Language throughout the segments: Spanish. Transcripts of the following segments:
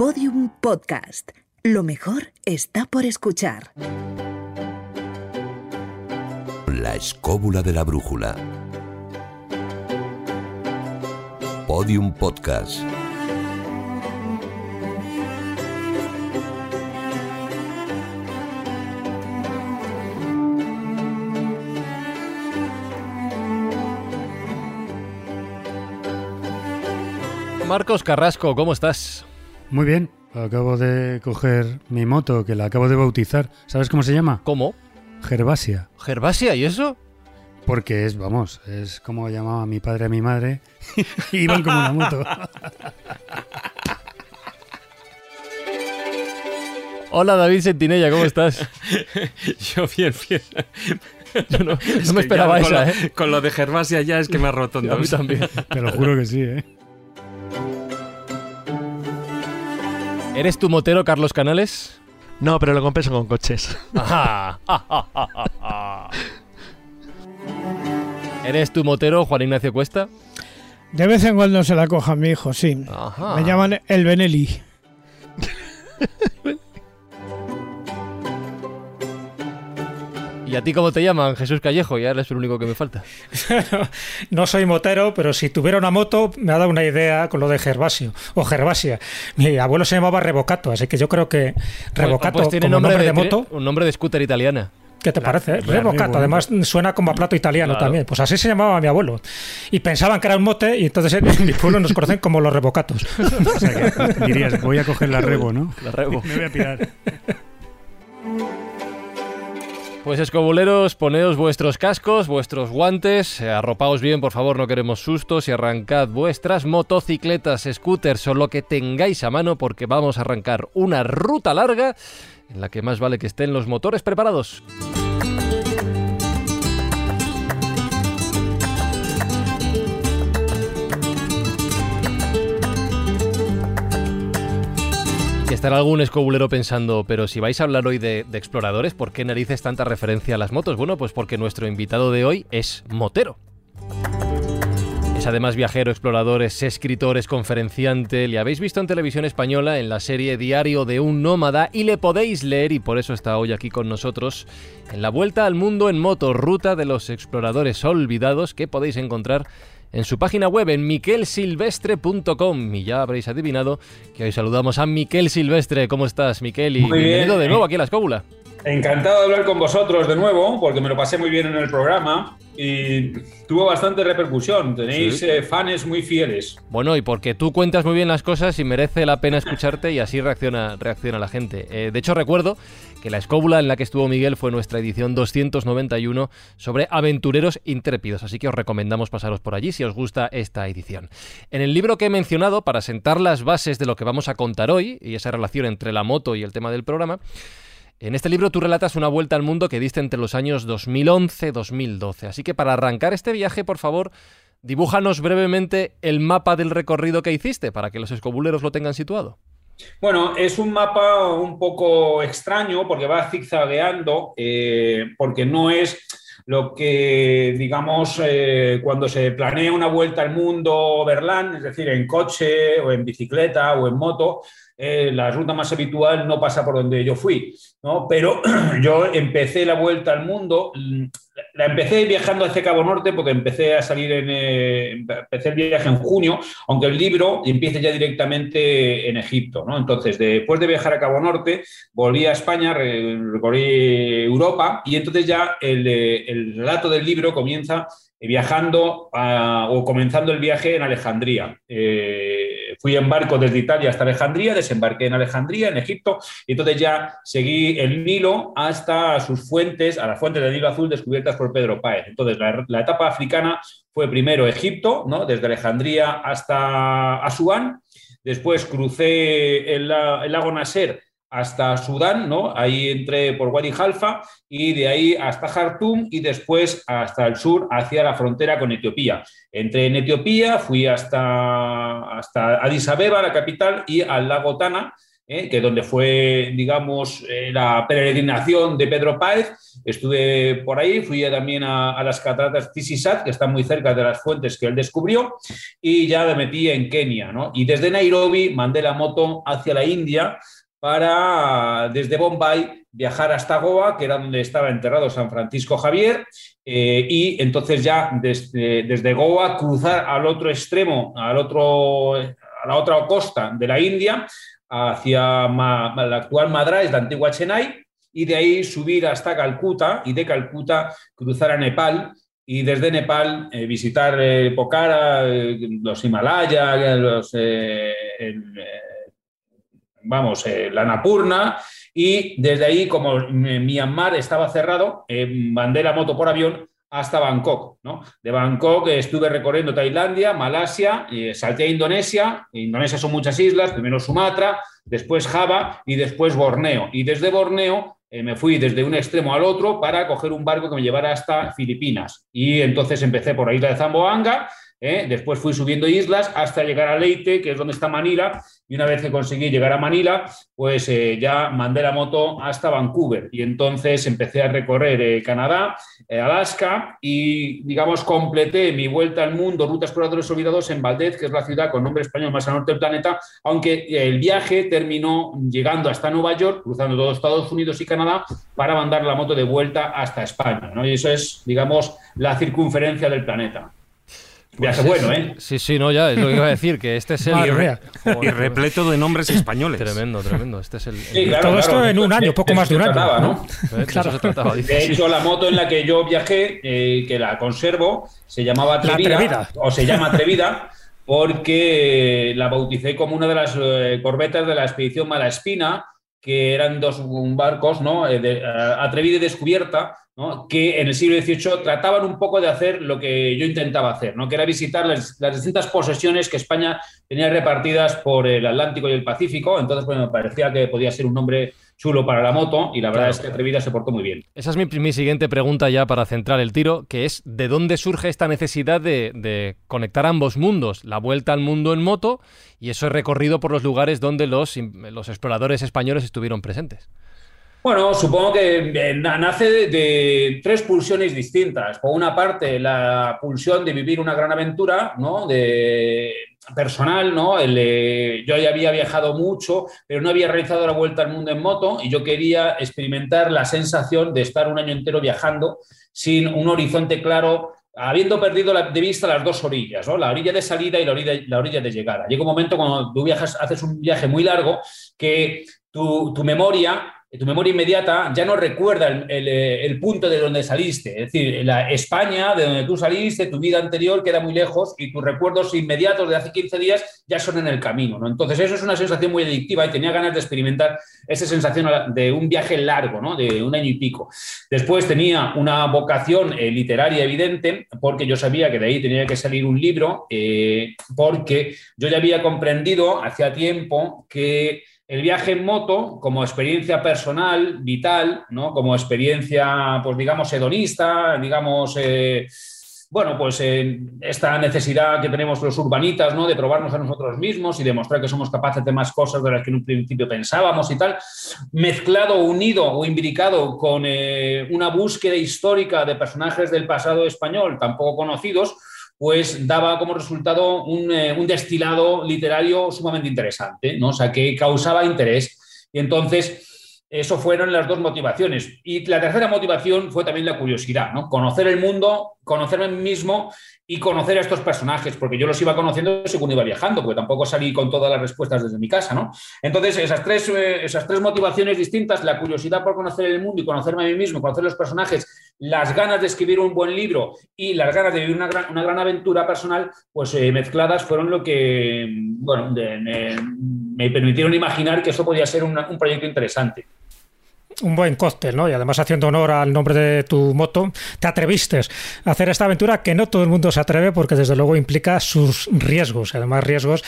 Podium Podcast. Lo mejor está por escuchar. La escóbula de la brújula. Podium Podcast. Marcos Carrasco, ¿cómo estás? Muy bien, acabo de coger mi moto que la acabo de bautizar. ¿Sabes cómo se llama? ¿Cómo? Gervasia. ¿Gervasia y eso? Porque es, vamos, es como llamaba mi padre a mi madre. Iban como una moto. Hola David Sentinella, ¿cómo estás? Yo bien, bien. Yo no, me esperaba ya con esa, lo, ¿eh? Con lo de Gervasia ya es que me ha roto A mí también. Te lo juro que sí, ¿eh? ¿Eres tu motero, Carlos Canales? No, pero lo compenso con coches. Ajá. ¿Eres tu motero, Juan Ignacio Cuesta? De vez en cuando se la coja mi hijo, sí. Ajá. Me llaman el Benelli. ¿Y a ti cómo te llaman? Jesús Callejo, ya eres el único que me falta. No soy motero, pero si tuviera una moto me ha dado una idea con lo de Gervasio o Gervasia. Mi abuelo se llamaba Revocato, así que yo creo que Revocato Pues tiene como nombre de, moto, Un nombre de scooter italiana. ¿qué te parece? la Revocato, Revo, además suena como a plato italiano Claro. también. Pues así se llamaba mi abuelo. Y pensaban que era un mote y entonces en mi pueblo nos conocen como los Revocatos. O sea que dirías, voy a coger la Revo, ¿no? La Revo. Me voy a pirar. Pues escobuleros, poneos vuestros cascos, vuestros guantes, arropaos bien, por favor, no queremos sustos y arrancad vuestras motocicletas, scooters o lo que tengáis a mano porque vamos a arrancar una ruta larga en la que más vale que estén los motores preparados. Y estará algún escobulero pensando, pero si vais a hablar hoy de, de exploradores, ¿por qué narices tanta referencia a las motos? Bueno, pues porque nuestro invitado de hoy es motero. Es además viajero, explorador, es escritor, es conferenciante. Le habéis visto en televisión española en la serie Diario de un Nómada y le podéis leer, y por eso está hoy aquí con nosotros, en la Vuelta al Mundo en Moto, Ruta de los Exploradores Olvidados, que podéis encontrar en su página web en miquelsilvestre.com. Y ya habréis adivinado que hoy saludamos a Miquel Silvestre. ¿Cómo estás, Miquel? Y Muy bien. bienvenido de nuevo aquí a la escóbula. Encantado de hablar con vosotros de nuevo, porque me lo pasé muy bien en el programa y tuvo bastante repercusión. Tenéis Sí. eh, fans muy fieles. Bueno, y porque tú cuentas muy bien las cosas y merece la pena escucharte y así reacciona, reacciona la gente. Eh, de hecho, recuerdo que la escóbula en la que estuvo Miguel fue nuestra edición 291 sobre aventureros intrépidos, así que os recomendamos pasaros por allí si os gusta esta edición. En el libro que he mencionado, para sentar las bases de lo que vamos a contar hoy y esa relación entre la moto y el tema del programa, en este libro tú relatas una vuelta al mundo que diste entre los años 2011-2012. Así que para arrancar este viaje, por favor, dibújanos brevemente el mapa del recorrido que hiciste para que los escobuleros lo tengan situado. Bueno, es un mapa un poco extraño porque va zigzagueando, eh, porque no es lo que, digamos, eh, cuando se planea una vuelta al mundo overland, es decir, en coche o en bicicleta o en moto, eh, la ruta más habitual no pasa por donde yo fui, ¿no? Pero yo empecé la vuelta al mundo, mm, la empecé viajando hacia Cabo Norte porque empecé a salir en, eh, empecé el viaje en junio, aunque el libro empieza ya directamente en Egipto, ¿no? Entonces, después de viajar a Cabo Norte, volví a España, re- recorrí Europa y entonces ya el, eh, el relato del libro comienza viajando a- o comenzando el viaje en Alejandría. Eh, fui en barco desde Italia hasta Alejandría, desembarqué en Alejandría, en Egipto, y entonces ya seguí el Nilo hasta sus fuentes, a las fuentes del Nilo Azul descubiertas por Pedro Páez. Entonces, la, etapa africana fue primero Egipto, ¿no? desde Alejandría hasta Asuán, después crucé el lago Nasser hasta Sudán, ¿no? Ahí entré por Wadi Halfa y de ahí hasta Jartum y después hasta el sur, hacia la frontera con Etiopía. Entré en Etiopía, fui hasta, hasta Addis Abeba, la capital, y al lago Tana, ¿eh? que donde fue, digamos, eh, la peregrinación de Pedro Páez. Estuve por ahí, fui también a, a las cataratas Tisisat, que están muy cerca de las fuentes que él descubrió, y ya me metí en Kenia. ¿no? Y desde Nairobi mandé la moto hacia la India para, desde Bombay, viajar hasta Goa, que era donde estaba enterrado San Francisco Javier, eh, y entonces ya desde, desde Goa cruzar al otro extremo, al otro, a la otra costa de la India, hacia la actual Madras, la antigua Chennai, y de ahí subir hasta Calcuta y de Calcuta cruzar a Nepal y desde Nepal eh, visitar eh, Pokhara, eh, los Himalayas, los, vamos, la Napurna y desde ahí, como Myanmar estaba cerrado, la moto por avión hasta Bangkok. De Bangkok eh, estuve recorriendo Tailandia, Malasia, eh, salté a Indonesia. Indonesia son muchas islas, primero Sumatra, después Java y después Borneo. Y desde Borneo eh, me fui desde un extremo al otro para coger un barco que me llevara hasta Filipinas. Y entonces empecé por la isla de Zamboanga, ¿eh? después fui subiendo islas hasta llegar a Leyte, que es donde está Manila, y una vez que conseguí llegar a Manila, pues eh, ya mandé la moto hasta Vancouver. Y entonces empecé a recorrer eh, Canadá, Alaska y, digamos, completé mi vuelta al mundo, Ruta Exploradores Olvidados en Valdez, que es la ciudad con nombre español más al norte del planeta, aunque el viaje terminó llegando hasta Nueva York, cruzando todo Estados Unidos y Canadá, para mandar la moto de vuelta hasta España. ¿no? Y eso es, digamos, la circunferencia del planeta. Viaje bueno, ¿eh? Sí, sí, no, ya, es lo que iba a decir, que este es el... Y repleto de nombres españoles. Tremendo, tremendo. Este es el... el- Sí, claro, Todo esto claro. en un año, poco De más de un año. trataba, ¿no? ¿no? De eso se trataba, dice. De hecho, la moto en la que yo viajé, eh, que la conservo, se llamaba La Atrevida, Atrevida. o se llama Atrevida, porque la bauticé como una de las eh, corbetas de la expedición Malaspina, que eran dos barcos, ¿no? Eh, de, eh, y Descubierta, ¿no? que en el siglo XVIII trataban un poco de hacer lo que yo intentaba hacer, ¿no? que era visitar las, distintas posesiones que España tenía repartidas por el Atlántico y el Pacífico. Entonces, pues, me parecía que podía ser un nombre chulo para la moto y la verdad Claro. es que Atrevida se portó muy bien. Esa es mi, mi siguiente pregunta ya para centrar el tiro, que es ¿de dónde surge esta necesidad de, de conectar ambos mundos? La vuelta al mundo en moto y eso es recorrido por los lugares donde los, los exploradores españoles estuvieron presentes. Bueno, supongo que eh, na- nace de, tres pulsiones distintas. Por una parte, la pulsión de vivir una gran aventura, ¿no? De personal, ¿no? Eh, yo ya había viajado mucho, pero no había realizado la vuelta al mundo en moto y yo quería experimentar la sensación de estar un año entero viajando sin un horizonte claro, habiendo perdido de vista las dos orillas, ¿no? La orilla de salida y la orilla, la orilla de llegada. Llega un momento cuando tú viajas, haces un viaje muy largo que tu memoria tu memoria inmediata ya no recuerda el, eh, el punto de donde saliste. Es decir, la España, de donde tú saliste, tu vida anterior queda muy lejos y tus recuerdos inmediatos de hace 15 días ya son en el camino. ¿no? Entonces, eso es una sensación muy adictiva y tenía ganas de experimentar esa sensación de un viaje largo, ¿no? de un año y pico. Después tenía una vocación eh, literaria evidente, porque yo sabía que de ahí tenía que salir un libro, eh, porque yo ya había comprendido hacía tiempo que el viaje en moto como experiencia personal, vital, ¿no? como experiencia, pues digamos, hedonista, digamos, eh, bueno, pues eh, esta necesidad que tenemos los urbanitas, ¿no? De probarnos a nosotros mismos y demostrar que somos capaces de más cosas de las que en un principio pensábamos y tal, mezclado, unido o imbricado con eh, una búsqueda histórica de personajes del pasado español tan poco conocidos, pues daba como resultado un, eh, un, destilado literario sumamente interesante, ¿no? O sea, que causaba interés. Y entonces, eso fueron las dos motivaciones. Y la tercera motivación fue también la curiosidad, ¿no? Conocer el mundo, conocerme a mí mismo y conocer a estos personajes, porque yo los iba conociendo según iba viajando, porque tampoco salí con todas las respuestas desde mi casa, ¿no? Entonces, esas tres, eh, esas tres motivaciones distintas, la curiosidad por conocer el mundo y conocerme a mí mismo, conocer los personajes, las ganas de escribir un buen libro y las ganas de vivir una gran, una gran aventura personal, pues eh, mezcladas fueron lo que, bueno, de, me, permitieron imaginar que eso podía ser un proyecto interesante un buen cóctel, ¿no? Y además haciendo honor al nombre de tu moto, te atreviste a hacer esta aventura que no todo el mundo se atreve porque desde luego implica sus riesgos, además riesgos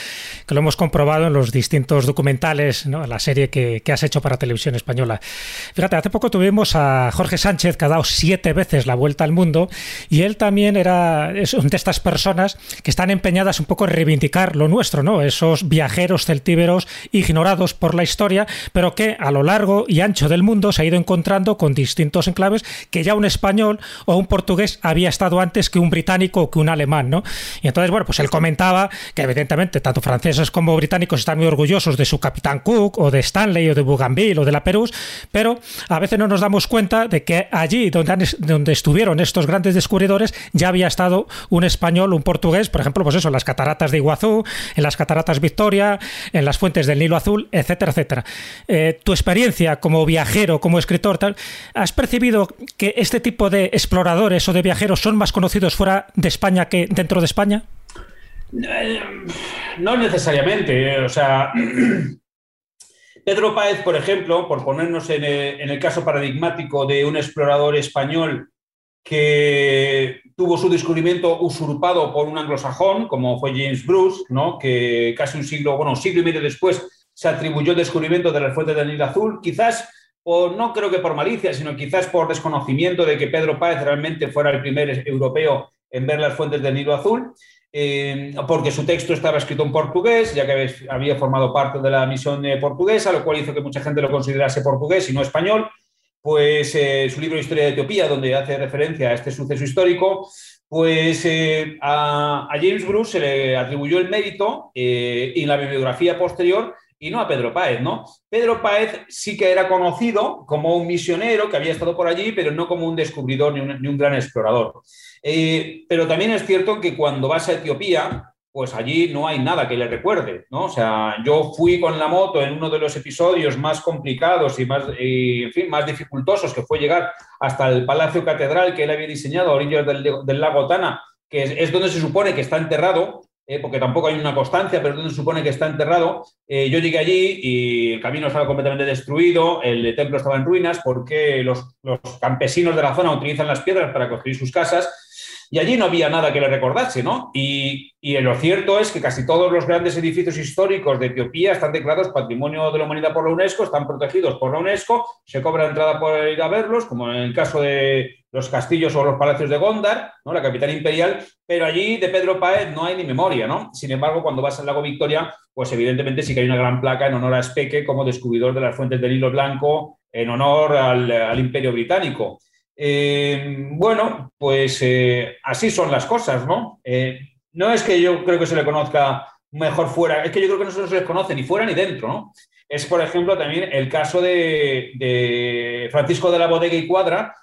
que lo hemos comprobado en los distintos documentales, ¿no? la serie que, que, has hecho para televisión española. Fíjate, hace poco tuvimos a Jorge Sánchez, que ha dado siete veces la vuelta al mundo, y él también era es de estas personas que están empeñadas un poco en reivindicar lo nuestro, ¿no? Esos viajeros celtíberos ignorados por la historia, pero que a lo largo y ancho del mundo se ha ido encontrando con distintos enclaves que ya un español o un portugués había estado antes que un británico o que un alemán, ¿no? Y entonces, bueno, pues él comentaba que evidentemente tanto franceses como británicos están muy orgullosos de su capitán Cook o de Stanley o de Bougainville o de la Perú, pero a veces no nos damos cuenta de que allí donde, donde estuvieron estos grandes descubridores ya había estado un español, un portugués, por ejemplo, pues eso, en las cataratas de Iguazú, en las cataratas Victoria, en las fuentes del Nilo Azul, etcétera, etcétera. Eh, tu experiencia como viajero, como escritor, tal, ¿has percibido que este tipo de exploradores o de viajeros son más conocidos fuera de España que dentro de España? No necesariamente. O sea, Pedro Páez, por ejemplo, por ponernos en el, caso paradigmático de un explorador español que tuvo su descubrimiento usurpado por un anglosajón, como fue James Bruce, ¿no? que casi un siglo, bueno, un siglo y medio después se atribuyó el descubrimiento de las fuentes del Nilo Azul, quizás o no creo que por malicia, sino quizás por desconocimiento de que Pedro Páez realmente fuera el primer europeo en ver las fuentes del Nilo Azul, eh, porque su texto estaba escrito en portugués, ya que había formado parte de la misión eh, portuguesa, lo cual hizo que mucha gente lo considerase portugués y no español. Pues eh, su libro Historia de Etiopía, donde hace referencia a este suceso histórico, pues a, a, James Bruce se le atribuyó el mérito y la bibliografía posterior y no a Pedro Páez, ¿no? Pedro Páez sí que era conocido como un misionero que había estado por allí, pero no como un descubridor ni un, gran explorador. Eh, pero también es cierto que cuando vas a Etiopía, pues allí no hay nada que le recuerde, ¿no? O sea, yo fui con la moto en uno de los episodios más complicados y más, en fin, más dificultosos, que fue llegar hasta el Palacio Catedral que él había diseñado a orillas del, lago Tana, que es, donde se supone que está enterrado, eh, porque tampoco hay una constancia, pero donde se supone que está enterrado. Eh, yo llegué allí y el camino estaba completamente destruido, el templo estaba en ruinas porque los, los campesinos de la zona utilizan las piedras para construir sus casas y allí no había nada que le recordase, ¿no? Y, lo cierto es que casi todos los grandes edificios históricos de Etiopía están declarados Patrimonio de la Humanidad por la UNESCO, están protegidos por la UNESCO, se cobra entrada por ir a verlos, como en el caso de los castillos o los palacios de Gondar, ¿no? la capital imperial, pero allí de Pedro Páez no hay ni memoria, ¿no? Sin embargo, cuando vas al lago Victoria, pues evidentemente sí que hay una gran placa en honor a Speke como descubridor de las fuentes del hilo blanco, en honor al Imperio Británico. Eh, bueno, pues eh, así son las cosas, ¿no? Eh, no es que yo creo que se le conozca mejor fuera, es que yo creo que no se les conoce ni fuera ni dentro, ¿no? Es, por ejemplo, también el caso de, Francisco de la Bodega y Cuadra,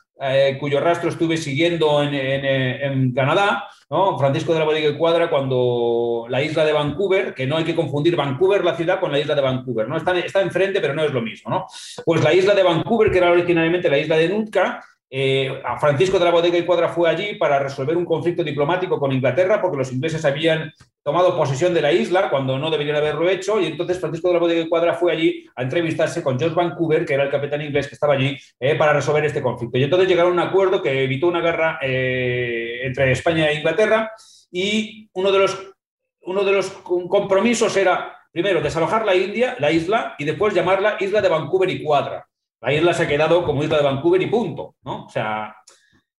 cuyo rastro estuve siguiendo en, Canadá, ¿no? Francisco de la Bodega y Cuadra, cuando la isla de Vancouver, que no hay que confundir Vancouver, la ciudad, con la isla de Vancouver, ¿no? Está, está enfrente, pero no es lo mismo, ¿no? Pues la isla de Vancouver, que era originalmente la isla de Nootka, eh, Francisco de la Bodega y Cuadra fue allí para resolver un conflicto diplomático con Inglaterra porque los ingleses habían tomado posesión de la isla cuando no deberían haberlo hecho y entonces Francisco de la Bodega y Cuadra fue allí a entrevistarse con George Vancouver, que era el capitán inglés que estaba allí, eh, para resolver este conflicto. Y entonces llegaron a un acuerdo que evitó una guerra eh, entre España e Inglaterra y uno de los, uno de los compromisos era, primero, desalojar la India, la isla, y después llamarla Isla de Vancouver y Cuadra. La isla se ha quedado como isla de Vancouver y punto, ¿no? O sea,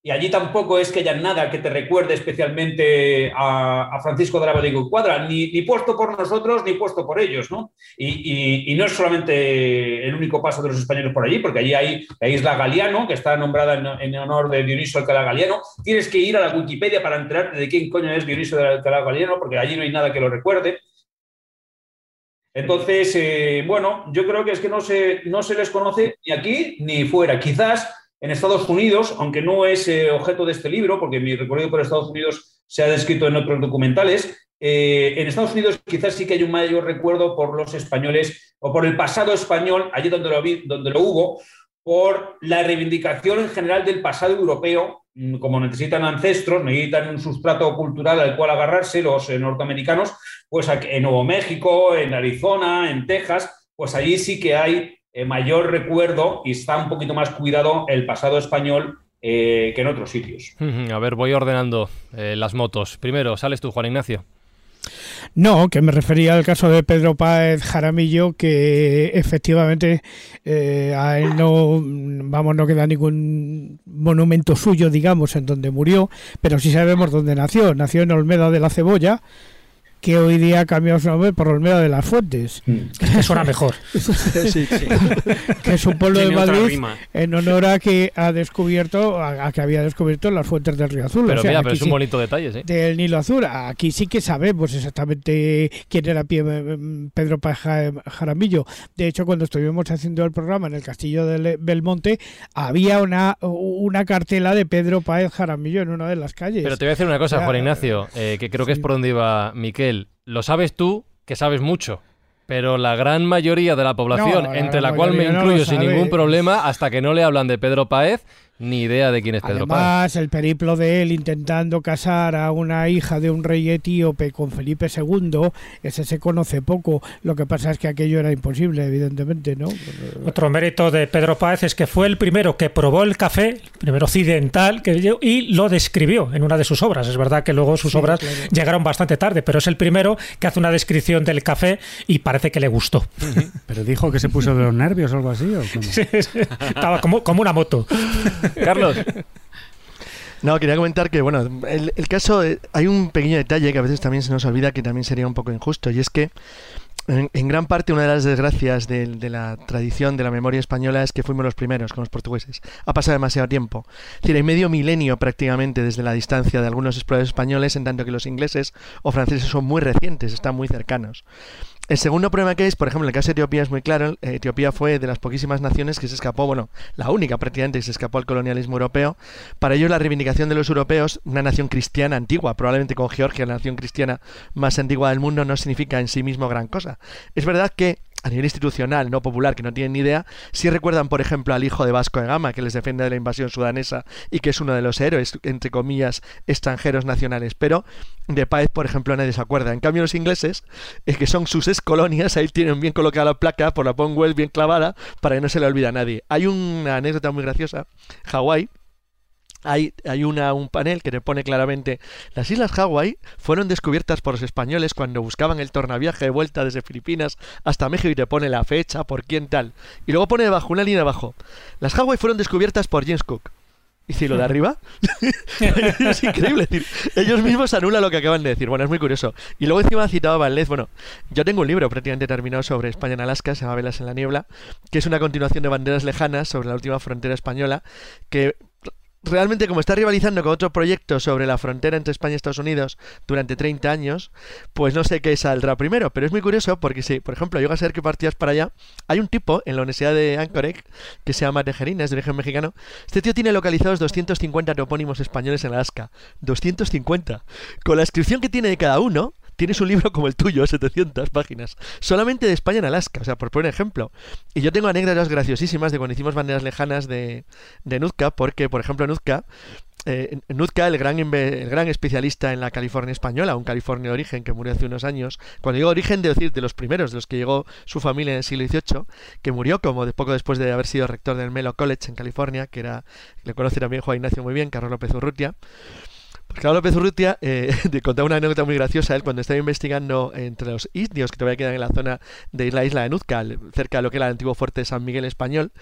y allí tampoco es que haya nada que te recuerde especialmente a, Francisco de la Bodega Cuadra, ni, ni, puesto por nosotros ni puesto por ellos, ¿no? Y, no es solamente el único paso de los españoles por allí, porque allí hay la isla Galiano, que está nombrada en, honor de Dionisio Alcalá Galiano. Tienes que ir a la Wikipedia para enterarte de quién coño es Dionisio Alcalá Galiano, porque allí no hay nada que lo recuerde. Entonces, eh, bueno, yo creo que es que no se, no se les conoce ni aquí ni fuera. Quizás en Estados Unidos, aunque no es eh, objeto de este libro, porque mi recorrido por Estados Unidos se ha descrito en otros documentales, eh, en Estados Unidos quizás sí que hay un mayor recuerdo por los españoles o por el pasado español, allí donde lo, donde lo hubo, por la reivindicación en general del pasado europeo, mm, como necesitan ancestros, necesitan un sustrato cultural al cual agarrarse los norteamericanos, pues en Nuevo México, en Arizona, en Texas, pues allí sí que hay eh, mayor recuerdo y está un poquito más cuidado el pasado español eh, que en otros sitios. A ver, voy ordenando eh, las motos. Primero, sales tú, Juan Ignacio. No, que me refería al caso de Pedro Páez Jaramillo, que efectivamente eh, a él no, vamos, no queda ningún monumento suyo, digamos, en donde murió, pero sí sabemos dónde nació. Nació en Olmeda de la Cebolla, que hoy día ha cambiado su nombre por Olmeda de las Fuentes. Que suena mejor. que es un pueblo de Tiene Madrid en honor a que ha descubierto, a, a que había descubierto las fuentes del Río Azul. Pero O sea, mira, pero es un sí- bonito detalle, sí. del Nilo Azul. Aquí sí que sabemos exactamente quién era Pie- mm, Pedro Páez Ja- Jaramillo. De hecho, cuando estuvimos haciendo el programa en el Castillo de Le- Belmonte, había una, una cartela de Pedro Páez Jaramillo en una de las calles. Pero te voy a decir una cosa, Juan Ignacio, eh, que creo que es sí. por donde iba Miquel. Lo sabes tú, que sabes mucho. Pero la gran mayoría de la población, No, la entre la cual me no incluyo sin ningún problema, hasta que no le hablan de Pedro Páez, ni idea de quién es Pedro Páez. Además, el periplo de él intentando casar a una hija de un rey etíope con Felipe II, ese se conoce poco. Lo que pasa es que aquello era imposible, evidentemente, ¿no? Otro mérito de Pedro Páez es que fue el primero que probó el café, el primero occidental, que y lo describió en una de sus obras. Es verdad que luego sus Sí, obras claro. llegaron bastante tarde, pero es el primero que hace una descripción del café y parece que le gustó. Pero dijo que se puso de los nervios o algo así. ¿o cómo? Estaba como, como una moto. Carlos, No, quería comentar que, bueno, el, caso, hay un pequeño detalle que a veces también se nos olvida que también sería un poco injusto, y es que en, en gran parte una de las desgracias de, de la tradición de la memoria española es que fuimos los primeros con los portugueses. Ha pasado demasiado tiempo. Es decir, hay medio milenio prácticamente desde la distancia de algunos exploradores españoles, en tanto que los ingleses o franceses son muy recientes, están muy cercanos. El segundo problema que es, por ejemplo, en el caso de Etiopía es muy claro. eh, Etiopía fue de las poquísimas naciones que se escapó, bueno, la única prácticamente que se escapó al colonialismo europeo. Para ellos la reivindicación de los europeos, una nación cristiana antigua, probablemente con Georgia, la nación cristiana más antigua del mundo, no significa en sí mismo gran cosa. Es verdad que a nivel institucional, no popular, que no tienen ni idea, sí recuerdan, por ejemplo, al hijo de Vasco de Gama, que les defiende de la invasión sudanesa y que es uno de los héroes, entre comillas, extranjeros nacionales. Pero de Páez, por ejemplo, nadie se acuerda. En cambio, los ingleses, eh, que son sus ex colonias, ahí tienen bien colocada la placa, por la Commonwealth bien clavada, para que no se le olvide a nadie. Hay una anécdota muy graciosa. Hawái, hay, una, un panel que te pone claramente las islas Hawái fueron descubiertas por los españoles cuando buscaban el tornaviaje de vuelta desde Filipinas hasta México y te pone la fecha, por quién tal. Y luego pone debajo, una línea abajo. Las Hawái fueron descubiertas por James Cook. ¿Y si lo de arriba? es increíble. Ellos mismos anulan lo que acaban de decir. Bueno, es muy curioso. Y luego encima ha citado a Valdez. Bueno, yo tengo un libro prácticamente terminado sobre España en Alaska, se llama Velas en la Niebla, que es una continuación de Banderas Lejanas sobre la última frontera española, que realmente como está rivalizando con otro proyecto sobre la frontera entre España y Estados Unidos durante 30 años, pues no sé qué saldrá primero, pero es muy curioso porque si, por ejemplo, yo a saber que partidas para allá, hay un tipo en la Universidad de Anchorage que se llama Tejerina, es de origen mexicano. Este tío tiene localizados 250 topónimos españoles en Alaska. 250. Con la descripción que tiene de cada uno, tienes un libro como el tuyo, 700 páginas, solamente de España en Alaska, o sea, por poner ejemplo. Y yo tengo anécdotas graciosísimas de cuando hicimos banderas lejanas de, de Nuzca, porque, por ejemplo, Nuzca, eh, Nuzca, el gran, el gran especialista en la California española, un California de origen que murió hace unos años, cuando digo origen, de decir de los primeros, de los que llegó su familia en el siglo XVIII, que murió como de poco después de haber sido rector del Melo College en California, que era, le conoce también Juan Ignacio muy bien, Carlos López Urrutia. Carlos López Urrutia eh, contaba una anécdota muy graciosa. Él, cuando estaba investigando entre los indios que todavía quedan en la zona de la isla de Nuzca, cerca de lo que era el antiguo fuerte de San Miguel Español,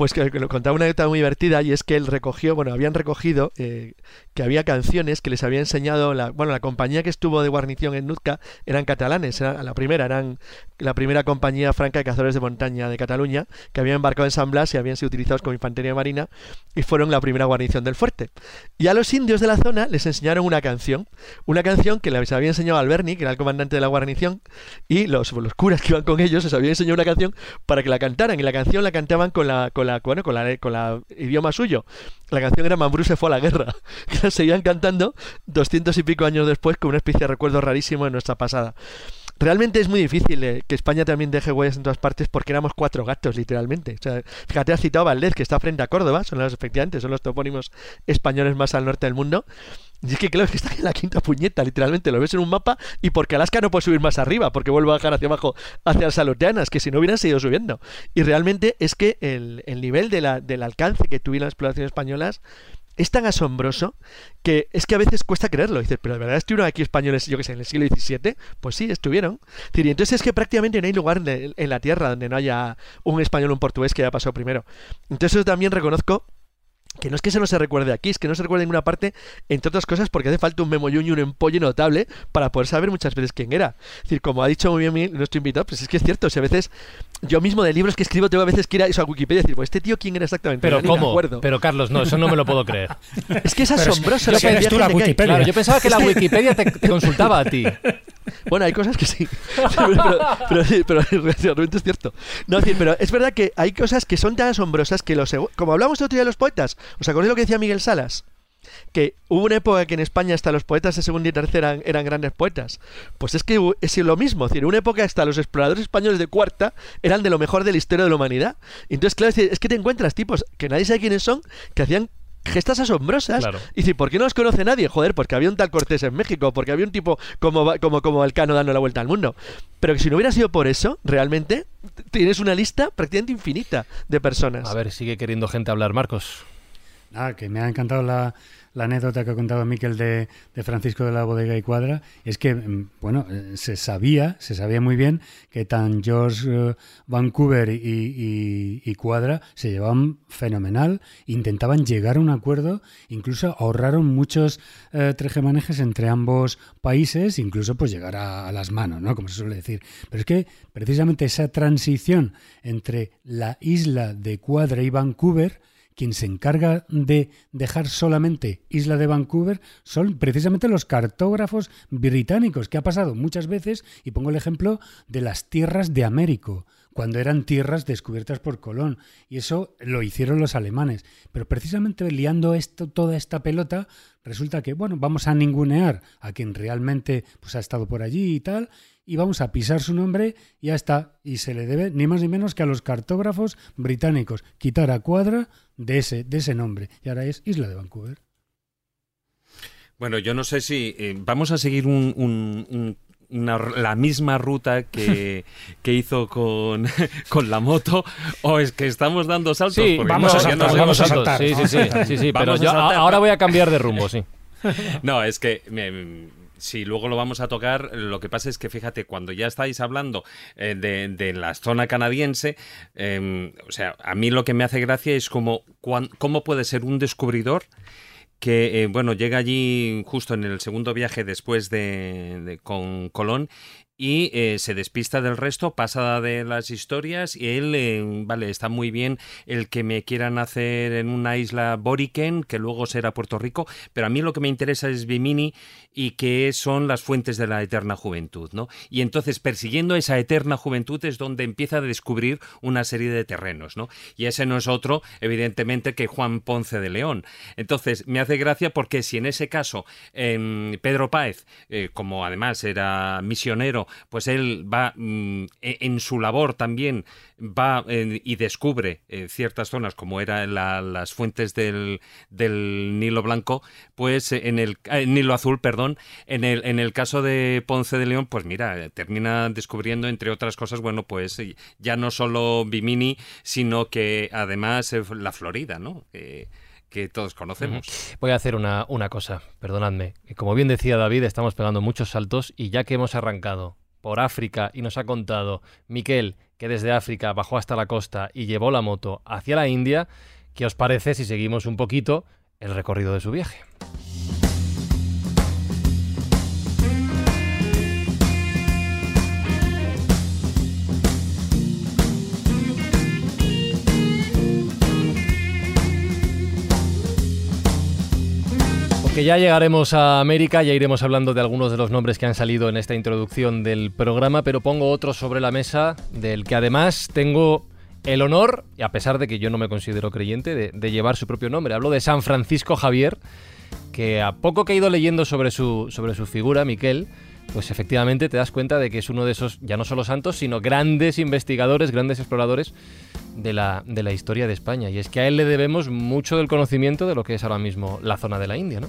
pues que, que contaba una anécdota muy divertida y es que él recogió, bueno, habían recogido eh, que había canciones que les había enseñado, la, bueno, la compañía que estuvo de guarnición en Nuzca eran catalanes, era la primera, eran la primera compañía franca de cazadores de montaña de Cataluña, que habían embarcado en San Blas y habían sido utilizados como infantería marina y fueron la primera guarnición del fuerte. Y a los indios de la zona les enseñaron una canción, una canción que les había enseñado Alberni, que era el comandante de la guarnición, y los, los curas que iban con ellos les habían enseñado una canción para que la cantaran, y la canción la cantaban con la, bueno, con la, con la idioma suyo. La canción era Mambrú se fue a la guerra, que la seguían cantando doscientos y pico años después con una especie de recuerdo rarísimo de nuestra pasada. Realmente es muy difícil eh, que España también deje huellas en todas partes porque éramos cuatro gatos, literalmente. O sea, fíjate, has citado Valdez, que está frente a Córdoba, son los, efectivamente, son los topónimos españoles más al norte del mundo. Y es que claro, es que está en la quinta puñeta, literalmente, lo ves en un mapa y porque Alaska no puede subir más arriba, porque vuelve a bajar hacia abajo, hacia las Aleutianas, que si no hubieran seguido subiendo. Y realmente es que el, el nivel de la, del alcance que tuvieron las exploraciones españolas es tan asombroso que es que a veces cuesta creerlo. Dices, pero de verdad estuvieron aquí españoles, yo que sé, en el siglo XVII. Pues sí, estuvieron. Y entonces es que prácticamente no hay lugar en la tierra donde no haya un español o un portugués que haya pasado primero. Entonces eso también reconozco que no es que se no se recuerde aquí, es que no se recuerde en ninguna parte, entre otras cosas porque hace falta un memoyuño y un empollo notable para poder saber muchas veces quién era. Es decir, como ha dicho muy bien nuestro invitado, pues es que es cierto, si a veces yo mismo de libros que escribo tengo a veces que ir a, eso, a Wikipedia y decir, pues este tío quién era exactamente. Pero ¿cómo? Pero Carlos, no, eso no me lo puedo creer. es que es asombroso. Es, tú la Wikipedia. yo pensaba que la Wikipedia te consultaba a ti. Bueno, hay cosas que sí. pero, pero, realmente es cierto. No, es, pero es verdad que hay cosas que son tan asombrosas que los. Como hablamos el otro día de los poetas, ¿os acordáis lo que decía Miguel Salas? que hubo una época que en España hasta los poetas de segunda y tercera eran, grandes poetas. Pues es que es lo mismo, es decir, una época hasta los exploradores españoles de cuarta eran de lo mejor de la historia de la humanidad. Entonces, claro, es que te encuentras tipos que nadie sabe quiénes son, que hacían gestas asombrosas. Y si, ¿por qué no los conoce nadie? Joder, porque había un tal Cortés en México, porque había un tipo como, como, como Alcano dando la vuelta al mundo. Pero que si no hubiera sido por eso, realmente tienes una lista prácticamente infinita de personas. A ver, sigue queriendo gente hablar, Marcos. Ah, que me ha encantado la, la anécdota que ha contado Miquel de, Francisco de la Bodega y Cuadra es que, mm, bueno, eh, se sabía, se sabía muy bien que tan George eh, Vancouver y, y, Cuadra se llevaban fenomenal, intentaban llegar a un acuerdo, incluso ahorraron muchos eh, trejemanejes entre ambos países, incluso pues llegar a, a las manos, ¿no? Como se suele decir. Pero es que precisamente esa transición entre la isla de Cuadra y Vancouver, quien se encarga de dejar solamente Isla de Vancouver son precisamente los cartógrafos británicos, que ha pasado muchas veces, y pongo el ejemplo de las tierras de Américo, cuando eran tierras descubiertas por Colón, y eso lo hicieron los alemanes. Pero precisamente liando esto, toda esta pelota, resulta que, bueno, vamos a ningunear a quien realmente pues, ha estado por allí y tal, y vamos a pisar su nombre y ya está. Y se le debe ni más ni menos que a los cartógrafos británicos quitar a Cuadra de ese, de ese nombre. Y ahora es Isla de Vancouver. Bueno, yo no sé si eh, vamos a seguir un, la misma ruta que, que hizo con, con, la moto o es que estamos dando saltos. Sí, vamos, a saltar, vamos a saltar. Sí, sí, sí, sí, pero yo ahora voy a cambiar de rumbo, sí. No, es que Sí, luego lo vamos a tocar. Lo que pasa es que fíjate, cuando ya estáis hablando eh, de, la zona canadiense, em, o sea, a mí lo que me hace gracia es como cómo puede ser un descubridor que, eh, bueno, llega allí justo en el segundo viaje después de con Colón y eh, se despista del resto, pasa de las historias y él, vale, está muy bien el que me quieran hacer en una isla Boriken, que luego será Puerto Rico, pero a mí lo que me interesa es Bimini y que son las fuentes de la eterna juventud, ¿no? Y entonces persiguiendo esa eterna juventud es donde empieza a descubrir una serie de terrenos, ¿no? Y ese no es otro, evidentemente, que Juan Ponce de León. Entonces, me hace gracia porque si en ese caso Pedro Páez, eh, como además era misionero, pues él va mm, e, en su labor también va y descubre eh, ciertas zonas como eran las fuentes del, Nilo Blanco, pues en el Nilo Azul, perdón, en el, en el caso de Ponce de León, pues mira, termina descubriendo entre otras cosas, bueno, pues ya no solo Bimini, sino que además eh, la Florida, ¿no? que todos conocemos. Voy a hacer una, una cosa, perdonadme. Como bien decía David, estamos pegando muchos saltos y ya que hemos arrancado por África y nos ha contado Miquel que desde África bajó hasta la costa y llevó la moto hacia la India, ¿qué os parece si seguimos un poquito el recorrido de su viaje? Ya llegaremos a América, ya iremos hablando de algunos de los nombres que han salido en esta introducción del programa, pero pongo otro sobre la mesa del que además tengo el honor, y a pesar de que yo no me considero creyente, de, llevar su propio nombre. Hablo de San Francisco Javier, que a poco que he ido leyendo sobre su, sobre su figura, Miquel, pues efectivamente te das cuenta de que es uno de esos, ya no solo santos, sino grandes investigadores, grandes exploradores de la, de la historia de España. Y es que a él le debemos mucho del conocimiento de lo que es ahora mismo la zona de la India, ¿no?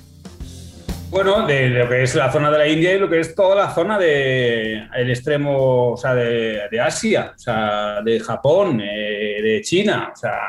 Bueno, de lo que es la zona de la India y lo que es toda la zona del el extremo, o sea, de, Asia, o sea, de Japón, eh, de China, o sea,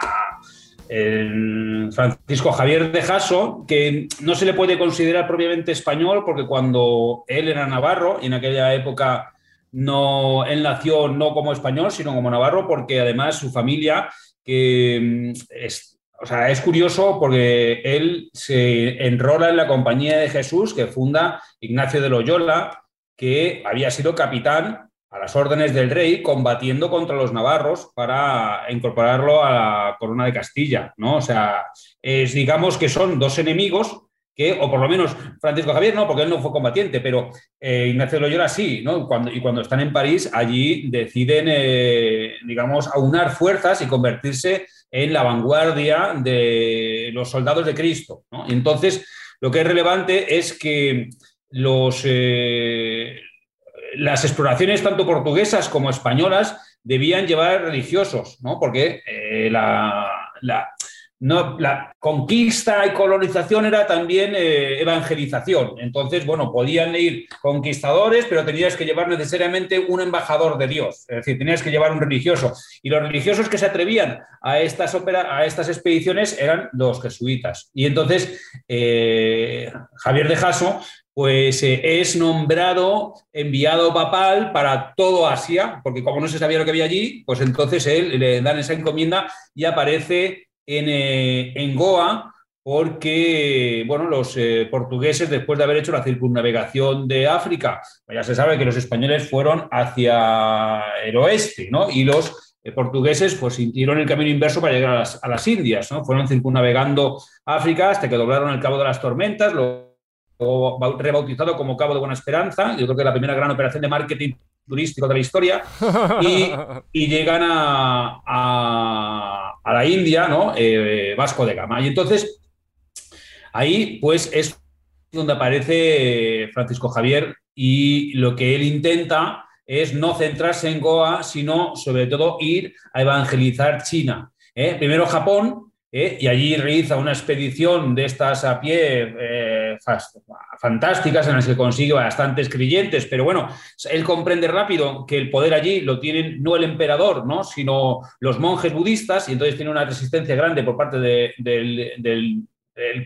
el Francisco Javier de Jasso, que no se le puede considerar propiamente español porque cuando él era navarro, y en aquella época no, él nació no como español, sino como navarro, porque además su familia, que mm, es, o sea, es curioso porque él se enrola en la Compañía de Jesús que funda Ignacio de Loyola, que había sido capitán a las órdenes del rey combatiendo contra los navarros para incorporarlo a la corona de Castilla, ¿no? O sea, es, digamos que son dos enemigos que, o por lo menos Francisco Javier no, porque él no fue combatiente, pero eh, Ignacio Loyola sí, ¿no? Cuando, y cuando están en París, allí deciden, eh, digamos, aunar fuerzas y convertirse en la vanguardia de los soldados de Cristo, ¿no? entonces, lo que es relevante es que los... Eh, las exploraciones tanto portuguesas como españolas debían llevar religiosos, ¿no? Porque eh, la, no, la, conquista y colonización era también eh, evangelización. Entonces, bueno, podían ir conquistadores, pero tenías que llevar necesariamente un embajador de Dios. Es decir, tenías que llevar un religioso. Y los religiosos que se atrevían a estas, a estas expediciones eran los jesuitas. Y entonces, eh, Javier de Jaso pues eh, es nombrado enviado papal para todo Asia, porque como no se sabía lo que había allí, pues entonces él le dan esa encomienda y aparece en, eh, Goa, porque bueno, los eh, portugueses, después de haber hecho la circunnavegación de África, pues ya se sabe que los españoles fueron hacia el oeste, ¿no? Y los portugueses pues sintieron el camino inverso para llegar a las, a las Indias, ¿no? Fueron circunnavegando África hasta que doblaron el Cabo de las Tormentas, rebautizado como Cabo de Buena Esperanza, yo creo que la primera gran operación de marketing turístico de la historia, y, llegan a, a, la India, ¿no? Eh, Vasco de Gama. Y entonces, ahí pues es donde aparece Francisco Javier y lo que él intenta es no centrarse en Goa, sino sobre todo ir a evangelizar China. ¿eh? Primero Japón, ¿eh? y allí realiza una expedición de estas a pie fantásticas en las que consigue bastantes creyentes, pero bueno, él comprende rápido que el poder allí lo tienen no el emperador, ¿no? sino los monjes budistas, y entonces tiene una resistencia grande por parte del,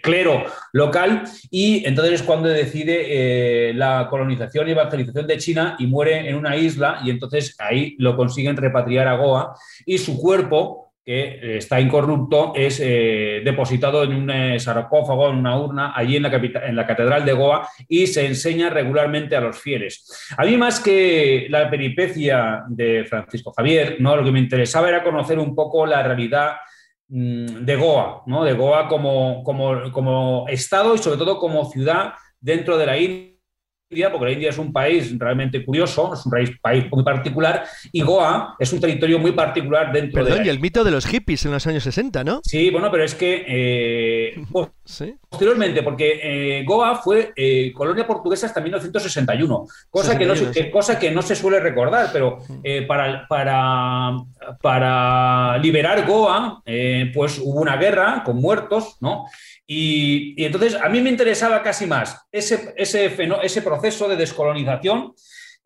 clero local y entonces es cuando decide eh, la colonización y evangelización de China y muere en una isla y entonces ahí lo consiguen repatriar a Goa y su cuerpo que está incorrupto, es eh, depositado en un eh, sarcófago, en una urna, allí en la, en la Catedral de Goa y se enseña regularmente a los fieles. A mí más que la peripecia de Francisco Javier, ¿no? lo que me interesaba era conocer un poco la realidad mm, de Goa, ¿no? de Goa como, como, como Estado y sobre todo como ciudad dentro de la India porque la India es un país realmente curioso, es un país, muy particular, y Goa es un territorio muy particular dentro de... Perdón, y el mito de los hippies en los años 60, ¿no? Sí, bueno, pero es que eh, posteriormente, porque eh, Goa fue eh, colonia portuguesa hasta 1961, cosa, que no, cosa que no se suele recordar, pero para, para, para liberar Goa, pues hubo una guerra con muertos, ¿no? Y, entonces a mí me interesaba casi más ese, ese, ese proceso de descolonización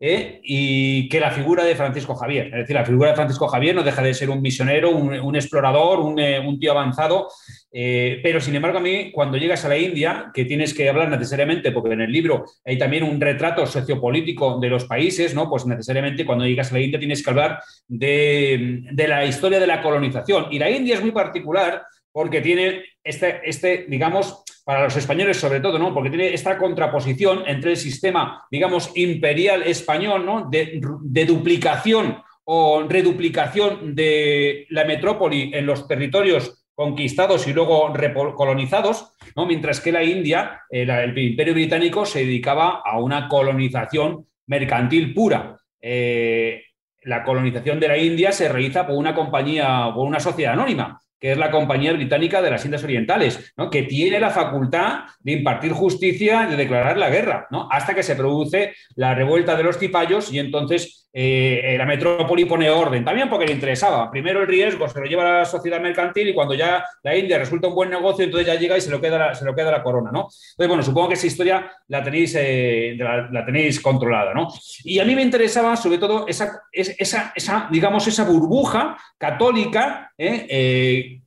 ¿eh? y que la figura de Francisco Javier. Es decir, la figura de Francisco Javier no deja de ser un misionero, un, explorador, un, eh, un, tío avanzado, eh, pero sin embargo a mí cuando llegas a la India, que tienes que hablar necesariamente, porque en el libro hay también un retrato sociopolítico de los países, ¿no? pues necesariamente cuando llegas a la India tienes que hablar de, de la historia de la colonización. Y la India es muy particular porque tiene este, este, digamos, para los españoles sobre todo, ¿no? Porque tiene esta contraposición entre el sistema, digamos, imperial español, ¿no? De, duplicación o reduplicación de la metrópoli en los territorios conquistados y luego recolonizados, ¿no? mientras que la India, el, el imperio británico, se dedicaba a una colonización mercantil pura. Eh, la colonización de la India se realiza por una compañía, por una sociedad anónima, que es la Compañía Británica de las Indias Orientales, ¿no? que tiene la facultad de impartir justicia, de declarar la guerra, ¿no? hasta que se produce la revuelta de los cipayos y entonces eh, la metrópoli pone orden, también porque le interesaba. Primero el riesgo se lo lleva a la sociedad mercantil y cuando ya la India resulta un buen negocio, entonces ya llega y se lo queda la, se lo queda la corona, ¿no? Entonces, bueno, supongo que esa historia la tenéis, eh, la, tenéis controlada, ¿no? Y a mí me interesaba sobre todo esa, esa, digamos, esa burbuja católica, ¿eh?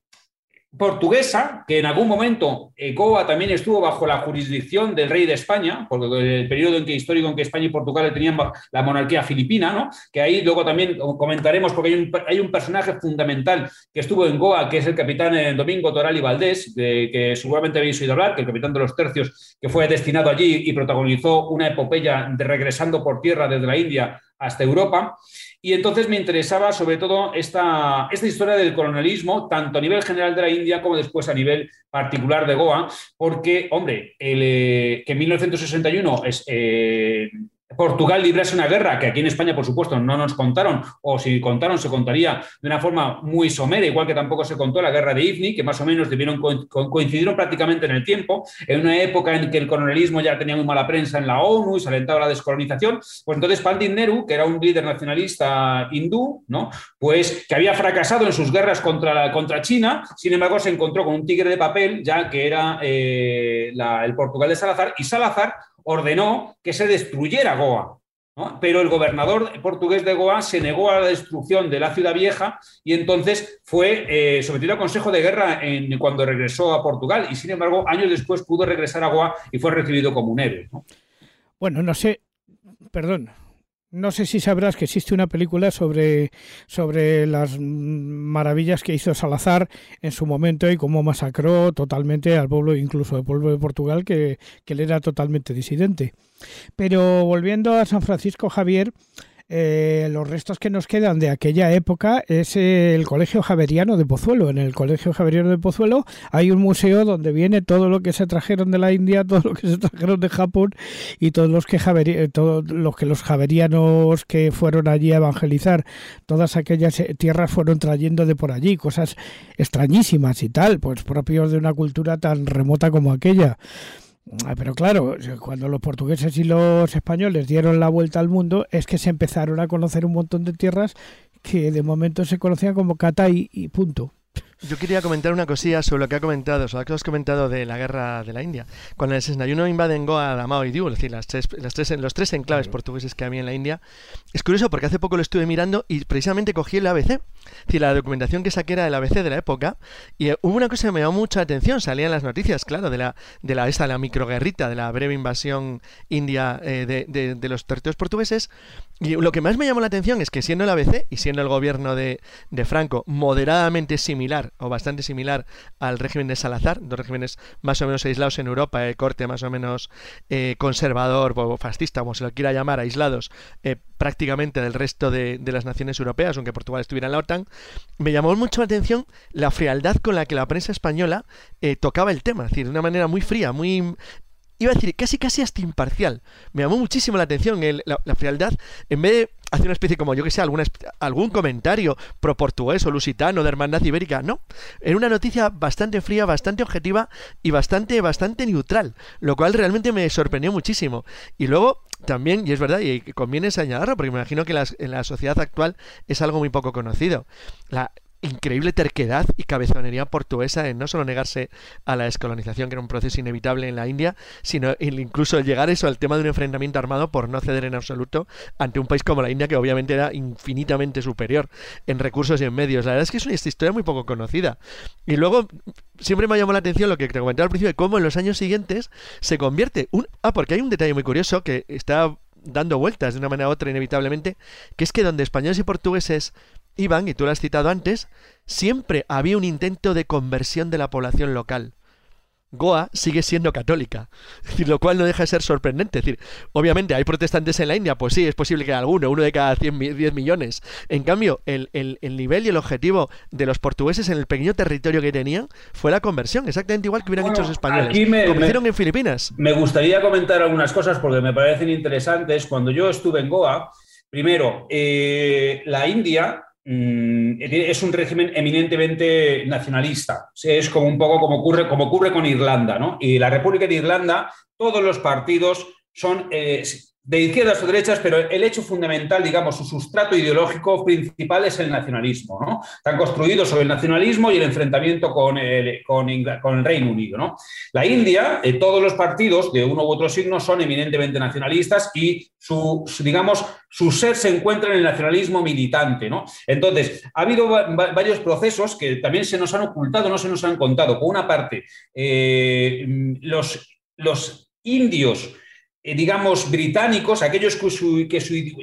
Portuguesa, que en algún momento eh, Goa también estuvo bajo la jurisdicción del rey de España, porque el periodo en que, histórico en que España y Portugal tenían la monarquía filipina, ¿no? que ahí luego también comentaremos, porque hay un, hay un personaje fundamental que estuvo en Goa, que es el capitán eh, Domingo Toral y Valdés, de, que seguramente habéis oído hablar, que el capitán de los tercios, que fue destinado allí y protagonizó una epopeya de regresando por tierra desde la India hasta Europa. Y entonces me interesaba sobre todo esta, esta historia del colonialismo, tanto a nivel general de la India como después a nivel particular de Goa, porque, hombre, el, eh, que en 1961 es, eh, Portugal librase una guerra que aquí en España, por supuesto, no nos contaron, o si contaron, se contaría de una forma muy somera, igual que tampoco se contó la guerra de Ifni, que más o menos coincidieron prácticamente en el tiempo, en una época en que el colonialismo ya tenía muy mala prensa en la ONU y se alentaba la descolonización. Pues entonces Pandit Nehru, que era un líder nacionalista hindú, ¿no? pues que había fracasado en sus guerras contra, contra China, sin embargo se encontró con un tigre de papel, ya que era eh, el Portugal de Salazar, y Salazar ordenó que se destruyera Goa. Pero el gobernador portugués de Goa se negó a la destrucción de la ciudad vieja y entonces fue eh, sometido a consejo de guerra en, cuando regresó a Portugal y sin embargo años después pudo regresar a Goa y fue recibido como un héroe. Bueno, no sé, perdón, no sé si sabrás que existe una película sobre, sobre las maravillas que hizo Salazar en su momento y cómo masacró totalmente al pueblo, incluso al pueblo de Portugal, que, que él era totalmente disidente. Pero volviendo a San Francisco Javier, eh, los restos que nos quedan de aquella época es el Colegio Javeriano de Pozuelo. En el Colegio Javeriano de Pozuelo hay un museo donde viene todo lo que se trajeron de la India, todo lo que se trajeron de Japón y todos los que eh, todos los que los javerianos que fueron allí a evangelizar todas aquellas eh, tierras fueron trayendo de por allí, cosas extrañísimas y tal, pues propios de una cultura tan remota como aquella. Ah, pero claro, cuando los portugueses y los españoles dieron la vuelta al mundo, es que se empezaron a conocer un montón de tierras que de momento se conocían como Cata y, punto. Yo quería comentar una cosilla sobre lo que ha comentado, sobre lo que has comentado de la guerra de la India. Cuando el 61 invaden Goa, Damao y Diu, es decir, las tres, las tres, los tres enclaves portugueses que había en la India, es curioso porque hace poco lo estuve mirando y precisamente cogí el ABC, es decir, la documentación que saqué era del ABC de la época, y eh, hubo una cosa que me llamó mucha atención, salían las noticias, claro, de la, de la, esta, la microguerrita, de la breve invasión india eh, de, de, de los territorios portugueses, y lo que más me llamó la atención es que siendo el ABC y siendo el gobierno de, Franco moderadamente similar o bastante similar al régimen de Salazar, dos regímenes más o menos aislados en Europa, de corte más o menos eh, conservador o fascista, como se lo quiera llamar, aislados eh, prácticamente del resto de, las naciones europeas, aunque Portugal estuviera en la OTAN, me llamó mucho la atención la frialdad con la que la prensa española eh, tocaba el tema, es decir, de una manera muy fría, muy iba a decir, casi casi hasta imparcial. Me llamó muchísimo la atención la, frialdad. En vez de hacer una especie como, yo que sé, alguna, algún comentario pro portugués o lusitano de hermandad ibérica, no. Era una noticia bastante fría, bastante objetiva y bastante, bastante neutral, lo cual realmente me sorprendió muchísimo. Y luego, también, y es verdad, y conviene señalarlo, porque me imagino que en la sociedad actual es algo muy poco conocido. La, increíble terquedad y cabezonería portuguesa en no solo negarse a la descolonización, que era un proceso inevitable en la India, sino incluso llegar eso al tema de un enfrentamiento armado por no ceder en absoluto ante un país como la India, que obviamente era infinitamente superior en recursos y en medios. La verdad es que es una historia muy poco conocida. Y luego, siempre me ha llamado la atención lo que te comenté al principio, de cómo en los años siguientes se convierte un... Ah, porque hay un detalle muy curioso que está dando vueltas de una manera u otra inevitablemente, que es que donde españoles y portugueses Iván, y tú lo has citado antes, siempre había un intento de conversión de la población local. Goa sigue siendo católica, lo cual no deja de ser sorprendente. Es decir, obviamente hay protestantes en la India, pues sí, es posible que alguno, uno de cada 100, 10 millones. En cambio, el, nivel y el objetivo de los portugueses en el pequeño territorio que tenían fue la conversión, exactamente igual que hubieran hecho los españoles. Me, como hicieron en Filipinas. Me gustaría comentar algunas cosas porque me parecen interesantes. Cuando yo estuve en Goa, primero, eh, la India es un régimen eminentemente nacionalista. Es como un poco como ocurre, como ocurre con Irlanda, ¿no? Y la República de Irlanda, todos los partidos son, eh, de izquierdas o derechas, pero el hecho fundamental, digamos, su sustrato ideológico principal es el nacionalismo. Están construidos sobre el nacionalismo y el enfrentamiento con el, Reino Unido. La India, eh, todos los partidos de uno u otro signo son eminentemente nacionalistas y su, digamos, su ser se encuentra en el nacionalismo militante. Entonces, ha habido varios procesos que también se nos han ocultado, no se nos han contado. Por una parte, eh, los, indios digamos, británicos, aquellos que, su,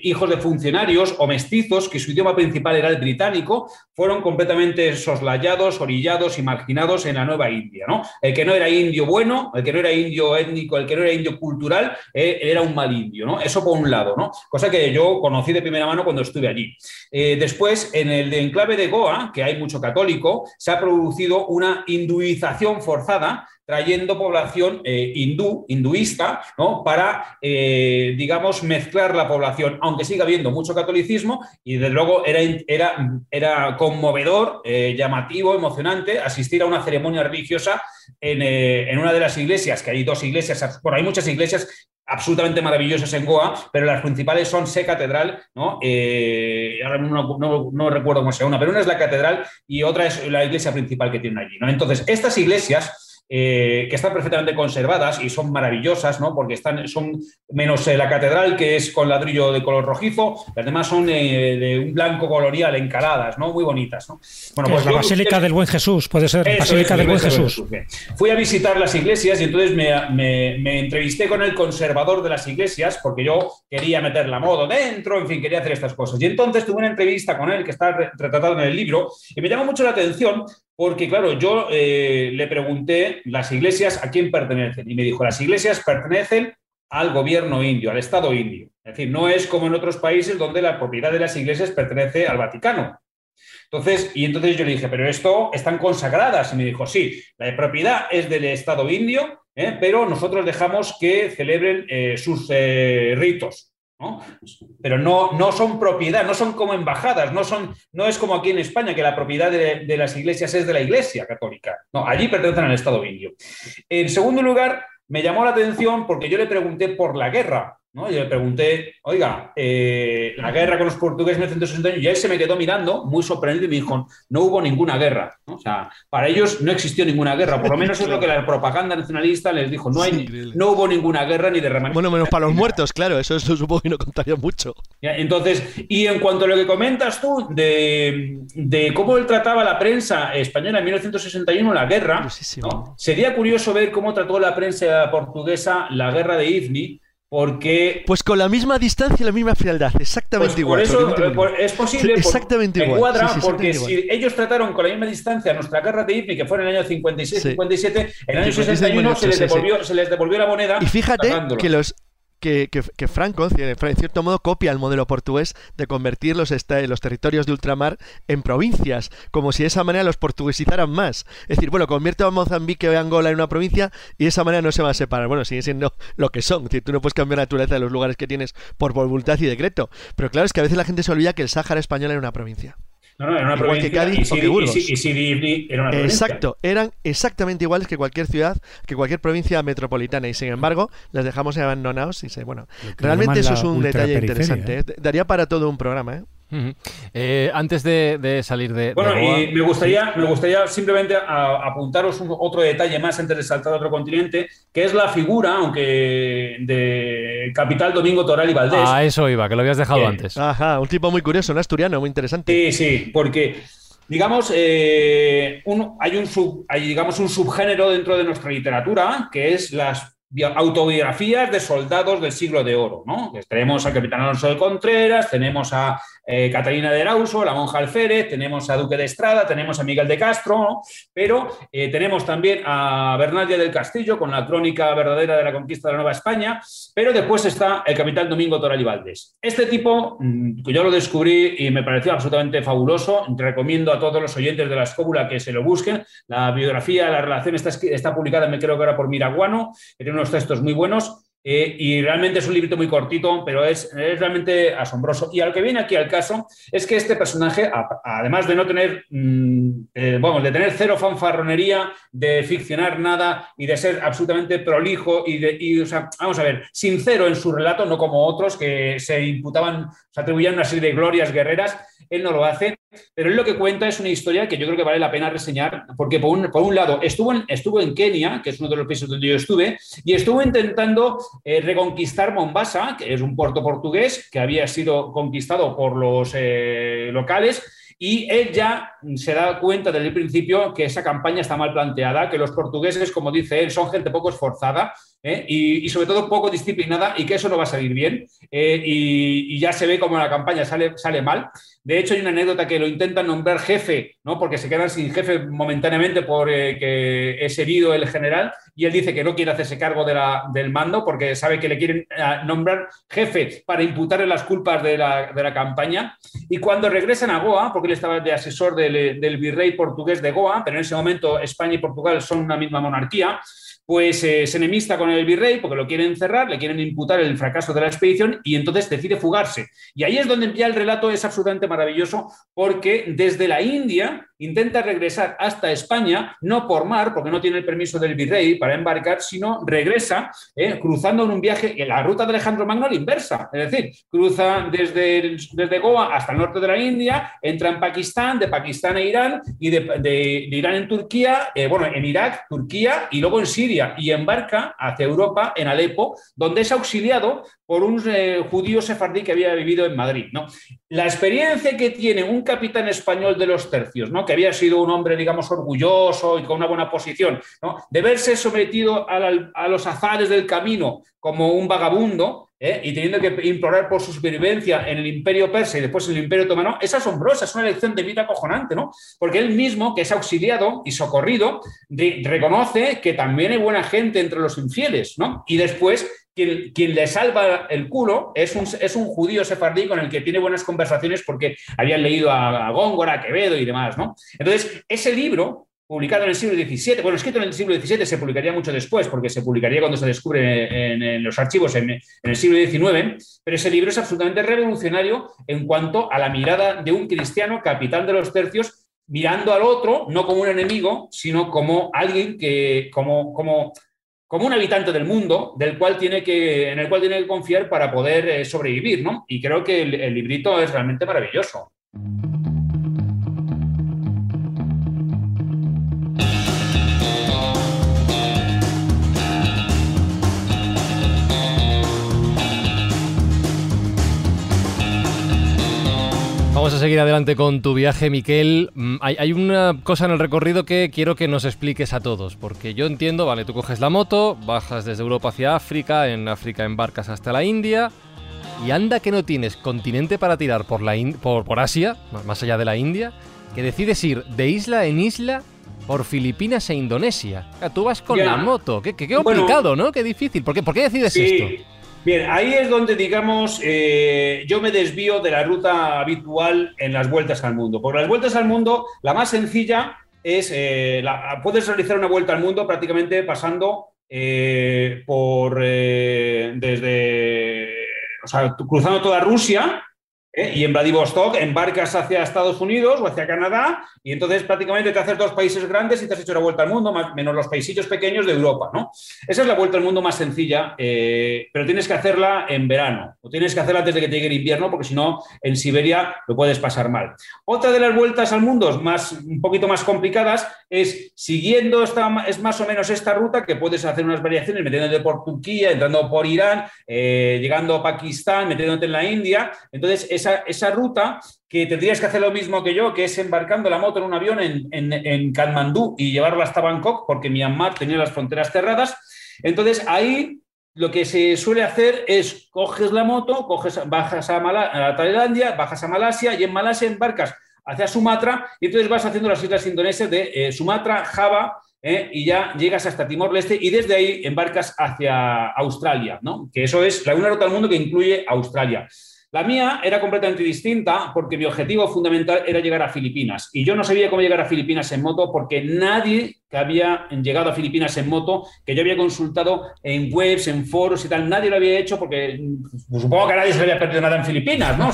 hijos de funcionarios o mestizos, que su idioma principal era el británico, fueron completamente soslayados, orillados y marginados en la Nueva India. ¿no? El que no era indio bueno, el que no era indio étnico, el que no era indio cultural, eh, era un mal indio. ¿no? Eso por un lado, ¿no? cosa que yo conocí de primera mano cuando estuve allí. Eh, después, en el enclave de Goa, que hay mucho católico, se ha producido una hinduización forzada trayendo población eh, hindú, hinduista, ¿no? para, eh, digamos, mezclar la población, aunque siga habiendo mucho catolicismo, y desde luego era, era, era conmovedor, eh, llamativo, emocionante asistir a una ceremonia religiosa en, una de las iglesias, que hay dos iglesias, bueno, hay muchas iglesias absolutamente maravillosas en Goa, pero las principales son Se Catedral, ¿no? ahora no, recuerdo cómo se llama, pero una es la catedral y otra es la iglesia principal que tienen allí, ¿no? Entonces, estas iglesias eh, que están perfectamente conservadas y son maravillosas, ¿no? Porque están, son menos eh, la catedral, que es con ladrillo de color rojizo, las demás son eh, de un blanco colorial, encaladas, ¿no? Muy bonitas, ¿no? Bueno, pues la Basílica del Buen Jesús, puede ser, Basílica del Buen Jesús. Fui a visitar las iglesias y entonces me, entrevisté con el conservador de las iglesias, porque yo quería meter la moda dentro, en fin, quería hacer estas cosas. Y entonces tuve una entrevista con él, que está retratado en el libro, y me llamó mucho la atención porque, claro, yo eh, le pregunté las iglesias a quién pertenecen y me dijo, las iglesias pertenecen al gobierno indio, al Estado indio. Es decir, no es como en otros países donde la propiedad de las iglesias pertenece al Vaticano. Entonces, y entonces yo le dije, pero esto están consagradas. Y me dijo, sí, la propiedad es del Estado indio, ¿eh? pero nosotros dejamos que celebren eh, sus ritos. Pero no, no son propiedad, no son como embajadas, no, son, no es como aquí en España, que la propiedad de, las iglesias es de la Iglesia católica. No, allí pertenecen al Estado indio. En segundo lugar, me llamó la atención porque yo le pregunté por la guerra. ¿No? Yo le pregunté, oiga, eh, la guerra con los portugueses en 1960 años, y él se me quedó mirando muy sorprendido y me dijo, no hubo ninguna guerra. O sea, para ellos no existió ninguna guerra, por lo menos es lo que la propaganda nacionalista les dijo, no, hay, no hubo ninguna guerra ni derramamiento. Bueno, menos para los muertos, claro, eso, supongo que no contaría mucho. Entonces, y en cuanto a lo que comentas tú de, de cómo él trataba la prensa española en 1961, la guerra, sería curioso ver cómo trató la prensa portuguesa la guerra de Ifni, porque... Pues con la misma distancia y la misma frialdad, exactamente pues igual. Por eso es posible. exactamente igual. Cuadra, porque si ellos trataron con la misma distancia nuestra guerra de IFNI, que fue en el año 56-57, en el año 61 se les, devolvió, se les devolvió la moneda. Y fíjate que los, que, que, Franco, en cierto modo, copia el modelo portugués de convertir los, territorios de ultramar en provincias, como si de esa manera los portuguesizaran más. Es decir, bueno, convierte a Mozambique o Angola en una provincia y de esa manera no se va a separar. Bueno, sigue siendo lo que son. Es tú no puedes cambiar la naturaleza de los lugares que tienes por voluntad y decreto. Pero claro, es que a veces la gente se olvida que el Sáhara español era una provincia. No, no, era una provincia. Que Cádiz y, era una provincia. Exacto, eran exactamente iguales que cualquier ciudad, que cualquier provincia metropolitana. Y sin embargo, las dejamos abandonados. Y se, bueno, realmente eso es un detalle interesante. ¿eh? Daría para todo un programa, ¿eh? Eh, antes de, salir de. Bueno, y me gustaría, me gustaría simplemente apuntaros otro detalle más antes de saltar a otro continente, que es la figura, aunque de Capital Domingo Toral y Valdés. Ah, eso iba, que lo habías dejado antes. Ajá, un tipo muy curioso, un asturiano, muy interesante. Sí, sí, porque. Digamos, eh, hay, un hay digamos, un subgénero dentro de nuestra literatura que es las autobiografías de soldados del siglo de oro, ¿no? Tenemos al capitán Alonso de Contreras, tenemos a eh, Catalina de Arauso, la monja Alférez, tenemos a Duque de Estrada, tenemos a Miguel de Castro, pero eh, tenemos también a Bernaldia del Castillo con la crónica verdadera de la conquista de la Nueva España, pero después está el capitán Domingo Toral y Valdés. Este tipo, mm, que yo lo descubrí y me pareció absolutamente fabuloso, recomiendo a todos los oyentes de la escóbula que se lo busquen. La biografía, la relación está, está publicada, me creo que ahora por Miraguano, tiene unos textos muy buenos eh, y realmente es un librito muy cortito, pero es, es, realmente asombroso. Y al que viene aquí al caso es que este personaje, además de no tener, mm, eh, vamos, de tener cero fanfarronería, de ficcionar nada y de ser absolutamente prolijo y, de, vamos a ver, sincero en su relato, no como otros que se imputaban, se atribuían una serie de glorias guerreras, él no lo hace, pero él lo que cuenta es una historia que yo creo que vale la pena reseñar, porque por un, por un lado estuvo en, estuvo en Kenia, que es uno de los países donde yo estuve, y estuvo intentando eh, reconquistar Mombasa, que es un puerto portugués que había sido conquistado por los eh, locales, y él ya se da cuenta desde el principio que esa campaña está mal planteada, que los portugueses, como dice él, son gente poco esforzada ¿eh? y, sobre todo poco disciplinada y que eso no va a salir bien. y, y, ya se ve como la campaña sale, sale mal. De hecho, hay una anécdota que lo intentan nombrar jefe, ¿no? porque se quedan sin jefe momentáneamente porque que es herido el general, y él dice que no quiere hacerse cargo del mando porque sabe que le quieren eh, nombrar jefe para imputarle las culpas de la, de la campaña. Y cuando regresan a Goa, porque él estaba de asesor del, del virrey portugués de Goa, pero en ese momento España y Portugal son una misma monarquía, pues eh, se enemista con el virrey porque lo quieren encerrar, le quieren imputar el fracaso de la expedición y entonces decide fugarse. Y ahí es donde ya el relato es absolutamente maravilloso porque desde la India intenta regresar hasta España, no por mar, porque no tiene el permiso del virrey para embarcar, sino regresa eh, cruzando en un viaje, la ruta de Alejandro Magno la inversa, es decir, cruza desde, desde Goa hasta el norte de la India, entra en Pakistán, de Pakistán a Irán y de, Irán en Turquía, eh, bueno, en Irak, Turquía y luego en Siria y embarca hacia Europa, en Alepo, donde es auxiliado por un eh, judío sefardí que había vivido en Madrid. ¿no? La experiencia que tiene un capitán español de los tercios, ¿no? que había sido un hombre, digamos, orgulloso y con una buena posición, ¿no? de verse sometido a, los azares del camino como un vagabundo, ¿eh? y teniendo que implorar por su supervivencia en el imperio persa y después en el imperio otomano, es asombrosa, es una lección de vida acojonante, ¿no? Porque él mismo, que es auxiliado y socorrido, reconoce que también hay buena gente entre los infieles, ¿no? Y después quien, le salva el culo es un, es un, judío sefardí con el que tiene buenas conversaciones porque habían leído a, Góngora, a Quevedo y demás, ¿no? Entonces, ese libro, publicado en el siglo XVII, bueno, escrito en el siglo XVII, se publicaría mucho después, porque se publicaría cuando se descubre en, los archivos en, el siglo XIX, pero ese libro es absolutamente revolucionario en cuanto a la mirada de un cristiano capitán de los tercios, mirando al otro, no como un enemigo, sino como alguien que, como, como como un habitante del mundo del cual tiene que, en el cual tiene que confiar para poder eh, sobrevivir, ¿no? Y creo que el librito es realmente maravilloso. Vamos a seguir adelante con tu viaje, Miquel. Mm, hay, una cosa en el recorrido que quiero que nos expliques a todos, porque yo entiendo, vale, tú coges la moto, bajas desde Europa hacia África, en África embarcas hasta la India, y anda que no tienes continente para tirar por, la por, Asia, más allá de la India, que decides ir de isla en isla por Filipinas e Indonesia. Tú vas con la moto, qué, complicado, ¿no? Qué difícil. ¿Por qué, ¿Por qué decides esto? Bien, ahí es donde, digamos, eh, yo me desvío de la ruta habitual en las vueltas al mundo. Por las vueltas al mundo, la más sencilla es, eh, puedes realizar una vuelta al mundo prácticamente pasando eh, por, desde, o sea, cruzando toda Rusia, ¿eh? Y en Vladivostok embarcas hacia Estados Unidos o hacia Canadá y entonces prácticamente te haces dos países grandes y te has hecho la vuelta al mundo, menos los paisillos pequeños de Europa. Esa es la vuelta al mundo más sencilla, eh, pero tienes que hacerla en verano o tienes que hacerla antes de que llegue el invierno porque si no, en Siberia lo puedes pasar mal. Otra de las vueltas al mundo más, un poquito más complicadas es siguiendo esta, es más o menos esta ruta que puedes hacer unas variaciones metiéndote por Turquía, entrando por Irán, eh, llegando a Pakistán, metiéndote en la India. Entonces, esa, ruta que tendrías que hacer lo mismo que yo, que es embarcando la moto en un avión en, en, Katmandú y llevarla hasta Bangkok, porque Myanmar tenía las fronteras cerradas. Entonces, ahí lo que se suele hacer es coges la moto, coges, bajas a, a Tailandia, bajas a Malasia y en Malasia embarcas hacia Sumatra y entonces vas haciendo las islas indonesias de eh, Sumatra, Java eh, y ya llegas hasta Timor-Leste y desde ahí embarcas hacia Australia, ¿no? que eso es la una ruta al mundo que incluye Australia. La mía era completamente distinta porque mi objetivo fundamental era llegar a Filipinas. Y yo no sabía cómo llegar a Filipinas en moto porque nadie que había llegado a Filipinas en moto, que yo había consultado en webs, en foros y tal, nadie lo había hecho porque pues, supongo que nadie se había perdido nada en Filipinas, ¿no?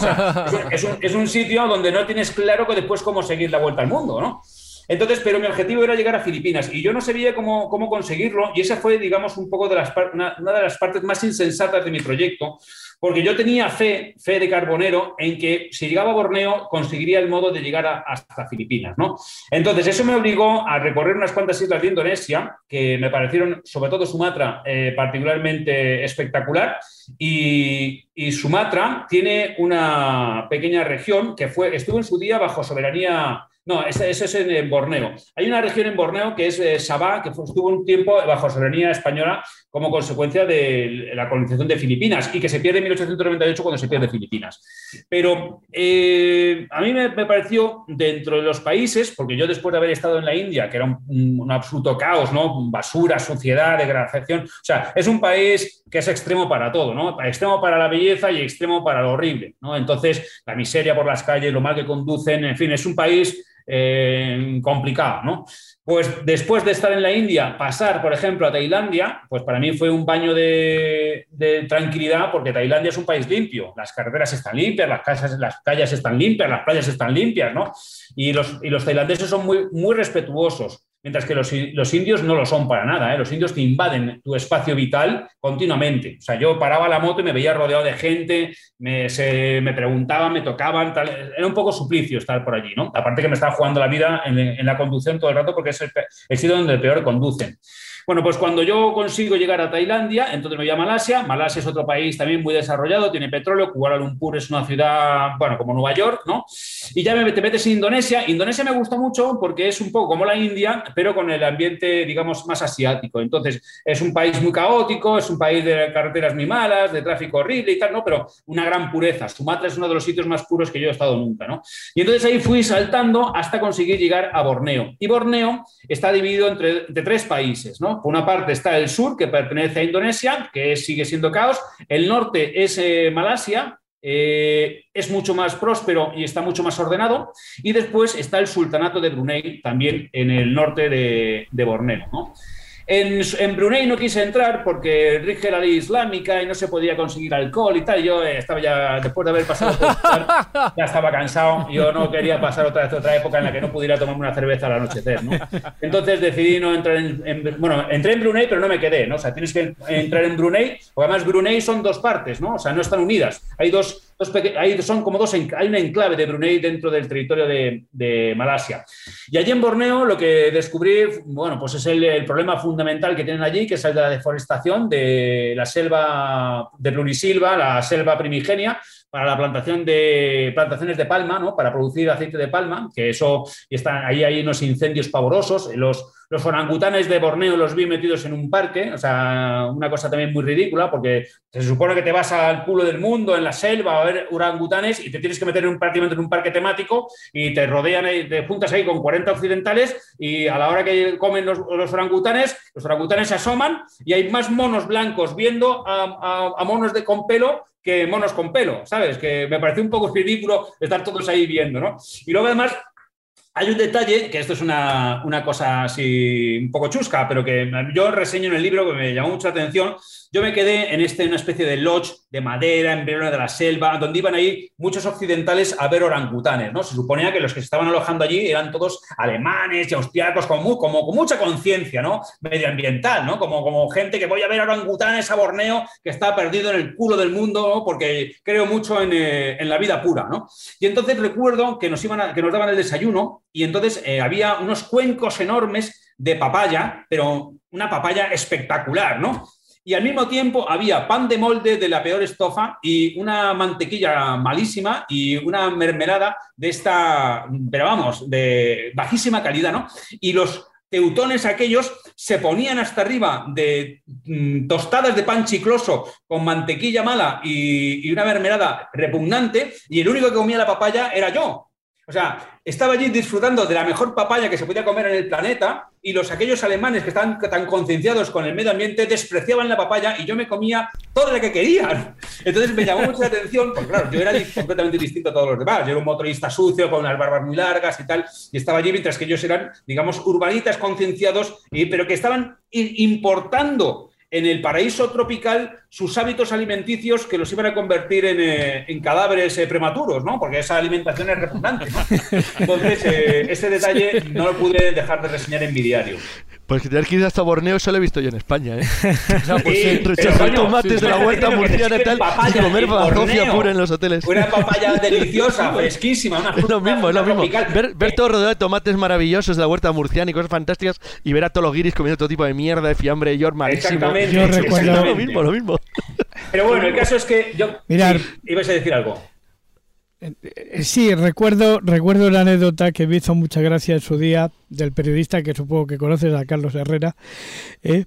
Es, un, es un sitio donde no tienes claro que después cómo seguir la vuelta al mundo, ¿no? Entonces, pero mi objetivo era llegar a Filipinas y yo no sabía cómo, cómo conseguirlo y esa fue, digamos, un poco de las, una de las partes más insensatas de mi proyecto, porque yo tenía fe, fe de carbonero, en que si llegaba a Borneo conseguiría el modo de llegar a, hasta Filipinas, ¿no? Entonces, eso me obligó a recorrer unas cuantas islas de Indonesia, que me parecieron, sobre todo Sumatra, eh, particularmente espectacular, y, y, Sumatra tiene una pequeña región que fue, estuvo en su día bajo soberanía no, ese, es en, Borneo. Hay una región en Borneo que es eh, Sabah, que estuvo un tiempo bajo soberanía española como consecuencia de la colonización de Filipinas y que se pierde en 1898 cuando se pierde Filipinas. Pero eh, a mí me, pareció, dentro de los países, porque yo después de haber estado en la India, que era un, absoluto caos, ¿no? basura, suciedad, degradación, o sea, es un país que es extremo para todo, ¿no? extremo para la belleza y extremo para lo horrible. ¿no? Entonces, la miseria por las calles, lo mal que conducen, en fin, es un país eh, complicado, ¿no? Pues después de estar en la India, pasar, por ejemplo, a Tailandia, pues para mí fue un baño de, tranquilidad porque Tailandia es un país limpio, las carreteras están limpias, las, casas, las calles están limpias, las playas están limpias, ¿no? Y los, y los tailandeses son muy, muy respetuosos. Mientras que los, los, indios no lo son para nada, ¿eh? los indios te invaden tu espacio vital continuamente. O sea, yo paraba la moto y me veía rodeado de gente, me, se, me preguntaban, me tocaban, era un poco suplicio estar por allí, ¿no? Aparte que me estaba jugando la vida en, en la conducción todo el rato porque es el, el sitio donde peor conducen. Bueno, pues cuando yo consigo llegar a Tailandia, entonces me voy a Malasia. Malasia es otro país también muy desarrollado, tiene petróleo. Kuala Lumpur es una ciudad, bueno, como Nueva York, ¿no? Y ya me, te metes en Indonesia. Indonesia me gusta mucho porque es un poco como la India, pero con el ambiente, digamos, más asiático. Entonces, es un país muy caótico, es un país de carreteras muy malas, de tráfico horrible y tal, ¿no? Pero una gran pureza. Sumatra es uno de los sitios más puros que yo he estado nunca, ¿no? Y entonces ahí fui saltando hasta conseguir llegar a Borneo. Y Borneo está dividido entre, entre tres países, ¿no? Por una parte está el sur, que pertenece a Indonesia, que sigue siendo caos. El norte es eh, Malasia, eh, es mucho más próspero y está mucho más ordenado. Y después está el sultanato de Brunei, también en el norte de, Borneo. En, Brunei no quise entrar porque rige la ley islámica y no se podía conseguir alcohol y tal. Yo eh, estaba ya, después de haber pasado, ya estaba cansado. Yo no quería pasar otra otra época en la que no pudiera tomarme una cerveza al anochecer. ¿no? Entonces decidí no entrar en, Bueno, entré en Brunei, pero no me quedé. ¿no? O sea, tienes que entrar en Brunei, porque además Brunei son dos partes, ¿no? O sea, no están unidas. Hay dos ahí son como dos, hay un enclave de Brunei dentro del territorio de, Malasia. Y allí en Borneo lo que descubrí, bueno, pues es el, problema fundamental que tienen allí, que es el de la deforestación de la selva de plurisilva, la selva primigenia, para la plantación de plantaciones de palma, ¿no? Para producir aceite de palma, que eso, y están, ahí hay unos incendios pavorosos. Los, los orangutanes de Borneo los vi metidos en un parque, o sea, una cosa también muy ridícula, porque se supone que te vas al culo del mundo, en la selva, a ver orangutanes y te tienes que meter en un, prácticamente en un parque temático y te rodean, te juntas ahí con 40 occidentales y a la hora que comen los, orangutanes, los orangutanes se asoman y hay más monos blancos viendo a, a monos de con pelo que monos con pelo, ¿sabes? Que me parece un poco ridículo estar todos ahí viendo, ¿no? Y luego además hay un detalle, que esto es una, una, cosa así un poco chusca, pero que yo reseño en el libro que me llamó mucha atención. Yo me quedé en este, una especie de lodge de madera en verano de la selva, donde iban ahí muchos occidentales a ver orangutanes. ¿no? Se suponía que los que se estaban alojando allí eran todos alemanes y austriacos como, con mucha conciencia ¿no? medioambiental, ¿no? Como, como gente que voy a ver orangutanes a Borneo, que está perdido en el culo del mundo, porque creo mucho en, eh, en, la vida pura. ¿no? Y entonces recuerdo que nos, iban que nos daban el desayuno y entonces eh, había unos cuencos enormes de papaya, pero una papaya espectacular, ¿no? Y al mismo tiempo había pan de molde de la peor estofa y una mantequilla malísima y una mermelada de esta, pero vamos, de bajísima calidad, ¿no? Y los teutones aquellos se ponían hasta arriba de mm, tostadas de pan chicloso con mantequilla mala y, y, una mermelada repugnante y el único que comía la papaya era yo. O sea, estaba allí disfrutando de la mejor papaya que se podía comer en el planeta y los aquellos alemanes que están tan concienciados con el medio ambiente despreciaban la papaya y yo me comía toda la que quería. Entonces me llamó mucho la atención, porque claro, yo era completamente distinto a todos los demás. Yo era un motorista sucio con unas barbas muy largas y tal, y estaba allí mientras que ellos eran, digamos, urbanitas concienciados, pero que estaban importando en el paraíso tropical sus hábitos alimenticios que los iban a convertir en, eh, cadáveres eh, prematuros, ¿no? Porque esa alimentación es repugnante. Entonces, eh, ese detalle no lo pude dejar de reseñar en mi diario. Pues que tener que ir hasta Borneo eso lo he visto yo en España, ¿eh? O sea, pues Sí, rechazar tomates de la huerta murciana y tal, y comer bazofia pura en los hoteles. Una papaya deliciosa, fresquísima, una Es lo mismo, es lo mismo. Ver, ver todo rodeado de tomates maravillosos de la huerta murciana y cosas fantásticas y ver a todos los guiris comiendo todo tipo de mierda, de fiambre, de york malísimo. Exactamente. Yo recuerdo- Lo mismo, lo mismo. Pero bueno, el caso es que yo. Mirar. Sí, ibas a decir algo. Eh, Sí, recuerdo, recuerdo la anécdota que me hizo mucha gracia en su día del periodista que supongo que conoces, a Carlos Herrera, ¿eh?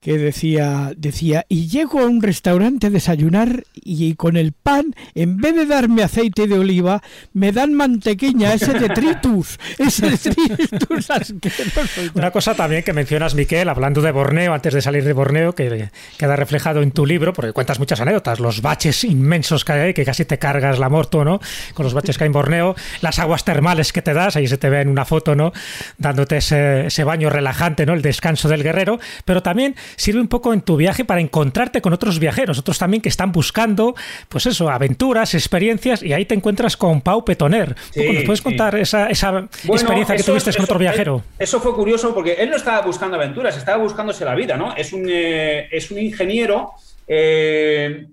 Que decía, decía, y llego a un restaurante a desayunar y con el pan, en vez de darme aceite de oliva, me dan mantequilla, ese detritus, ese detritus asqueroso. Una cosa también que mencionas, Miquel, hablando de Borneo, antes de salir de Borneo, que queda reflejado en tu libro, porque cuentas muchas anécdotas, los baches inmensos que hay, que casi te cargas la moto, ¿no? Con los baches que hay en Borneo, las aguas termales que te das, ahí se te ve en una foto, ¿no? Dándote ese, ese baño relajante, ¿no? El descanso del guerrero, pero también sirve un poco en tu viaje para encontrarte con otros viajeros, otros también que están buscando, pues eso, aventuras, experiencias, y ahí te encuentras con Pau Petoner. Sí, ¿Nos puedes sí. contar esa, esa Bueno, experiencia que tuviste con eso- otro viajero? Eso fue curioso porque él no estaba buscando aventuras, estaba buscándose la vida, ¿no? Es un, eh, es un ingeniero eh,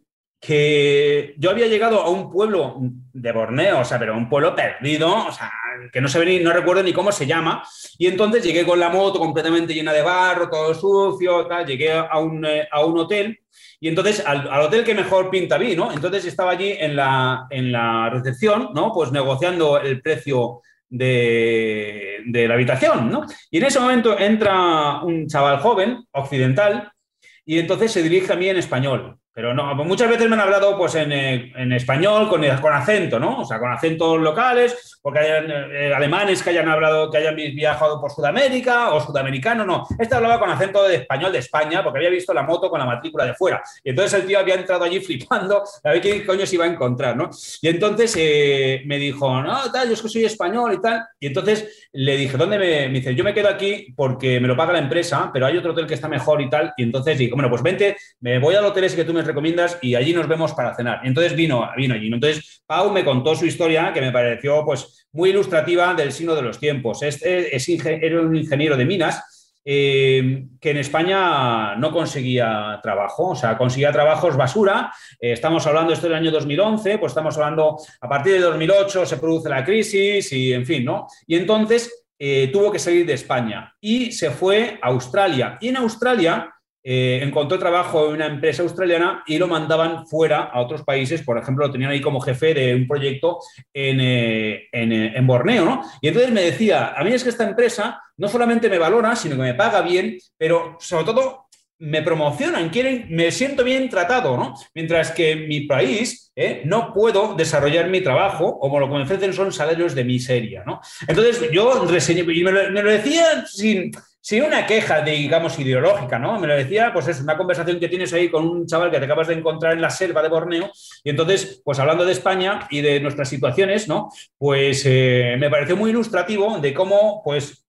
que yo había llegado a un pueblo de Borneo, o sea, pero un pueblo perdido, o sea, que no, sé ni, no recuerdo ni cómo se llama, y entonces llegué con la moto completamente llena de barro, todo sucio, tal, llegué a un, eh, a un hotel y entonces al, al hotel que mejor pinta vi, ¿no? Entonces estaba allí en la, en la recepción, ¿no? Pues negociando el precio de, de la habitación, ¿no? Y en ese momento entra un chaval joven, occidental, y entonces se dirige a mí en español. Pero no, muchas veces me han hablado pues en, eh, en español con, con acento, ¿no? O sea, con acentos locales, porque hayan eh, alemanes que hayan hablado, que hayan viajado por Sudamérica o sudamericano, no. Este hablaba con acento de español de España porque había visto la moto con la matrícula de fuera. Y entonces el tío había entrado allí flipando a ver qué coño se iba a encontrar, ¿no? Y entonces eh, me dijo, no, tal, yo es que soy español y tal. Y entonces le dije, ¿dónde me, me dice? Yo me quedo aquí porque me lo paga la empresa, pero hay otro hotel que está mejor y tal. Y entonces dije, bueno, pues vente, me voy al hotel ese que tú me recomiendas y allí nos vemos para cenar. Entonces vino, vino allí. Entonces Pau me contó su historia que me pareció pues muy ilustrativa del signo de los tiempos. Este es, inge- era un ingeniero de minas eh, que en España no conseguía trabajo, o sea, conseguía trabajos basura. Eh, estamos hablando esto del año 2011, pues estamos hablando a partir de 2008 se produce la crisis y en fin, ¿no? Y entonces eh, tuvo que salir de España y se fue a Australia. Y en Australia eh, encontró trabajo en una empresa australiana y lo mandaban fuera a otros países. Por ejemplo, lo tenían ahí como jefe de un proyecto en, eh, en, eh, en Borneo, ¿no? Y entonces me decía, a mí es que esta empresa no solamente me valora, sino que me paga bien, pero sobre todo me promocionan, quieren, me siento bien tratado, ¿no? Mientras que en mi país no puedo desarrollar mi trabajo, como lo que me ofrecen son salarios de miseria, ¿no? Entonces yo reseñé, y me lo, me lo decía sin, sin una queja, digamos, ideológica, ¿no? Me lo decía, pues es una conversación que tienes ahí con un chaval que te acabas de encontrar en la selva de Borneo, y entonces, pues hablando de España y de nuestras situaciones, ¿no? Pues eh, me pareció muy ilustrativo de cómo, pues,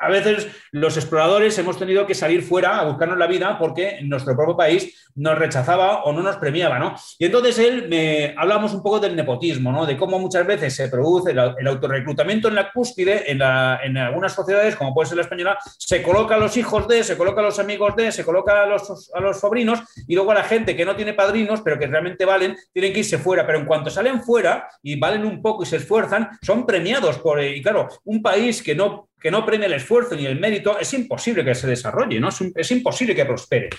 a veces los exploradores hemos tenido que salir fuera a buscarnos la vida porque nuestro propio país nos rechazaba o no nos premiaba, ¿no? Y entonces él me hablamos un poco del nepotismo, ¿no? De cómo muchas veces se produce el, autorreclutamiento en la cúspide, en, algunas sociedades, como puede ser la española, se coloca a los hijos de, se coloca a los amigos de, se coloca a los, a los sobrinos y luego a la gente que no tiene padrinos, pero que realmente valen, tienen que irse fuera. Pero en cuanto salen fuera y valen un poco y se esfuerzan, son premiados por, y claro, un país que no que no premia el esfuerzo ni el mérito, es imposible que se desarrolle, ¿no? Es, es imposible que prospere.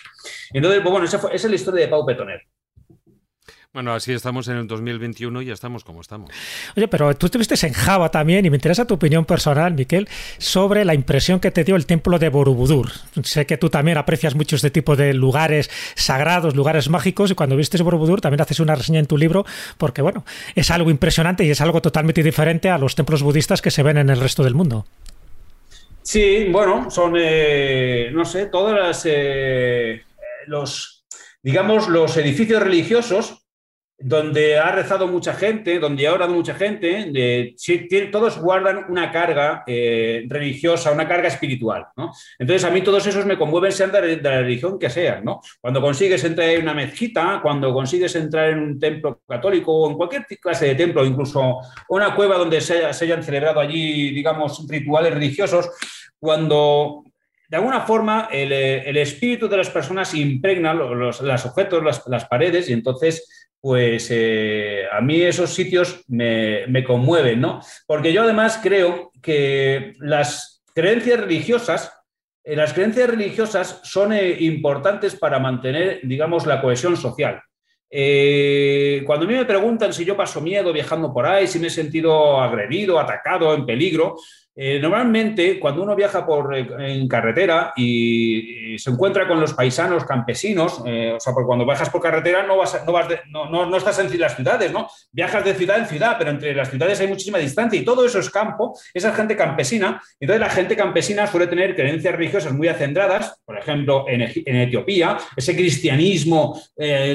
Entonces, pues bueno, esa, fue, esa, es la historia de Pau Petoner. Bueno, así estamos en el 2021 y ya estamos como estamos. Oye, pero tú estuviste en Java también y me interesa tu opinión personal, Miquel, sobre la impresión que te dio el templo de Borobudur. Sé que tú también aprecias mucho este tipo de lugares sagrados, lugares mágicos, y cuando viste Borobudur también haces una reseña en tu libro, porque bueno, es algo impresionante y es algo totalmente diferente a los templos budistas que se ven en el resto del mundo. Sí, bueno, son, eh, no sé, todas las, eh, los, digamos, los edificios religiosos donde ha rezado mucha gente, donde ha orado mucha gente, todos guardan una carga eh, religiosa, una carga espiritual. Entonces, a mí todos esos me conmueven, sean de, la religión que sean. ¿no? Cuando consigues entrar en una mezquita, cuando consigues entrar en un templo católico o en cualquier clase de templo, incluso una cueva donde se, hayan celebrado allí, digamos, rituales religiosos, cuando de alguna forma el, espíritu de las personas impregna los, los objetos, las, las, paredes, y entonces pues eh, a mí esos sitios me, conmueven, ¿no? Porque yo además creo que las creencias religiosas, eh, las creencias religiosas son eh, importantes para mantener, digamos, la cohesión social. cuando a mí me preguntan si yo paso miedo viajando por ahí, si me he sentido agredido, atacado, en peligro, eh, normalmente, cuando uno viaja por, eh, en carretera y, se encuentra con los paisanos campesinos, eh, o sea, porque cuando viajas por carretera no, vas, no, vas no, no, estás en las ciudades, ¿no? Viajas de ciudad en ciudad, pero entre las ciudades hay muchísima distancia y todo eso es campo, esa gente campesina. Entonces, la gente campesina suele tener creencias religiosas muy acendradas, por ejemplo, en, en Etiopía, ese cristianismo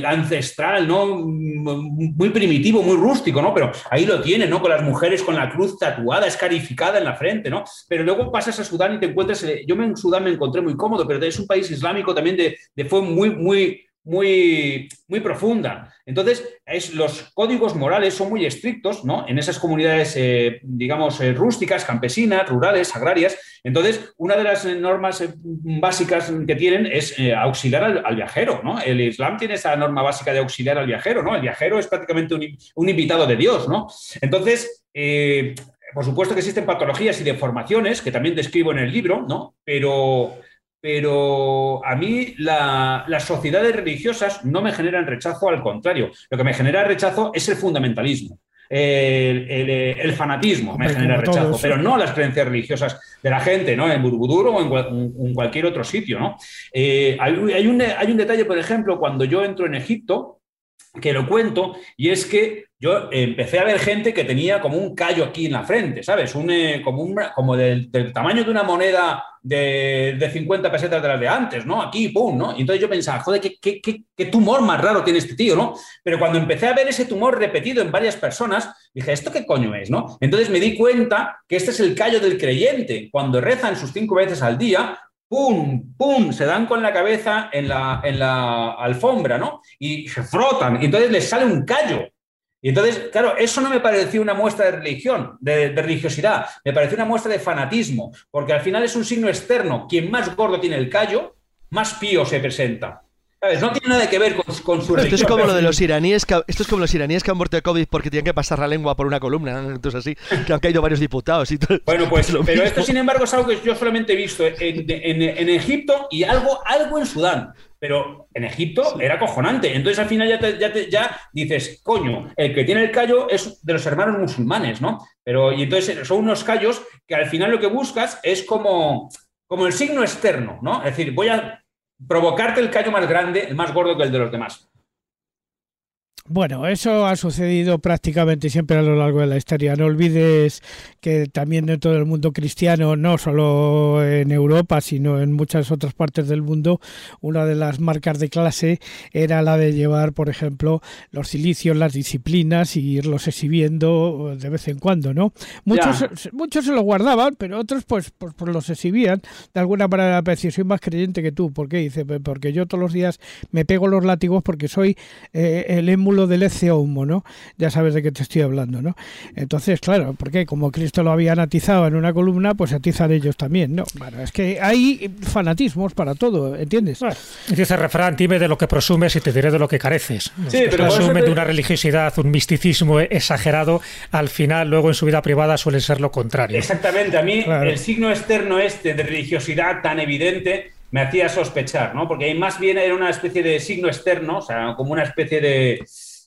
ancestral, ¿no? Muy primitivo, muy rústico, ¿no? Pero ahí lo tienen, ¿no? Con las mujeres con la cruz tatuada, escarificada en la frente ¿no? Pero luego pasas a Sudán y te encuentras, eh, yo en Sudán me encontré muy cómodo, pero es un país islámico también de, de fue muy, muy, muy, profunda. Entonces, es, los códigos morales son muy estrictos, ¿no? En esas comunidades, eh, digamos, eh, rústicas, campesinas, rurales, agrarias. Entonces, una de las normas básicas que tienen es auxiliar al, viajero, ¿no? El Islam tiene esa norma básica de auxiliar al viajero, ¿no? El viajero es prácticamente un, un invitado de Dios, ¿no? Entonces, por supuesto que existen patologías y deformaciones, que también describo en el libro, ¿no? Pero, pero a mí las sociedades religiosas no me generan rechazo, al contrario. Lo que me genera rechazo es el fundamentalismo. El, fanatismo me genera rechazo, pero no las creencias religiosas de la gente, ¿no? En Burbudur o en, cualquier otro sitio, ¿no? Eh, hay, un, hay un detalle, por ejemplo, cuando yo entro en Egipto, que lo cuento, y es que yo empecé a ver gente que tenía como un callo aquí en la frente, ¿sabes? Un, eh, como un, como del, tamaño de una moneda de, de, 50 pesetas de las de antes, ¿no? Aquí, pum, ¿no? Y entonces yo pensaba, joder, ¿qué, qué, qué, tumor más raro tiene este tío, ¿no? Pero cuando empecé a ver ese tumor repetido en varias personas, dije, ¿esto qué coño es, no? Entonces me di cuenta que este es el callo del creyente. Cuando rezan sus cinco veces al día, ¡pum! ¡pum! Se dan con la cabeza en la, en la alfombra, ¿no? Y se frotan, y entonces les sale un callo. Y entonces, claro, eso no me pareció una muestra de religión, de, religiosidad, me pareció una muestra de fanatismo, porque al final es un signo externo. Quien más gordo tiene el callo, más pío se presenta. No tiene nada que ver con, su religión. Esto es como lo de los iraníes que, esto es como los iraníes que han muerto de COVID porque tienen que pasar la lengua por una columna, entonces así, que han caído varios diputados y todo. Bueno, pues, pero esto sin embargo es algo que yo solamente he visto en, en Egipto y algo, algo en Sudán pero en Egipto era cojonante. Entonces al final ya, ya, dices, coño, el que tiene el callo es de los hermanos musulmanes, ¿no? Pero y entonces son unos callos que al final lo que buscas es como, como el signo externo, ¿no? Es decir, voy a provocarte el callo más grande, el más gordo que el de los demás. Bueno, eso ha sucedido prácticamente siempre a lo largo de la historia. No olvides que también en todo el mundo cristiano, no solo en Europa, sino en muchas otras partes del mundo, una de las marcas de clase era la de llevar, por ejemplo, los cilicios, las disciplinas y irlos exhibiendo de vez en cuando, ¿no? Muchos, muchos se los guardaban, pero otros pues, pues, pues, los exhibían. De alguna manera, pues, soy más creyente que tú. ¿Por qué? Dice, pues, porque yo todos los días me pego los látigos porque soy eh, el émulo del Ece ¿no? Ya sabes de qué te estoy hablando, ¿no? Entonces, claro, porque como Cristo lo había atizado en una columna, pues atizan ellos también, ¿no? Bueno, es que hay fanatismos para todo, ¿entiendes? dice el refrán, dime de lo que presumes y te diré de lo que careces. Sí, pero presumen de una religiosidad, un misticismo exagerado, al final, luego en su vida privada suele ser lo contrario. Exactamente, a mí el signo externo este de religiosidad tan evidente me hacía sospechar, ¿no? Porque más bien era una especie de signo externo, o sea, como una especie de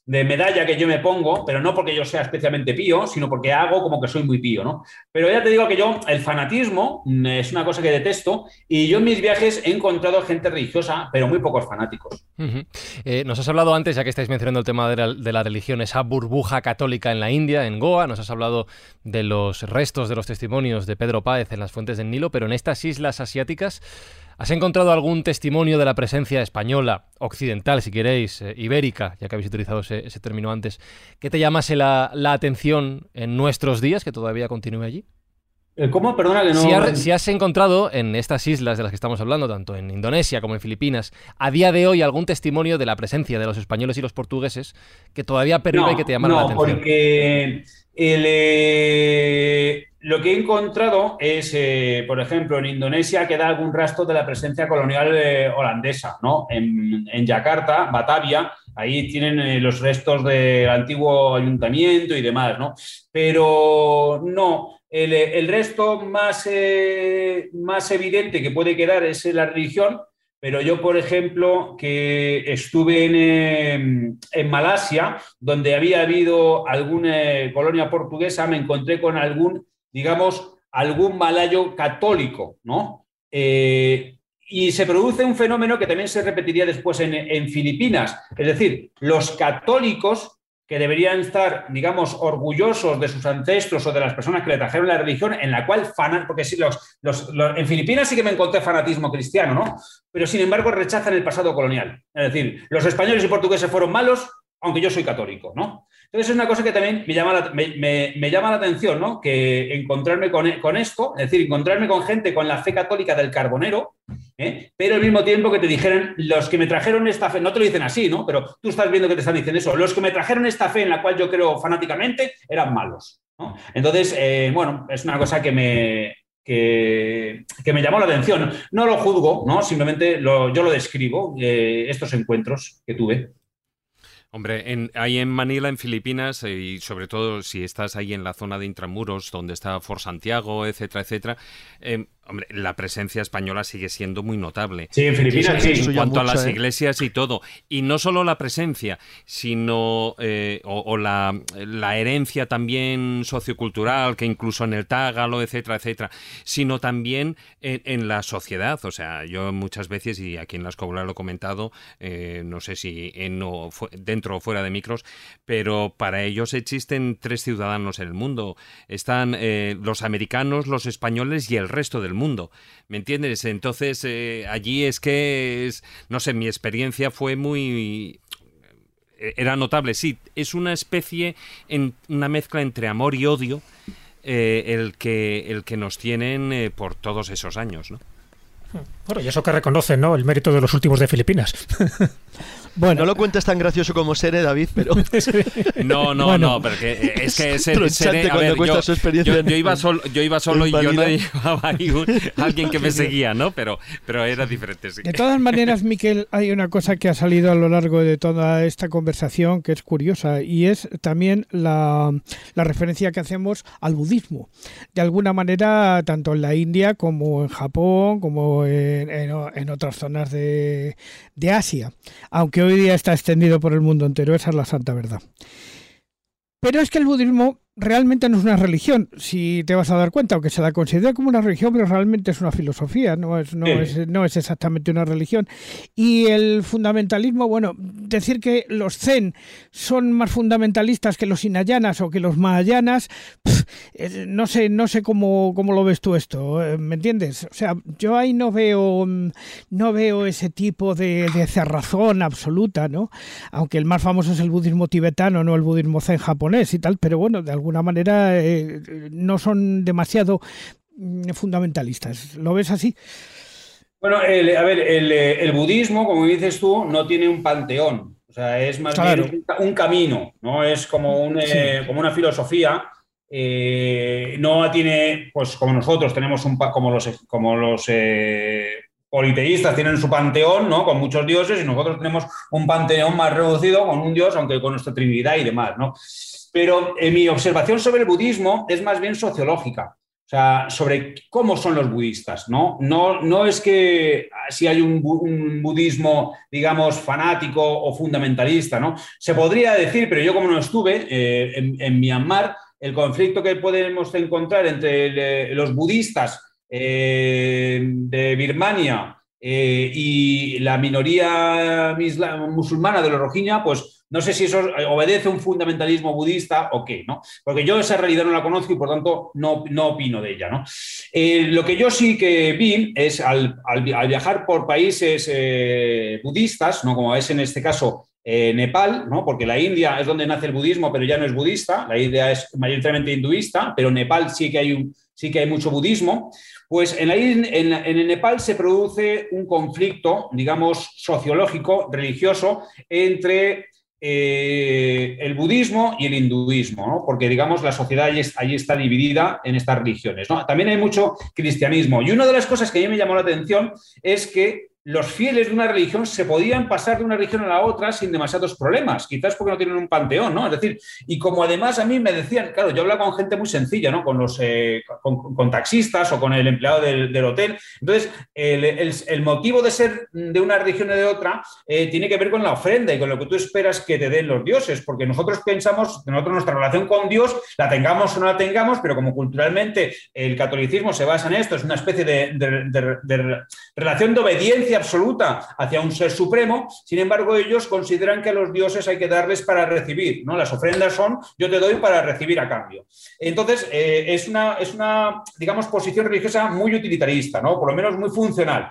de medalla que yo me pongo, pero no porque yo sea especialmente pío, sino porque hago como que soy muy pío, ¿no? Pero ya te digo que yo, el fanatismo mm, es una cosa que detesto y yo en mis viajes he encontrado gente religiosa, pero muy pocos fanáticos. Eh, nos has hablado antes, ya que estáis mencionando el tema de de la, religión, esa burbuja católica en la India, en Goa, nos has hablado de los restos de los testimonios de Pedro Páez en las fuentes del Nilo, pero en estas islas asiáticas... ¿Has encontrado algún testimonio de la presencia española, occidental, si queréis, eh, ibérica, ya que habéis utilizado ese, ese término antes, que te llamase la, la, atención en nuestros días, que todavía continúe allí? Eh, ¿Cómo? Perdona que no. Si, ha, si, has encontrado en estas islas de las que estamos hablando, tanto en Indonesia como en Filipinas, a día de hoy algún testimonio de la presencia de los españoles y los portugueses que todavía pervive no, y que te llaman no, la atención. Porque eh, lo que he encontrado es, eh, por ejemplo, en Indonesia queda algún rastro de la presencia colonial eh, holandesa, ¿no? En, Yakarta, Batavia, ahí tienen los restos del antiguo ayuntamiento y demás, ¿no? Pero no, el, el resto más, más evidente que puede quedar es la religión, pero yo, por ejemplo, que estuve en, en, Malasia, donde había habido alguna colonia portuguesa, me encontré con algún digamos, algún malayo católico, ¿no? Eh, y se produce un fenómeno que también se repetiría después en, Filipinas. Es decir, los católicos que deberían estar, digamos, orgullosos de sus ancestros o de las personas que le trajeron la religión, en la cual fanan, porque los, los, en Filipinas sí que me encontré fanatismo cristiano, ¿no? Pero sin embargo rechazan el pasado colonial. Es decir, los españoles y portugueses fueron malos, aunque yo soy católico, ¿no? Entonces es una cosa que también me llama la, me, me llama la atención, ¿no? Que encontrarme con, con, esto, es decir, encontrarme con gente con la fe católica del carbonero, ¿eh? pero al mismo tiempo que te dijeran, los que me trajeron esta fe, no te lo dicen así, ¿no? Pero tú estás viendo que te están diciendo eso, los que me trajeron esta fe en la cual yo creo fanáticamente eran malos. Entonces, eh, bueno, es una cosa que me, que, me llamó la atención. No lo juzgo, ¿no? simplemente lo, yo lo describo, eh, estos encuentros que tuve. Hombre, ahí en Manila, en Filipinas, y sobre todo si estás ahí en la zona de intramuros, donde está Fort Santiago, etcétera, etcétera, hombre, la presencia española sigue siendo muy notable. Sí, en Filipinas sí. En cuanto mucho, a las eh. iglesias y todo. Y no solo la presencia, sino eh, o, o la, la, herencia también sociocultural, que incluso en el Tágalo, etcétera, etcétera, sino también en, en la sociedad. O sea, yo muchas veces, y aquí en la escuela lo he comentado, eh, no sé si en, o fu dentro o fuera de micros, pero para ellos existen tres ciudadanos en el mundo. Están eh, los americanos, los españoles y el resto del mundo. ¿Me entiendes? Entonces, eh, allí es que, es, no sé, mi experiencia fue muy... Era notable, sí, es una especie, en, una mezcla entre amor y odio eh, el, que, el que nos tienen eh, por todos esos años, ¿no? Bueno, y eso que reconocen, ¿no? El mérito de los últimos de Filipinas. Bueno, no lo cuentas tan gracioso como Sere, David, pero. no, no, bueno. no, porque es que Sere. Sere a ver, yo, yo, yo, iba solo, yo iba solo y yo no llevaba ahí un, alguien que me seguía, ¿no? Pero, pero era diferente. Sí. De todas maneras, Miquel, hay una cosa que ha salido a lo largo de toda esta conversación que es curiosa y es también la, la referencia que hacemos al budismo. De alguna manera, tanto en la India como en Japón, como en, en, en otras zonas de, de Asia. Aunque hoy día está extendido por el mundo entero, esa es la santa verdad. Pero es que el budismo realmente no es una religión, si te vas a dar cuenta, aunque se la considera como una religión, pero realmente es una filosofía, no es, no, sí. es, no es exactamente una religión. Y el fundamentalismo, bueno, decir que los zen son más fundamentalistas que los hinayanas o que los mahayanas, pff, no sé, no sé cómo, cómo lo ves tú esto, eh, ¿me entiendes? O sea, yo ahí no veo, no veo ese tipo de, de cerrazón absoluta, ¿no? Aunque el más famoso es el budismo tibetano, no el budismo zen japonés y tal, pero bueno, de alguna manera eh, no son demasiado mm, fundamentalistas. ¿Lo ves así? Bueno, el, a ver, el, el, budismo, como dices tú, no tiene un panteón. O sea, es más claro. bien un, un, camino, ¿no? Es como, un, sí. eh, como una filosofía. Eh, no tiene, pues como nosotros tenemos un, como los, como los eh, politeístas tienen su panteón, ¿no? Con muchos dioses, y nosotros tenemos un panteón más reducido con un dios, aunque con nuestra trinidad y demás, ¿no? Pero eh, mi observación sobre el budismo es más bien sociológica. o sea, sobre cómo son los budistas, ¿no? No, no es que si hay un, budismo, digamos, fanático o fundamentalista, ¿no? Se podría decir, pero yo como no estuve eh, en, Myanmar, el conflicto que podemos encontrar entre los budistas eh, de Birmania eh, y la minoría musulmana de los Rohingya, pues no sé si eso obedece a un fundamentalismo budista o qué, ¿no? Porque yo esa realidad no la conozco y por tanto no, no opino de ella, ¿no? Eh, lo que yo sí que vi es al, viajar por países eh, budistas, ¿no? Como es en este caso eh, Nepal, ¿no? porque la India es donde nace el budismo, pero ya no es budista, la India es mayoritariamente hinduista, pero en Nepal sí que hay, sí que hay mucho budismo, pues en, en, en, Nepal se produce un conflicto, digamos, sociológico, religioso, entre eh, el budismo y el hinduismo, porque digamos la sociedad allí, está dividida en estas religiones. También hay mucho cristianismo. Y una de las cosas que a mí me llamó la atención es que los fieles de una religión se podían pasar de una religión a la otra sin demasiados problemas, quizás porque no tienen un panteón, ¿no? Es decir, y como además a mí me decían, claro, yo hablaba con gente muy sencilla, ¿no? Con los eh, con, taxistas o con el empleado del, hotel. Entonces, el, motivo de ser de una religión o de otra eh, tiene que ver con la ofrenda y con lo que tú esperas que te den los dioses, porque nosotros pensamos nosotros nuestra relación con Dios la tengamos o no la tengamos, pero como culturalmente el catolicismo se basa en esto, es una especie de relación de obediencia absoluta hacia un ser supremo, sin embargo ellos consideran que a los dioses hay que darles para recibir, ¿no? Las ofrendas son yo te doy para recibir a cambio. Entonces, eh, es, una, es una, digamos, posición religiosa muy utilitarista, ¿no? Por lo menos muy funcional.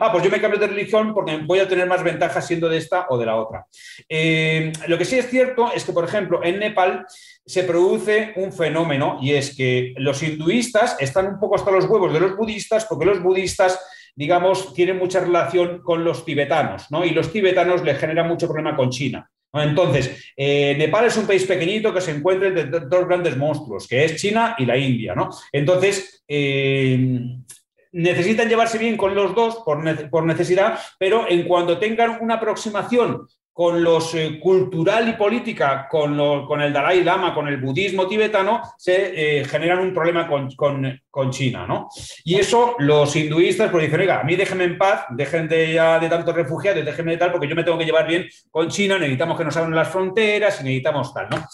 ah, pues yo me cambio de religión porque voy a tener más ventajas siendo de esta o de la otra. Eh, lo que sí es cierto es que, por ejemplo, en Nepal se produce un fenómeno y es que los hinduistas están un poco hasta los huevos de los budistas porque los budistas digamos, tiene mucha relación con los tibetanos, ¿no? Y los tibetanos le generan mucho problema con China. Entonces, eh, Nepal es un país pequeñito que se encuentra entre dos grandes monstruos, que es China y la India, ¿no? Entonces, eh, necesitan llevarse bien con los dos por, por, necesidad, pero en cuanto tengan una aproximación con los eh, cultural y política, con, con, el Dalai Lama, con el budismo tibetano, se eh, generan un problema con, con, China, ¿no? Y eso los hinduistas pues dicen, oiga, a mí déjenme en paz, dejen de ya de tantos refugiados, déjenme de tal, porque yo me tengo que llevar bien con China, necesitamos que nos abran las fronteras y necesitamos tal, ¿no?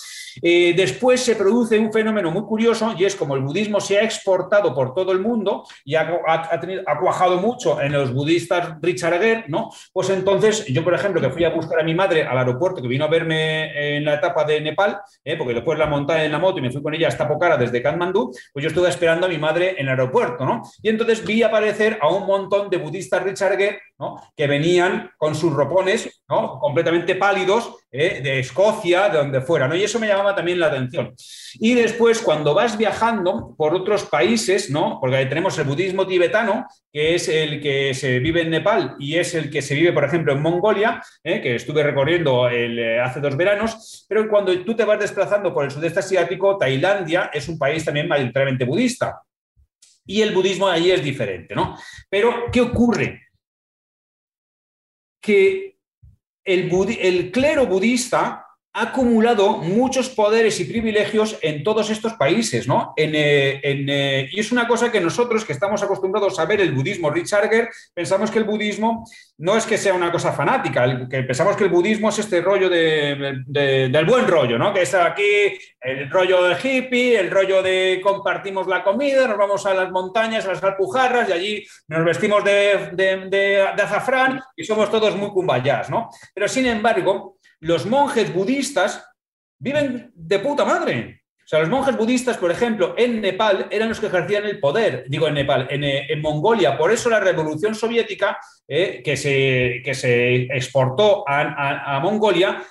Eh, después se produce un fenómeno muy curioso y es como el budismo se ha exportado por todo el mundo y ha, ha, cuajado mucho en los budistas Richard ¿no? Pues entonces yo, por ejemplo, que fui a buscar a mi madre al aeropuerto, que vino a verme en la etapa de Nepal, ¿eh? porque después la monté en la moto y me fui con ella hasta Pokhara desde Kathmandú, pues yo estuve esperando a mi madre en el aeropuerto, ¿no? Y entonces vi aparecer a un montón de budistas Richard ¿no? que venían con sus ropones ¿no? completamente pálidos ¿eh? de Escocia, de donde fuera, ¿no? Y eso me llamaba también la atención. Y después, cuando vas viajando por otros países, ¿no? Porque tenemos el budismo tibetano, que es el que se vive en Nepal y es el que se vive, por ejemplo, en Mongolia, ¿eh? que estuve recorriendo eh, hace dos veranos, pero cuando tú te vas desplazando por el sudeste asiático, Tailandia es un país también mayoritariamente budista. Y el budismo allí es diferente, ¿no? Pero, ¿qué ocurre? Que el, clero budista ha acumulado muchos poderes y privilegios en todos estos países, ¿no? Eh, eh, y es una cosa que nosotros, que estamos acostumbrados a ver el budismo Richarger, pensamos que el budismo no es que sea una cosa fanática, que pensamos que el budismo es este rollo del buen rollo, ¿no? Que está aquí el rollo de hippie, el rollo de compartimos la comida, nos vamos a las montañas, a las alpujarras y allí nos vestimos de, de azafrán y somos todos muy cumbayás, ¿no? Pero sin embargo, los monjes budistas viven de puta madre. O sea, los monjes budistas, por ejemplo, en Nepal eran los que ejercían el poder, digo en Nepal, en, eh, Mongolia. Por eso la revolución soviética, eh, que, se, que, se, exportó a, a Mongolia,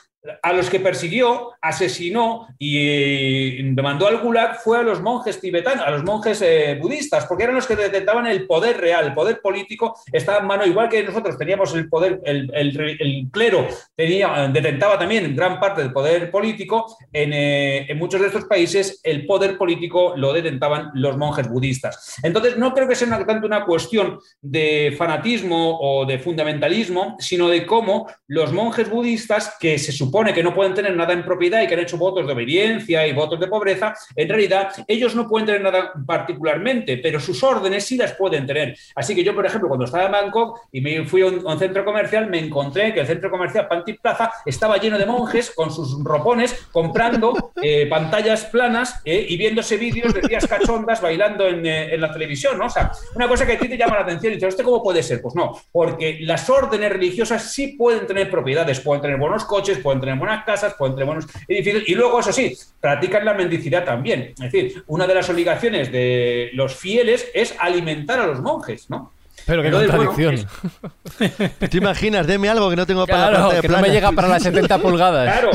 a los que persiguió, asesinó y demandó al Gulag fue a los monjes tibetanos, a los monjes eh, budistas, porque eran los que detentaban el poder real, el poder político estaba en mano, igual que nosotros teníamos el poder, el, clero tenía, detentaba también gran parte del poder político, eh, en, muchos de estos países el poder político lo detentaban los monjes budistas. Entonces, no creo que sea tanto una cuestión de fanatismo o de fundamentalismo, sino de cómo los monjes budistas, que se supone que no pueden tener nada en propiedad y que han hecho votos de obediencia y votos de pobreza, en realidad ellos no pueden tener nada particularmente, pero sus órdenes sí las pueden tener. Así que yo, por ejemplo, cuando estaba en Bangkok y me fui a un, centro comercial, me encontré que el centro comercial Panty Plaza estaba lleno de monjes con sus ropones comprando eh, pantallas planas eh, y viéndose vídeos de tías cachondas bailando en, eh, en, la televisión, ¿no? O sea, una cosa que a ti te llama la atención y dices, ¿este cómo puede ser? Pues no, porque las órdenes religiosas sí pueden tener propiedades, pueden tener buenos coches, pueden tener buenas casas, pueden tener buenos edificios y luego, eso sí, practican la mendicidad también. Es decir, una de las obligaciones de los fieles es alimentar a los monjes, ¿no? Pero qué contradicción. ¿Te imaginas? Deme algo que no tengo para la de que no me llega para las 70 pulgadas. Claro,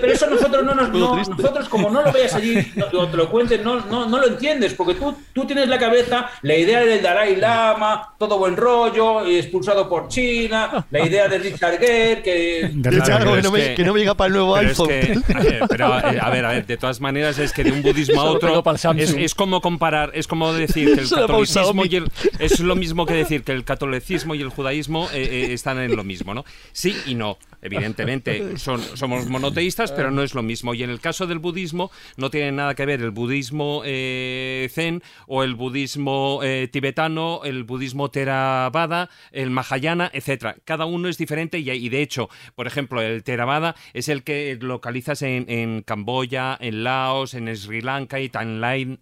pero eso nosotros no nos, nosotros como no lo veas allí, no, te lo cuentes, no, no, no, lo entiendes, porque tú, tú tienes la cabeza la idea del Dalai Lama, todo buen rollo, expulsado por China, la idea de Richard Gere, que... algo que no, me, que, no me llega para el nuevo iPhone. pero eh, a ver, a ver, de todas maneras es que de un budismo a otro es, es, como comparar, es como decir que el catolicismo y el, es lo mismo que decir que el catolicismo y el judaísmo eh, eh, están en lo mismo, ¿no? Sí y no. Evidentemente, somos monoteístas, pero no es lo mismo. Y en el caso del budismo, no tiene nada que ver el budismo eh, zen o el budismo tibetano, el budismo theravada, el mahayana, etcétera. Cada uno es diferente y, de hecho, por ejemplo, el theravada es el que localizas en, en Camboya, en Laos, en Sri Lanka y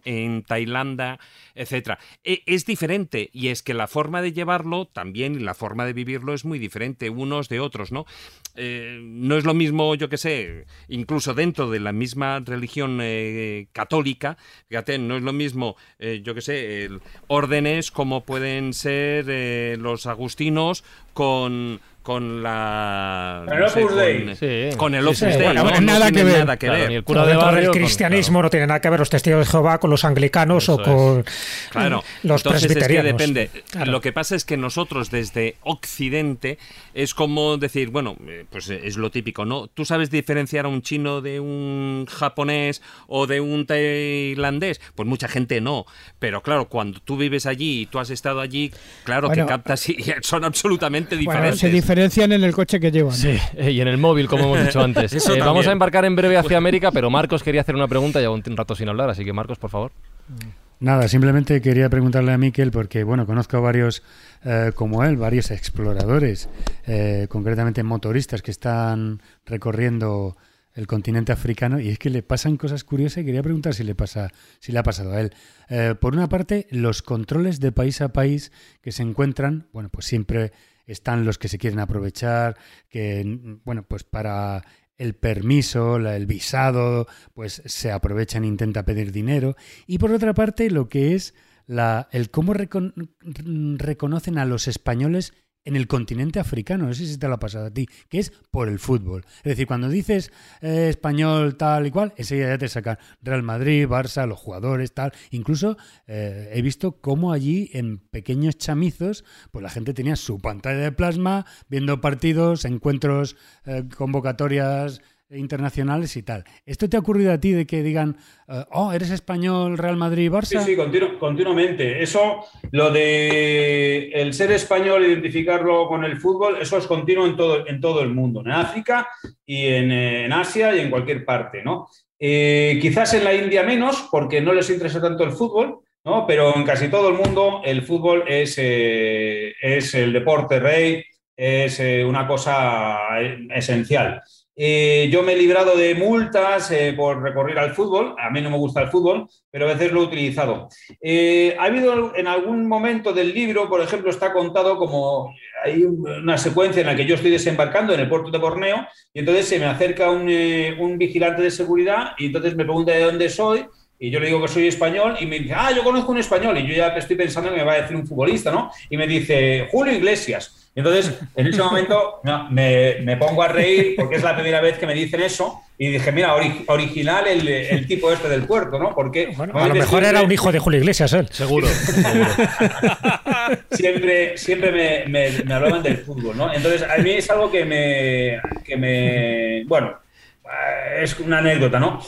en Tailandia, etcétera. E, es diferente y es que la forma de llevarlo también y la forma de vivirlo es muy diferente unos de otros, ¿no? Eh, no es lo mismo, yo que sé, incluso dentro de la misma religión eh, católica, fíjate, no es lo mismo, eh, yo que sé, órdenes como pueden ser los agustinos con con la con el Opus Dei. con, el Opus Dei no, nada, que ver. nada que ver. el cura de barrio, el cristianismo no tiene nada que ver. Los testigos de Jehová con los anglicanos o con claro. los Entonces presbiterianos es que depende. Lo que pasa es que nosotros desde Occidente es como decir bueno eh, pues es lo típico no tú sabes diferenciar a un chino de un japonés o de un tailandés pues mucha gente no. Pero claro cuando tú vives allí y tú has estado allí claro que captas y son absolutamente diferentes diferencian en el coche que llevan. Sí, y en el móvil, como hemos dicho antes. Eh, vamos a embarcar en breve hacia América, pero Marcos quería hacer una pregunta, lleva un rato sin hablar, así que Marcos, por favor. Nada, simplemente quería preguntarle a Miquel, porque bueno, conozco a varios eh, como él, varios exploradores, eh, concretamente motoristas que están recorriendo el continente africano y es que le pasan cosas curiosas y quería preguntar si le pasa si le ha pasado a él. por una parte, los controles de país a país que se encuentran, bueno, pues siempre están los que se quieren aprovechar, que, bueno, pues para el permiso, el visado, pues se aprovechan e intenta pedir dinero. Y por otra parte, lo que es la, el cómo reconocen a los españoles en el continente africano, no sé si te lo ha pasado a ti, que es por el fútbol. Es decir, cuando dices eh, español tal y cual, enseguida ya te sacan Real Madrid, Barça, los jugadores, tal. Incluso eh, he visto cómo allí en pequeños chamizos, pues la gente tenía su pantalla de plasma, viendo partidos, encuentros, eh, convocatorias internacionales y tal. ¿Esto te ha ocurrido a ti de que digan, eh, oh, eres español, Real Madrid, Barça? Sí, sí, continuamente. Eso, lo de el ser español, identificarlo con el fútbol, eso es continuo en todo, en todo el mundo, en África y en, Asia y en cualquier parte, ¿no? Eh, quizás en la India menos, porque no les interesa tanto el fútbol, ¿no? Pero en casi todo el mundo el fútbol es, eh, es el deporte rey, es una cosa esencial. Eh, yo me he librado de multas eh, por recorrer al fútbol. A mí no me gusta el fútbol, pero a veces lo he utilizado. Eh, ha habido en algún momento del libro, por ejemplo, está contado como hay una secuencia en la que yo estoy desembarcando en el puerto de Borneo y entonces se me acerca un, un vigilante de seguridad y entonces me pregunta de dónde soy y yo le digo que soy español y me dice, ah, yo conozco un español y yo ya estoy pensando que me va a decir un futbolista, ¿no? Y me dice, Julio Iglesias. Entonces, en ese momento me, pongo a reír porque es la primera vez que me dicen eso y dije, mira, original el, tipo este del puerto, ¿no? Porque a lo mejor era un hijo de Julio Iglesias, él. Seguro. siempre siempre me, hablaban del fútbol, ¿no? Entonces, a mí es algo que me, que me bueno, es una anécdota, ¿no?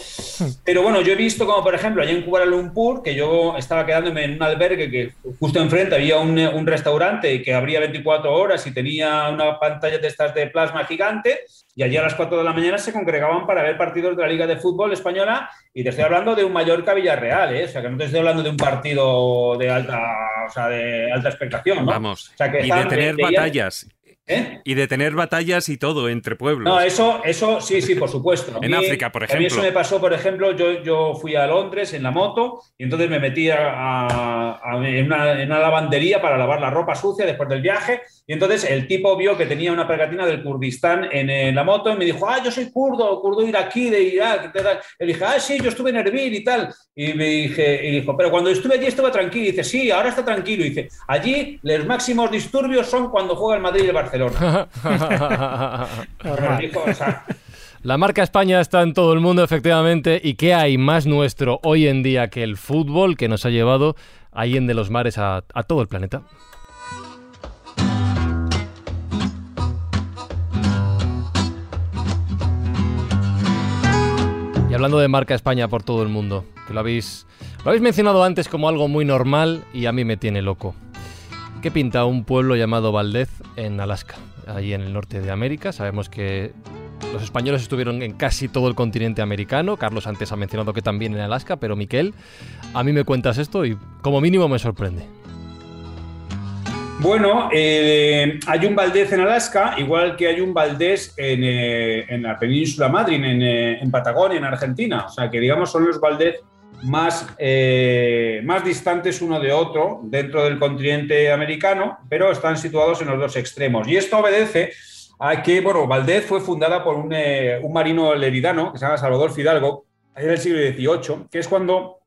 Pero bueno, yo he visto como, por ejemplo, allá en Kuala Lumpur, que yo estaba quedándome en un albergue que justo enfrente había un, un restaurante que abría 24 horas y tenía una pantalla de estas de plasma gigante, y allí a las 4 de la mañana se congregaban para ver partidos de la Liga de Fútbol Española, y te estoy hablando de un Mallorca-Villarreal, ¿eh? O sea, que no te estoy hablando de un partido de alta, o sea, de alta expectación, ¿no? Vamos. O sea, que y de tener veían- batallas. ¿Eh? Y de tener batallas y todo entre pueblos. No, eso, eso sí, sí, por supuesto. En mí- África, por A mí eso ejemplo. me pasó, por ejemplo, yo, yo fui a Londres en la moto y entonces me metí a, a- a- en, una, en una lavandería para lavar la ropa sucia después del viaje y entonces el tipo vio que tenía una pegatina del Kurdistán en, eh, la moto y me dijo, ah, yo soy kurdo, kurdo iraquí de Irak. Le dije, ah, sí, yo estuve en Erbil y tal. Y me dije, y dijo, pero cuando estuve allí estaba tranquilo. Y dice, sí, ahora está tranquilo. Y dice, allí los máximos disturbios son cuando juega el Madrid y el Barcelona. Me lo dijo, o sea, La marca España está en todo el mundo, efectivamente. ¿Y qué hay más nuestro hoy en día que el fútbol que nos ha llevado ahí en de los mares a, a todo el planeta? Y hablando de marca España por todo el mundo, que lo habéis, lo habéis mencionado antes como algo muy normal y a mí me tiene loco. ¿Qué pinta un pueblo llamado Valdez en Alaska, ahí en el norte de América? Sabemos que los españoles estuvieron en casi todo el continente americano. Carlos antes ha mencionado que también en Alaska, pero Miquel, a mí me cuentas esto y como mínimo me sorprende. Bueno, eh, hay un Valdés en Alaska, igual que hay un Valdés en, eh, en la península Madryn, en, eh, en Patagonia, en Argentina. O sea, que digamos son los Valdés más, eh, más distantes uno de otro dentro del continente americano, pero están situados en los dos extremos. Y esto obedece a que, bueno, Valdez fue fundada por un, eh, un marino leridano que se llama Salvador Fidalgo, en el siglo XVIII, que es cuando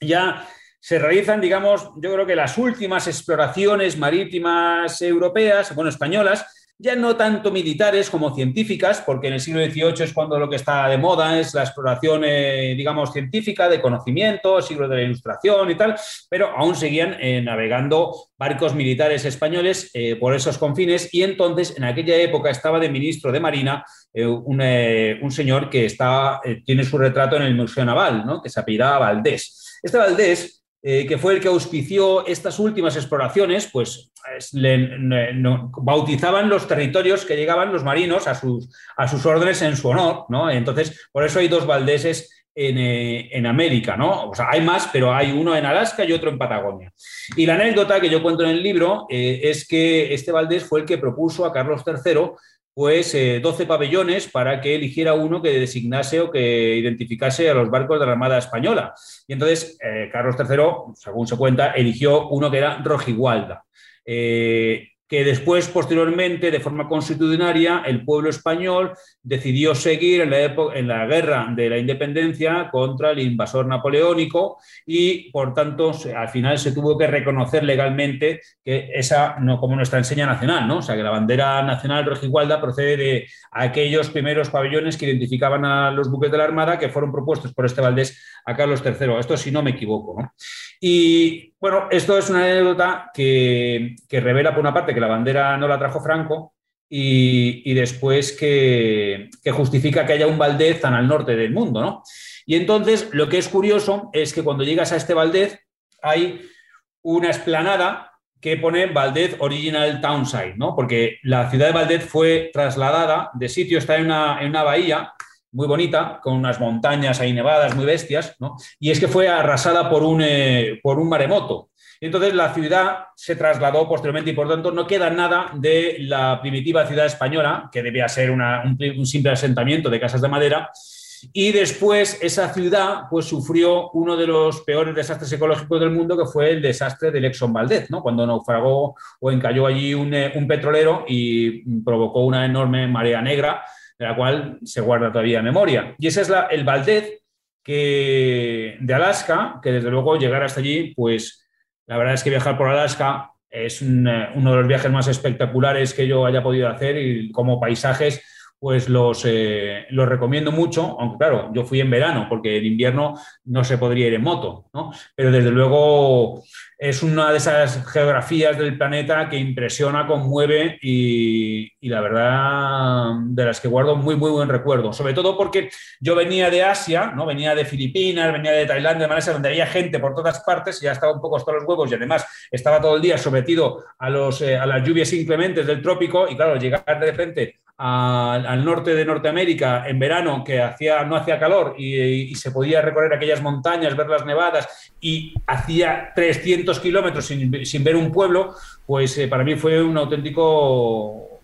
ya se realizan, digamos, yo creo que las últimas exploraciones marítimas europeas, bueno, españolas, ya no tanto militares como científicas, porque en el siglo XVIII es cuando lo que está de moda es la exploración, eh, digamos, científica, de conocimiento, siglo de la Ilustración y tal, pero aún seguían eh, navegando barcos militares españoles eh, por esos confines y entonces en aquella época estaba de ministro de Marina un, señor que está, tiene su retrato en el Museo Naval, ¿no? que se apellidaba Valdés. Este Valdés eh, que fue el que auspició estas últimas exploraciones, pues bautizaban los territorios que llegaban los marinos a sus, a sus órdenes en su honor, ¿no? Entonces, por eso hay dos Valdeses en, eh, en, América, ¿no? O sea, hay más, pero hay uno en Alaska y otro en Patagonia. Y la anécdota que yo cuento en el libro eh, es que este Valdés fue el que propuso a Carlos III pues eh, 12 pabellones para que eligiera uno que designase o que identificase a los barcos de la Armada Española. Y entonces eh, Carlos III, según se cuenta, eligió uno que era Rojigualda. Eh, que después, posteriormente, de forma constitucionaria, el pueblo español decidió seguir en la, época, en la guerra de la independencia contra el invasor napoleónico y, por tanto, al final se tuvo que reconocer legalmente que esa, no como nuestra enseña nacional, ¿no? O sea, que la bandera nacional rojigualda procede de aquellos primeros pabellones que identificaban a los buques de la Armada que fueron propuestos por este Valdés a Carlos III. Esto, si no me equivoco. Y, bueno, esto es una anécdota que, que revela, por una parte, que la bandera no la trajo Franco y, y después que, que, justifica que haya un Valdez tan al norte del mundo, ¿no? Y entonces lo que es curioso es que cuando llegas a este Valdez hay una esplanada que pone Valdez Original Townside, ¿no? Porque la ciudad de Valdez fue trasladada de sitio, está en una, en una bahía muy bonita, con unas montañas ahí nevadas muy bestias, ¿no? Y es que fue arrasada por un, eh, por un maremoto. Entonces la ciudad se trasladó posteriormente y por tanto no queda nada de la primitiva ciudad española, que debía ser una, un, simple asentamiento de casas de madera. Y después esa ciudad pues, sufrió uno de los peores desastres ecológicos del mundo, que fue el desastre del Exxon Valdez, ¿no? cuando naufragó o encalló allí un, eh, un petrolero y provocó una enorme marea negra, la cual se guarda todavía memoria. Y ese es la, el Valdez que, de Alaska, que desde luego llegar hasta allí, pues la verdad es que viajar por Alaska es un, uno de los viajes más espectaculares que yo haya podido hacer y como paisajes, pues los, eh, los recomiendo mucho, aunque claro, yo fui en verano, porque en invierno no se podría ir en moto, ¿no? Pero desde luego es una de esas geografías del planeta que impresiona, conmueve y, y, la verdad de las que guardo muy, muy buen recuerdo. Sobre todo porque yo venía de Asia, ¿no? venía de Filipinas, venía de Tailandia, de Malasia, donde había gente por todas partes y ya estaba un poco hasta los huevos y además estaba todo el día sometido a, los, eh, a las lluvias inclementes del trópico y claro, llegar de repente al, norte de Norteamérica en verano, que hacía, no hacía calor y, se podía recorrer aquellas montañas, ver las nevadas y hacía 300 kilómetros sin, ver un pueblo, pues eh, para mí fue un auténtico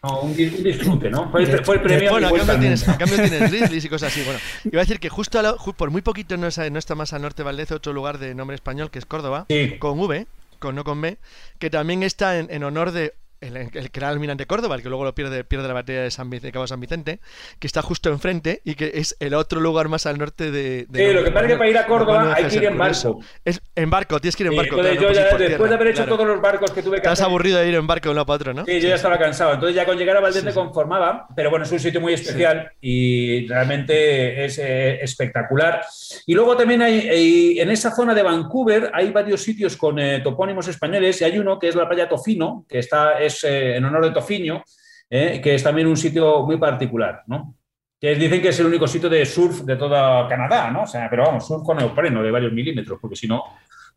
un, disfrute, ¿no? Fue, el, premio. Bueno, a cambio, tienes, tienes y cosas así. Bueno, iba a decir que justo por muy poquito no, no, está más al norte Valdez, otro lugar de nombre español que es Córdoba, con V, con no con B, que también está en honor de el, el, que era el Córdoba, el que luego lo pierde, pierde la batalla de, San, de Cabo San Vicente, que está justo enfrente y que es el otro lugar más al norte de. sí, lo que pasa es que para ir a Córdoba hay que ir en barco. Es, en barco, tienes que ir en barco. después de haber hecho todos los barcos que tuve que Estás aburrido de ir en barco de uno para otro, ¿no? Sí, yo ya estaba cansado. Entonces, ya con llegar a Valdez me conformaba, pero bueno, es un sitio muy especial y realmente es eh, espectacular. Y luego también hay, en esa zona de Vancouver, hay varios sitios con eh, topónimos españoles y hay uno que es la playa Tofino, que está eh, en honor de Tofiño, eh, que es también un sitio muy particular, ¿no? Que dicen que es el único sitio de surf de toda Canadá, ¿no? O sea, pero vamos, surf con neopreno de varios milímetros, porque si no,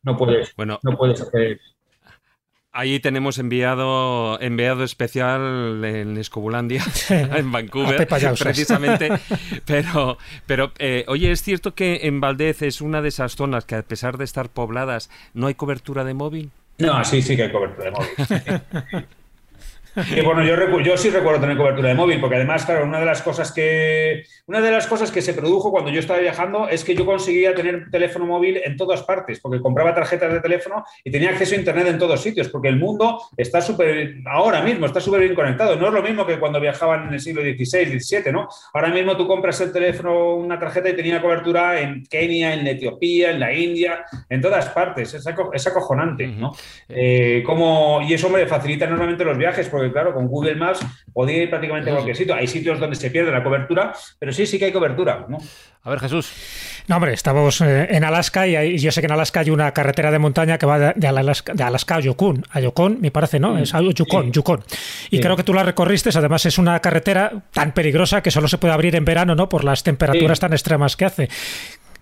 no puedes, bueno, no puedes hacer... Ahí tenemos enviado, enviado especial en Escobulandia, en Vancouver, precisamente. Pero, pero eh, oye, ¿es cierto que en Valdez es una de esas zonas que a pesar de estar pobladas no hay cobertura de móvil? No, sí, sí que hay cobertura de móvil. bueno, yo, yo, sí recuerdo tener cobertura de móvil, porque además, claro, una de las cosas que una de las cosas que se produjo cuando yo estaba viajando es que yo conseguía tener teléfono móvil en todas partes, porque compraba tarjetas de teléfono y tenía acceso a internet en todos sitios, porque el mundo está súper, ahora mismo está súper bien conectado. No es lo mismo que cuando viajaban en el siglo XVI, XVII, ¿no? Ahora mismo tú compras el teléfono, una tarjeta y tenía cobertura en Kenia, en Etiopía, en la India, en todas partes. Es, acojonante, ¿no? Eh, como, y eso me facilita enormemente los viajes, porque claro, con Google Maps podía ir prácticamente a cualquier sitio. Hay sitios donde se pierde la cobertura, pero sí, sí que hay cobertura. ¿no? A ver, Jesús. No, hombre, estamos eh, en Alaska y yo sé que en Alaska hay una carretera de montaña que va de, Alaska, de Alaska, a Yukon. A Yukon, me parece, ¿no? Es a Yukon, Yukon. Y creo que tú la recorriste, además es una carretera tan peligrosa que solo se puede abrir en verano, ¿no? Por las temperaturas tan extremas que hace.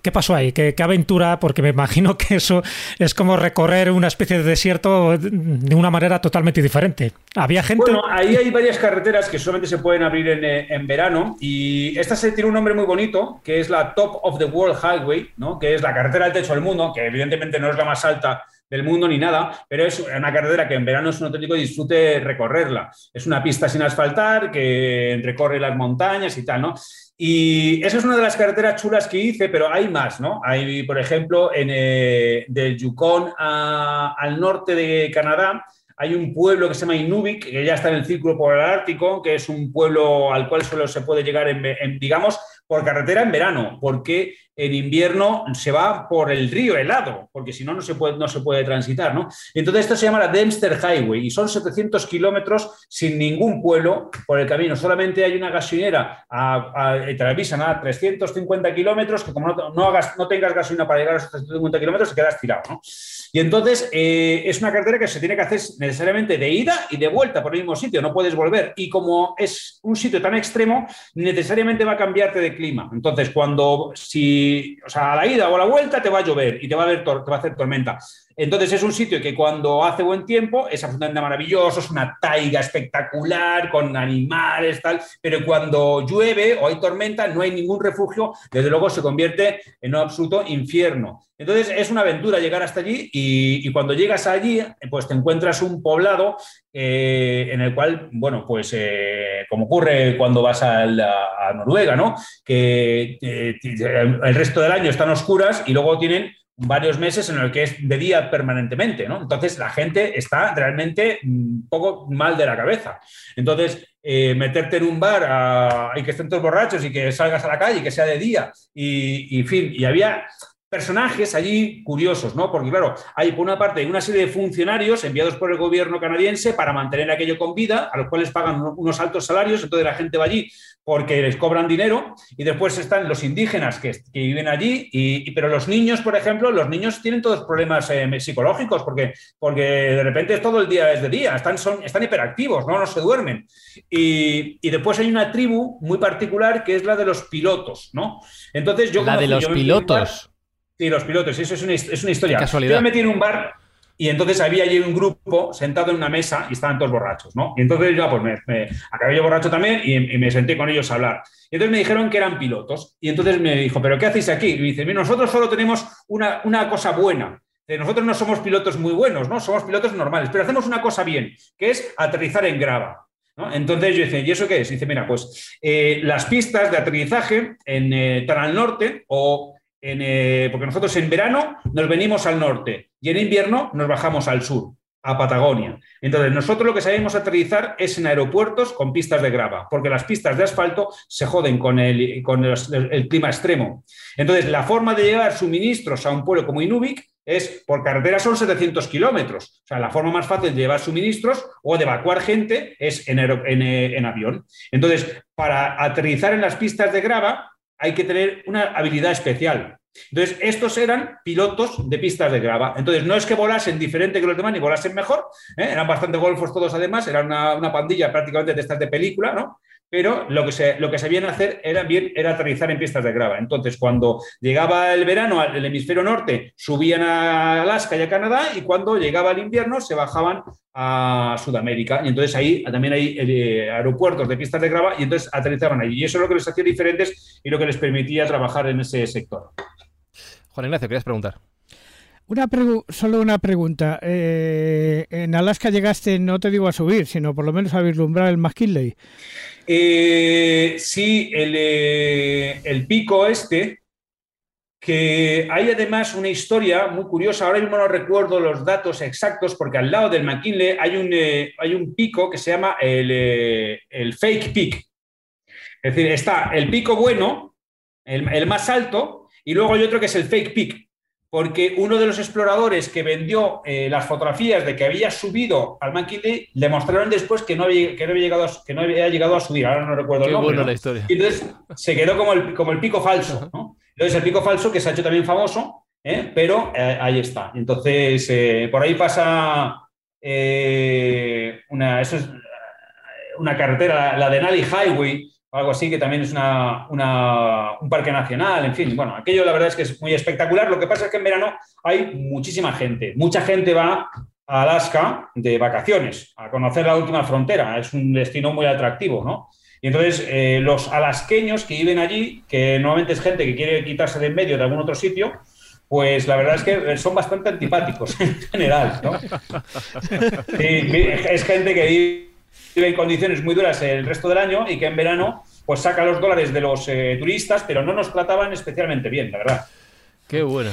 ¿Qué pasó ahí? ¿Qué, aventura? Porque me imagino que eso es como recorrer una especie de desierto de una manera totalmente diferente. ¿Había gente? Bueno, ahí hay varias carreteras que solamente se pueden abrir en, eh, verano y esta se tiene un nombre muy bonito, que es la Top of the World Highway, ¿no? que es la carretera del techo del mundo, que evidentemente no es la más alta del mundo ni nada, pero es una carretera que en verano es un auténtico disfrute recorrerla. Es una pista sin asfaltar que recorre las montañas y tal, ¿no? Y esa es una de las carreteras chulas que hice, pero hay más, ¿no? Hay, por ejemplo, en, eh, del Yukon al norte de Canadá, hay un pueblo que se llama Inuvik, que ya está en el Círculo Polar Ártico, que es un pueblo al cual solo se puede llegar, en, digamos, por carretera en verano, porque en invierno se va por el río helado, porque si no, no se puede, no se puede transitar, ¿no? Entonces esto se llama la Dempster Highway y son 700 kilómetros sin ningún pueblo por el camino. Solamente hay una gasolinera a, a, te avisan a 350 kilómetros, que como no, no, hagas, no tengas gasolina para llegar a esos 350 kilómetros, te quedas tirado, ¿no? Y entonces eh, es una carretera que se tiene que hacer necesariamente de ida y de vuelta por el mismo sitio, no puedes volver. Y como es un sitio tan extremo, necesariamente va a cambiarte de clima. Entonces, cuando, si, o sea, a la ida o a la vuelta te va a llover y te va a, te va a hacer tormenta. Entonces es un sitio que cuando hace buen tiempo es absolutamente maravilloso, es una taiga espectacular con animales, tal, pero cuando llueve o hay tormenta no hay ningún refugio, desde luego se convierte en un absoluto infierno. Entonces es una aventura llegar hasta allí y, cuando llegas allí pues te encuentras un poblado eh, en el cual, bueno, pues eh, como ocurre cuando vas a, Noruega, ¿no? Que eh, el resto del año están oscuras y luego tienen varios meses en el que es de día permanentemente, ¿no? Entonces la gente está realmente un poco mal de la cabeza. Entonces, eh, meterte en un bar y que estén todos borrachos y que salgas a la calle y que sea de día y, y fin, y había personajes allí curiosos, ¿no? Porque, claro, hay por una parte una serie de funcionarios enviados por el gobierno canadiense para mantener aquello con vida, a los cuales pagan unos altos salarios, entonces la gente va allí porque les cobran dinero, y después están los indígenas que, viven allí, y, pero los niños, por ejemplo, los niños tienen todos problemas eh, psicológicos, porque, porque de repente es todo el día es de día, están, son, están hiperactivos, ¿no? no se duermen. Y, y, después hay una tribu muy particular que es la de los pilotos, ¿no? Entonces yo... La de los pilotos. Sí, los pilotos, eso es una, es una historia. Yo me metí en un bar y entonces había allí un grupo sentado en una mesa y estaban todos borrachos, ¿no? Y entonces yo, pues me, acabé yo borracho también y, me senté con ellos a hablar. Y entonces me dijeron que eran pilotos. Y entonces me dijo, ¿pero qué hacéis aquí? Y me dice, nosotros solo tenemos una, una cosa buena. Nosotros no somos pilotos muy buenos, ¿no? Somos pilotos normales, pero hacemos una cosa bien, que es aterrizar en grava. ¿no? Entonces yo dije, ¿y eso qué es? Y dice, mira, pues eh, las pistas de aterrizaje en eh, norte o eh, porque nosotros en verano nos venimos al norte y en invierno nos bajamos al sur, a Patagonia. Entonces, nosotros lo que sabemos aterrizar es en aeropuertos con pistas de grava, porque las pistas de asfalto se joden con el, con el, clima extremo. Entonces, la forma de llevar suministros a un pueblo como Inuvik es por carretera son 700 kilómetros. O sea, la forma más fácil de llevar suministros o de evacuar gente es en, eh, en avión. Entonces, para aterrizar en las pistas de grava, hay que tener una habilidad especial. Entonces, estos eran pilotos de pistas de grava. Entonces, no es que volasen diferente que los demás ni volasen mejor, ¿eh? eran bastante golfos todos además, eran una, una, pandilla prácticamente de estas de película, ¿no? Pero lo que, se, lo que sabían hacer era, bien, era aterrizar en pistas de grava. Entonces, cuando llegaba el verano al hemisferio norte, subían a Alaska y a Canadá, y cuando llegaba el invierno, se bajaban a Sudamérica. Y entonces ahí también hay eh, aeropuertos de pistas de grava, y entonces aterrizaban allí. Y eso es lo que les hacía diferentes y lo que les permitía trabajar en ese sector. Juan Ignacio, querías preguntar. Una solo una pregunta. Eh, en Alaska llegaste, no te digo a subir, sino por lo menos a vislumbrar el McKinley. Eh, sí, eh, el, pico este, que hay además una historia muy curiosa. Ahora mismo no recuerdo los datos exactos porque al lado del McKinley hay un, hay un pico que se llama el, el, fake peak. Es decir, está el pico bueno, el, el más alto, y luego hay otro que es el fake peak porque uno de los exploradores que vendió eh, las fotografías de que había subido al McKinley le mostraron después que no había, que no había, llegado, a, que no había llegado a subir, ahora no recuerdo el nombre. la historia. Y entonces se quedó como el, como el pico falso. ¿no? Entonces el pico falso que se ha hecho también famoso, ¿eh? pero eh, ahí está. Entonces por ahí pasa una, eso es, una carretera, la de Nally Highway, algo así, que también es una, un parque nacional, en fin, bueno, aquello la verdad es que es muy espectacular. Lo que pasa es que en verano hay muchísima gente, mucha gente va a Alaska de vacaciones, a conocer la última frontera, es un destino muy atractivo, ¿no? Y entonces eh, los alasqueños que viven allí, que normalmente es gente que quiere quitarse de en medio de algún otro sitio, pues la verdad es que son bastante antipáticos en general, ¿no? es gente que vive vive en condiciones muy duras el resto del año y que en verano pues saca los dólares de los eh, turistas, pero no nos trataban especialmente bien, la verdad. Qué bueno.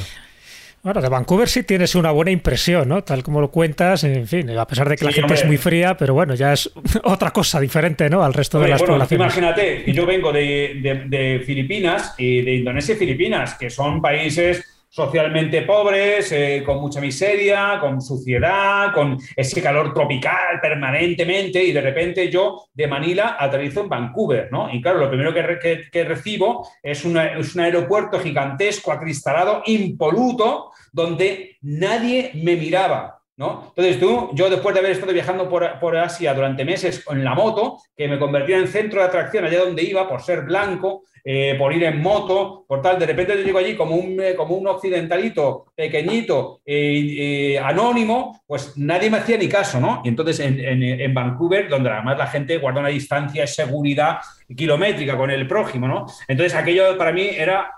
Bueno, de Vancouver sí tienes una buena impresión, ¿no? Tal como lo cuentas, en fin, a pesar de que la gente es muy fría, pero bueno, ya es otra cosa diferente, ¿no? Al resto de las poblaciones. Imagínate, yo vengo de, de Filipinas y de Indonesia y Filipinas, que son países socialmente pobres, eh, con mucha miseria, con suciedad, con ese calor tropical permanentemente y de repente yo de Manila aterrizo en Vancouver, ¿no? Y claro, lo primero que, recibo es, es, un aeropuerto gigantesco, acristalado, impoluto, donde nadie me miraba. ¿No? Entonces tú, yo después de haber estado viajando por, por, Asia durante meses en la moto, que me convertía en centro de atracción allá donde iba por ser blanco, eh, por ir en moto, por tal. De repente yo llego allí como un, eh, como un occidentalito pequeñito, eh, anónimo, pues nadie me hacía ni caso, ¿no? Y entonces en, en, Vancouver, donde además la gente guarda una distancia de seguridad kilométrica con el prójimo, ¿no? Entonces aquello para mí era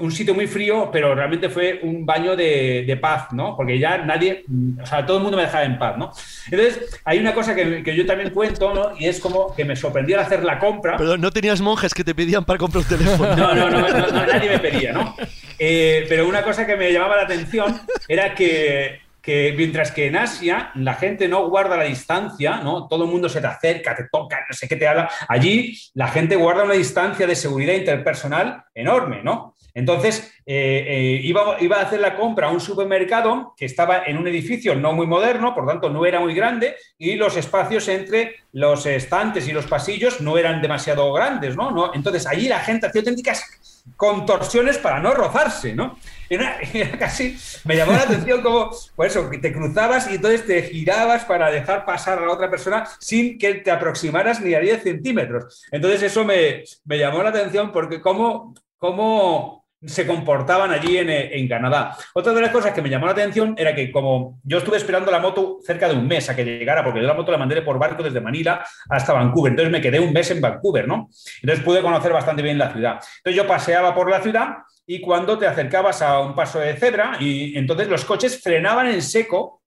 un sitio muy frío, pero realmente fue un baño de, paz, ¿no? Porque ya nadie, o sea, todo el mundo me dejaba en paz, ¿no? Entonces, hay una cosa que, yo también cuento, ¿no? Y es como que me sorprendió al hacer la compra. Pero no tenías monjes que te pedían para comprar un teléfono. No, no, no, nadie me pedía, ¿no? Eh, pero una cosa que me llamaba la atención era que que mientras que en Asia la gente no guarda la distancia, ¿no? Todo el mundo se te acerca, te toca, no sé qué te habla. Allí la gente guarda una distancia de seguridad interpersonal enorme, ¿no? Entonces, eh, eh, iba, a hacer la compra a un supermercado que estaba en un edificio no muy moderno, por tanto no era muy grande, y los espacios entre los estantes y los pasillos no eran demasiado grandes, ¿no? ¿No? Entonces, allí la gente hacía auténticas contorsiones para no rozarse, ¿no? Era, casi, me llamó la atención como, pues eso, que te cruzabas y entonces te girabas para dejar pasar a la otra persona sin que te aproximaras ni a 10 centímetros. Entonces eso me, me llamó la atención porque cómo, cómo se comportaban allí en, en, Canadá. Otra de las cosas que me llamó la atención era que como yo estuve esperando la moto cerca de un mes a que llegara, porque yo la moto la mandé por barco desde Manila hasta Vancouver, entonces me quedé un mes en Vancouver, ¿no? Entonces pude conocer bastante bien la ciudad. Entonces yo paseaba por la ciudad y cuando te acercabas a un paso de cebra y entonces los coches frenaban en seco,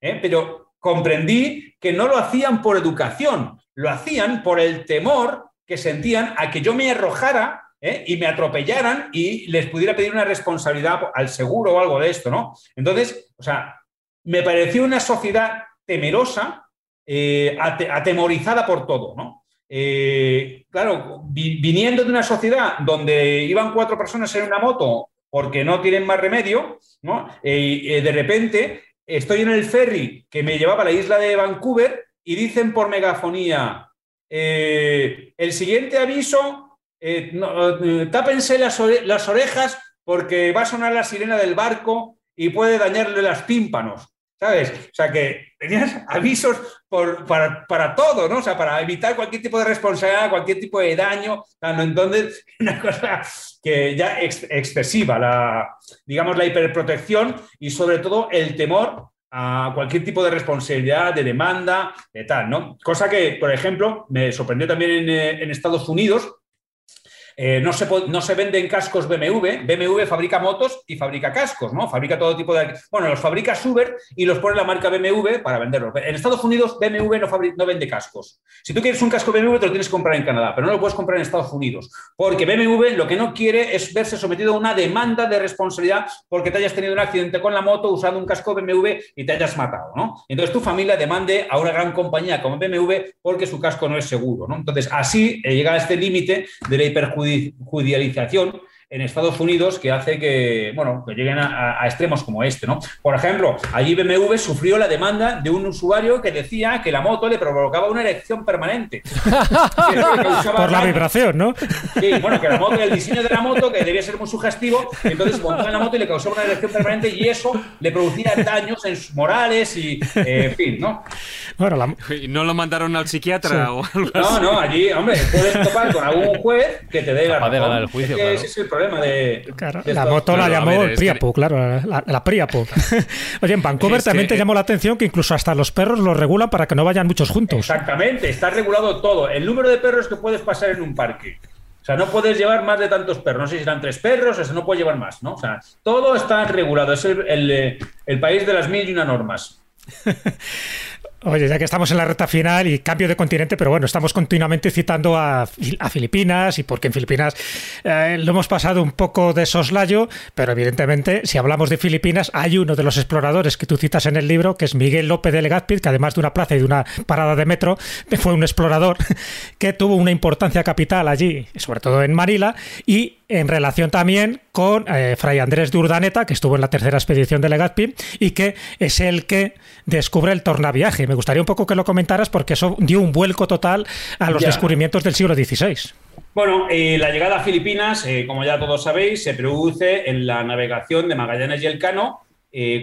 ¿eh? pero comprendí que no lo hacían por educación, lo hacían por el temor que sentían a que yo me arrojara ¿eh? y me atropellaran y les pudiera pedir una responsabilidad al seguro o algo de esto, ¿no? Entonces, o sea, me pareció una sociedad temerosa, eh, atemorizada por todo, ¿no? Eh, claro, viniendo de una sociedad donde iban cuatro personas en una moto porque no tienen más remedio, ¿no? y de repente estoy en el ferry que me llevaba a la isla de Vancouver y dicen por megafonía, el siguiente aviso eh, eh, tápense las, orejas porque va a sonar la sirena del barco y puede dañarle las tímpanos, ¿sabes? O sea que tenías avisos para, todo, ¿no? O sea, para evitar cualquier tipo de responsabilidad, cualquier tipo de daño. Entonces, una cosa que ya es excesiva, la, digamos, la hiperprotección y sobre todo el temor a cualquier tipo de responsabilidad, de demanda, de tal, ¿no? Cosa que, por ejemplo, me sorprendió también en, eh, en Estados Unidos, eh, no, se, no se venden cascos BMW. BMW fabrica motos y fabrica cascos, ¿no? Fabrica todo tipo de... Bueno, los fabrica Suber y los pone la marca BMW para venderlos. En Estados Unidos BMW no, no vende cascos. Si tú quieres un casco BMW te lo tienes que comprar en Canadá, pero no lo puedes comprar en Estados Unidos. Porque BMW lo que no quiere es verse sometido a una demanda de responsabilidad porque te hayas tenido un accidente con la moto usando un casco BMW y te hayas matado, ¿no? Entonces tu familia demande a una gran compañía como BMW porque su casco no es seguro, ¿no? Entonces así eh, llega a este límite de la hiperjudicación judicialización en Estados Unidos que hace que, bueno, que lleguen a, extremos como este, ¿no? Por ejemplo, allí BMW sufrió la demanda de un usuario que decía que la moto le provocaba una erección permanente. Por la vibración, ¿no? Sí, bueno, que la moto, el diseño de la moto, que debía ser muy sugestivo, entonces montaba en la moto y le causaba una erección permanente y eso le producía daños en sus morales y, eh, en fin, ¿no? Bueno, ¿Y no lo mandaron al psiquiatra o algo No, no, allí, hombre, puedes topar con algún juez que te dé la razón. el juicio, claro problema de. la moto la llamó el Priapo, claro, la, Priapo. Oye, en Vancouver también te llamó la atención que incluso hasta los perros los regulan para que no vayan muchos juntos. Exactamente, está regulado todo. El número de perros que puedes pasar en un parque. O sea, no puedes llevar más de tantos perros. No sé si eran tres perros, eso no puedes llevar más, ¿no? O sea, todo está regulado. Es el, el, el país de las mil y una normas. Oye, ya que estamos en la recta final y cambio de continente, pero bueno, estamos continuamente citando a, Filipinas y porque en Filipinas eh, lo hemos pasado un poco de soslayo, pero evidentemente si hablamos de Filipinas hay uno de los exploradores que tú citas en el libro, que es Miguel López de Legazpi, que además de una plaza y de una parada de metro, fue un explorador que tuvo una importancia capital allí, sobre todo en Manila, y en relación también con eh, Fray Andrés de Urdaneta, que estuvo en la tercera expedición de Legazpi y que es el que descubre el tornaviaje. Me gustaría un poco que lo comentaras porque eso dio un vuelco total a los descubrimientos del siglo XVI. Bueno, eh, la llegada a Filipinas, eh, como ya todos sabéis, se produce en la navegación de Magallanes y Elcano,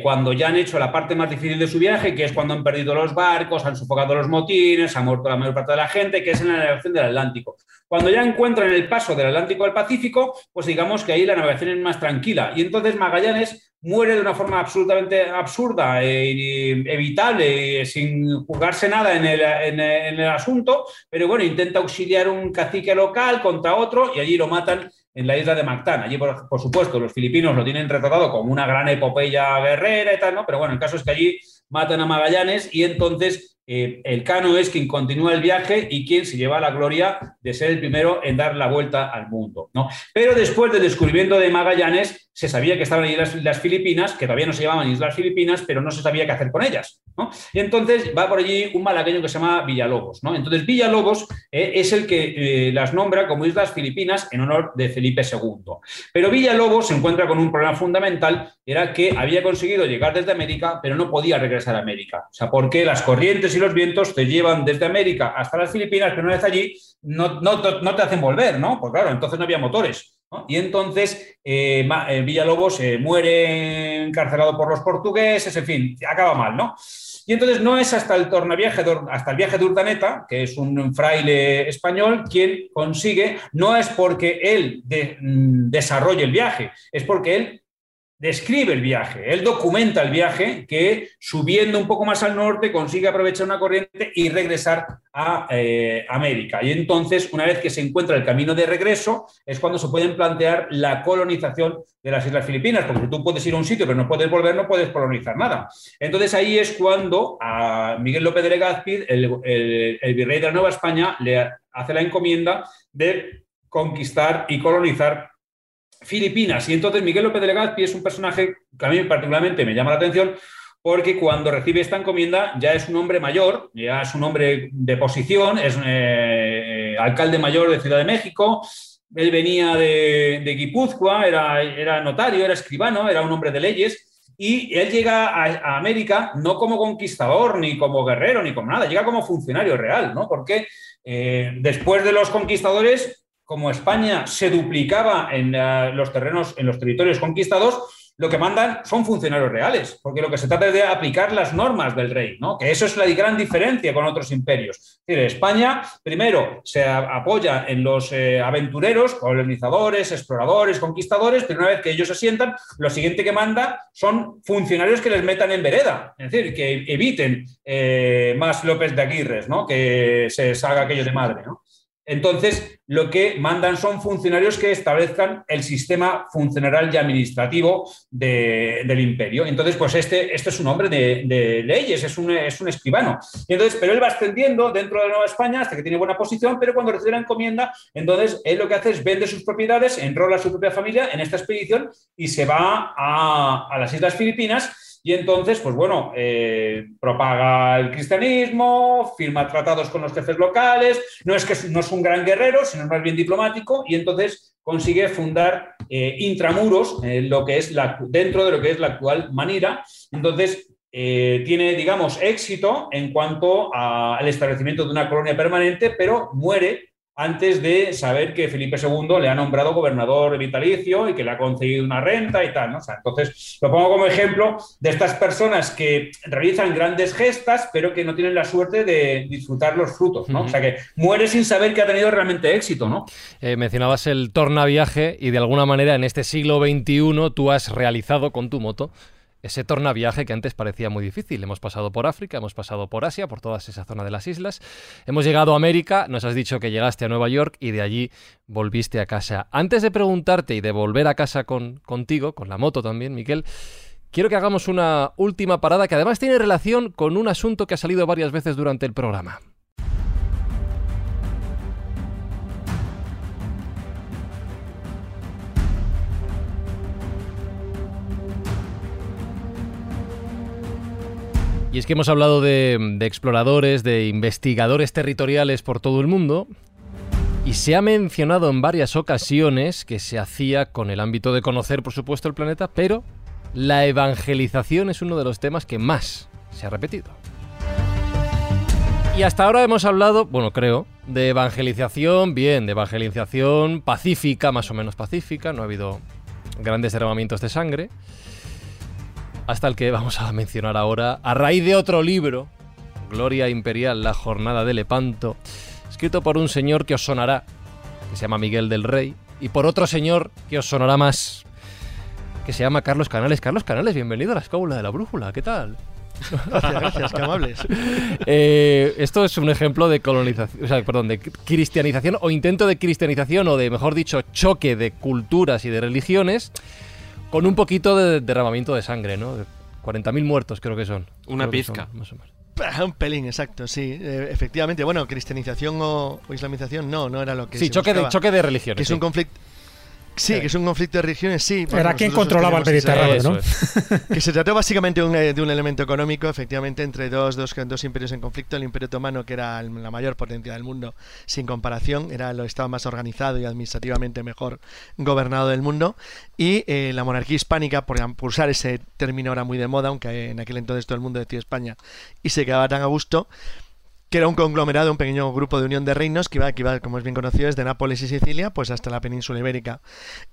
cuando ya han hecho la parte más difícil de su viaje, que es cuando han perdido los barcos, han sofocado los motines, ha muerto la mayor parte de la gente, que es en la navegación del Atlántico. Cuando ya encuentran el paso del Atlántico al Pacífico, pues digamos que ahí la navegación es más tranquila. Y entonces Magallanes muere de una forma absolutamente absurda e evitable, sin jugarse nada en el, asunto, pero bueno, intenta auxiliar un cacique local contra otro y allí lo matan en la isla de Mactán. Allí, por, por, supuesto, los filipinos lo tienen retratado como una gran epopeya guerrera y tal, ¿no? Pero bueno, el caso es que allí matan a Magallanes y entonces eh, el Cano es quien continúa el viaje y quien se lleva la gloria de ser el primero en dar la vuelta al mundo. ¿no? Pero después del descubrimiento de Magallanes, se sabía que estaban ahí las, las Filipinas, que todavía no se llamaban Islas Filipinas, pero no se sabía qué hacer con ellas. Y entonces va por allí un malagueño que se llama Villalobos. ¿no? Entonces Villalobos eh, es el que eh, las nombra como Islas Filipinas en honor de Felipe II. Pero Villalobos se encuentra con un problema fundamental, era que había conseguido llegar desde América, pero no podía regresar a América. O sea, porque las corrientes y los vientos te llevan desde América hasta las Filipinas, pero una vez allí no, te hacen volver, ¿no? Pues claro, entonces no había motores. ¿no? Y entonces eh, Villalobos muere encarcelado por los portugueses, en fin, acaba mal, ¿no? Y entonces no es hasta el tornaviaje, hasta el viaje de Urdaneta, que es un fraile español, quien consigue, no es porque él mm, desarrolle el viaje, es porque él describe el viaje, él documenta el viaje que subiendo un poco más al norte consigue aprovechar una corriente y regresar a eh, América. Y entonces, una vez que se encuentra el camino de regreso, es cuando se pueden plantear la colonización de las Islas Filipinas, porque tú puedes ir a un sitio pero no puedes volver, no puedes colonizar nada. Entonces ahí es cuando a Miguel López de Legazpi, el- el virrey de la Nueva España, le hace la encomienda de conquistar y colonizar Filipinas. Y entonces Miguel López de Legazpi es un personaje que a mí particularmente me llama la atención porque cuando recibe esta encomienda ya es un hombre mayor, ya es un hombre de posición, es eh, alcalde mayor de Ciudad de México, él venía de, Guipúzcoa, era, era notario, era escribano, era un hombre de leyes, y él llega a, a América no como conquistador, ni como guerrero, ni como nada, llega como funcionario real, ¿no? Porque eh, después de los conquistadores, como España se duplicaba en eh, los terrenos, en los territorios conquistados, lo que mandan son funcionarios reales, porque lo que se trata es de aplicar las normas del rey, ¿no? que eso es la gran diferencia con otros imperios. Es decir, España, primero, se apoya en los eh, aventureros, colonizadores, exploradores, conquistadores, pero una vez que ellos se sientan, lo siguiente que manda son funcionarios que les metan en vereda, es decir, que eviten eh, más López de Aguirres, ¿no? que se salga aquello de madre. ¿no? Entonces, lo que mandan son funcionarios que establezcan el sistema funcional y administrativo de- del imperio. Entonces, pues este, este es un hombre de, leyes, es un, es escribano. Y entonces, pero él va ascendiendo dentro de Nueva España hasta que tiene buena posición, pero cuando recibe la encomienda, entonces él lo que hace es vende sus propiedades, enrola a su propia familia en esta expedición y se va a las Islas Filipinas y entonces, pues bueno, eh, propaga el cristianismo, firma tratados con los jefes locales, no es que no es un gran guerrero, sino más bien diplomático, y entonces consigue fundar eh, intramuros, lo que es la, dentro de lo que es la actual Manira. Entonces, eh, tiene, digamos, éxito en cuanto al establecimiento de una colonia permanente, pero muere antes de saber que Felipe II le ha nombrado gobernador vitalicio y que le ha concedido una renta y tal. ¿no? O sea, entonces, lo pongo como ejemplo de estas personas que realizan grandes gestas, pero que no tienen la suerte de disfrutar los frutos. ¿no? O sea, que muere sin saber que ha tenido realmente éxito. ¿no? Eh, mencionabas el tornaviaje y de alguna manera en este siglo XXI tú has realizado con tu moto ese tornaviaje que antes parecía muy difícil. Hemos pasado por África, hemos pasado por Asia, por toda esa zona de las islas. Hemos llegado a América, nos has dicho que llegaste a Nueva York y de allí volviste a casa. Antes de preguntarte y de volver a casa con, contigo, con la moto también, Miquel, quiero que hagamos una última parada que además tiene relación con un asunto que ha salido varias veces durante el programa. Y es que hemos hablado de, exploradores, de investigadores territoriales por todo el mundo, y se ha mencionado en varias ocasiones que se hacía con el ámbito de conocer, por supuesto, el planeta, pero la evangelización es uno de los temas que más se ha repetido. Y hasta ahora hemos hablado, bueno, creo, de evangelización, bien, de evangelización pacífica, más o menos pacífica, no ha habido grandes derramamientos de sangre hasta el que vamos a mencionar ahora, a raíz de otro libro, Gloria Imperial, la jornada de Lepanto, escrito por un señor que os sonará, que se llama Miguel del Rey, y por otro señor que os sonará más, que se llama Carlos Canales. Carlos Canales, bienvenido a la escóbula de la brújula, ¿qué tal? Gracias, gracias, qué amables. Eh, esto es un ejemplo de colonización, o sea, perdón, de cristianización o intento de cristianización o de, mejor dicho, choque de culturas y de religiones con un poquito de derramamiento de sangre, ¿no? 40.000 muertos creo que son. Una creo pizca. son, más o menos. Ah, Un pelín, exacto, sí. Eh, efectivamente, bueno, cristianización o, o islamización no, no era lo que Sí, se choque de, choque de religiones. Que es sí. un conflicto... Sí, que es un conflicto de religiones, sí. Era quien controlaba el Mediterráneo, ¿no? que se trató básicamente un, eh, de un elemento económico, efectivamente, entre dos, dos, dos imperios en conflicto. El Imperio Otomano, que era la mayor potencia del mundo, sin comparación, era el estado más organizado y administrativamente mejor gobernado del mundo. Y eh, la monarquía hispánica, por, por usar ese término ahora muy de moda, aunque en aquel entonces todo el mundo decía España y se quedaba tan a gusto, que era un conglomerado, un pequeño grupo de unión de reinos que iba, que iba, como es bien conocido, desde Nápoles y Sicilia, pues hasta la península ibérica.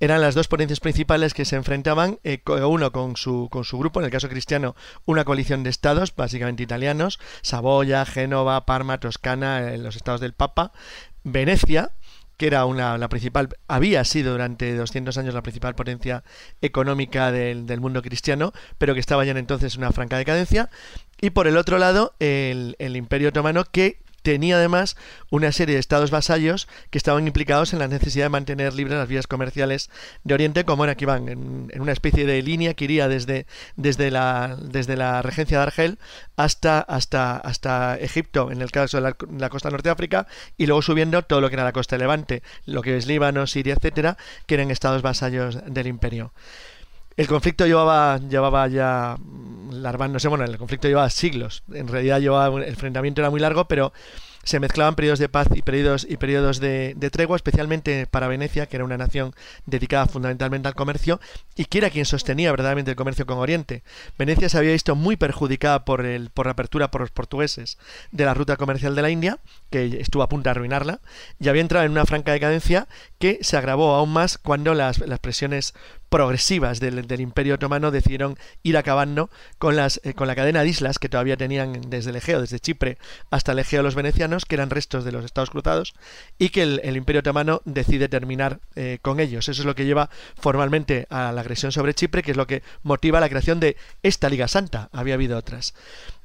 Eran las dos potencias principales que se enfrentaban, eh, uno con su, con su grupo, en el caso cristiano, una coalición de estados, básicamente italianos, Saboya, Génova, Parma, Toscana, eh, los estados del Papa, Venecia, que era una, la principal, había sido durante 200 años la principal potencia económica del, del mundo cristiano, pero que estaba ya en entonces en una franca decadencia. Y por el otro lado, el, el Imperio Otomano, que tenía además una serie de estados vasallos que estaban implicados en la necesidad de mantener libres las vías comerciales de Oriente, como era que iban en, una especie de línea que iría desde, desde, la, desde la regencia de Argel hasta, hasta, hasta Egipto, en el caso de la, la costa norte de África, y luego subiendo todo lo que era la costa de Levante, lo que es Líbano, Siria, etcétera, que eran estados vasallos del imperio. El conflicto llevaba, llevaba ya mm, larvándose, bueno, el conflicto llevaba siglos. En realidad llevaba, el enfrentamiento era muy largo, pero se mezclaban periodos de paz y periodos, y periodos de, de tregua, especialmente para Venecia, que era una nación dedicada fundamentalmente al comercio, y que era quien sostenía verdaderamente el comercio con Oriente. Venecia se había visto muy perjudicada por, el, por la apertura por los portugueses de la ruta comercial de la India, que estuvo a punto de arruinarla, y había entrado en una franca decadencia que se agravó aún más cuando las, las presiones progresivas del, Imperio Otomano decidieron ir acabando con, las, eh, con la cadena de islas que todavía tenían desde el Egeo, desde Chipre hasta el Egeo los venecianos, que eran restos de los Estados Cruzados, y que el, Imperio Otomano decide terminar eh, con ellos. Eso es lo que lleva formalmente a la agresión sobre Chipre, que es lo que motiva la creación de esta Liga Santa. Había habido otras.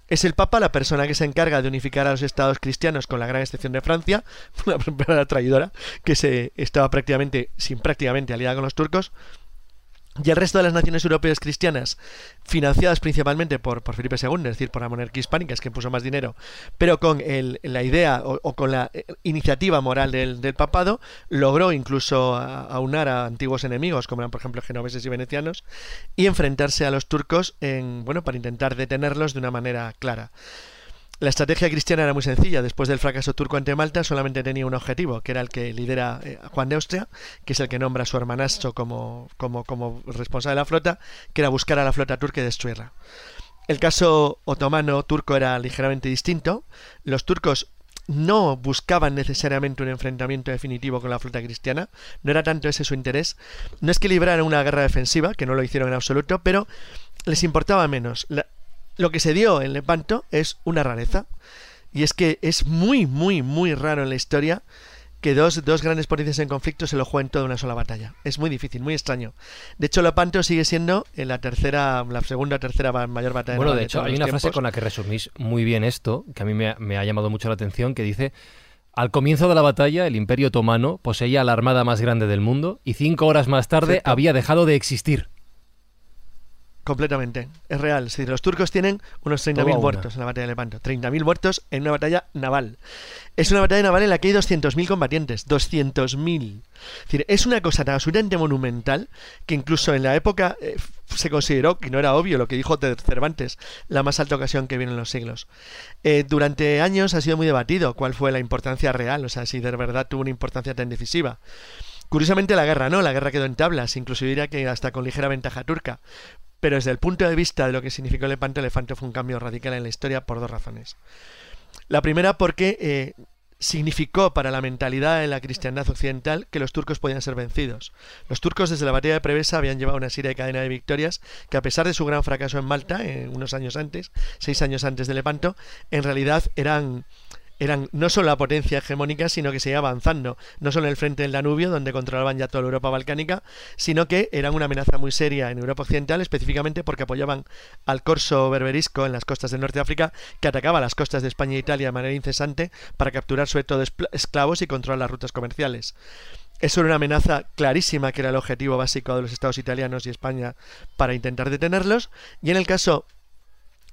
Es el Papa la persona que se encarga de unificar a los estados cristianos, con la gran excepción de Francia, una verdadera traidora, que se estaba prácticamente, sin prácticamente aliada con los turcos, y el resto de las naciones europeas cristianas, financiadas principalmente por, por Felipe II, es decir, por la monarquía hispánica, es que puso más dinero, pero con la idea o, con la iniciativa moral del, del papado, logró incluso aunar a antiguos enemigos, como eran por ejemplo genoveses y venecianos, y enfrentarse a los turcos en, bueno, para intentar detenerlos de una manera clara. La estrategia cristiana era muy sencilla. Después del fracaso turco ante Malta, solamente tenía un objetivo, que era el que lidera eh, Juan de Austria, que es el que nombra a su hermanastro como, como, como responsable de la flota, que era buscar a la flota turca y destruirla. El caso otomano-turco era ligeramente distinto. Los turcos no buscaban necesariamente un enfrentamiento definitivo con la flota cristiana, no era tanto ese su interés. No es que libraran una guerra defensiva, que no lo hicieron en absoluto, pero les importaba menos. Lo que se dio en Lepanto es una rareza. Y es que es muy, muy, muy raro en la historia que dos, dos grandes potencias en conflicto se lo jueguen toda una sola batalla. Es muy difícil, muy extraño. De hecho, Lepanto sigue siendo la tercera, la segunda o tercera mayor batalla. Bueno, de, de hecho, hay una tiempos. frase con la que resumís muy bien esto, que a mí me ha, me ha llamado mucho la atención, que dice... Al comienzo de la batalla, el Imperio Otomano poseía la armada más grande del mundo y cinco horas más tarde Cierto. había dejado de existir. Completamente, es real. Decir, los turcos tienen unos 30.000 muertos en la batalla de Lepanto. 30.000 muertos en una batalla naval. Es una batalla naval en la que hay 200.000 combatientes. 200.000. Es decir, es una cosa tan absolutamente monumental que incluso en la época eh, se consideró, que no era obvio lo que dijo Cervantes, la más alta ocasión que viene en los siglos. Eh, durante años ha sido muy debatido cuál fue la importancia real, o sea, si de verdad tuvo una importancia tan decisiva. Curiosamente la guerra no, la guerra quedó en tablas, incluso diría que hasta con ligera ventaja turca. Pero desde el punto de vista de lo que significó Lepanto, Lepanto fue un cambio radical en la historia por dos razones. La primera porque eh, significó para la mentalidad de la cristiandad occidental que los turcos podían ser vencidos. Los turcos desde la batalla de Prevesa habían llevado una serie de cadena de victorias que a pesar de su gran fracaso en Malta, eh, unos años antes, seis años antes de Lepanto, en realidad eran eran no solo la potencia hegemónica, sino que se iba avanzando, no solo en el frente del Danubio, donde controlaban ya toda la Europa balcánica, sino que eran una amenaza muy seria en Europa Occidental, específicamente porque apoyaban al corso berberisco en las costas del norte de África, que atacaba las costas de España e Italia de manera incesante para capturar sobre todo esclavos y controlar las rutas comerciales. Eso era una amenaza clarísima que era el objetivo básico de los estados italianos y España para intentar detenerlos, y en el caso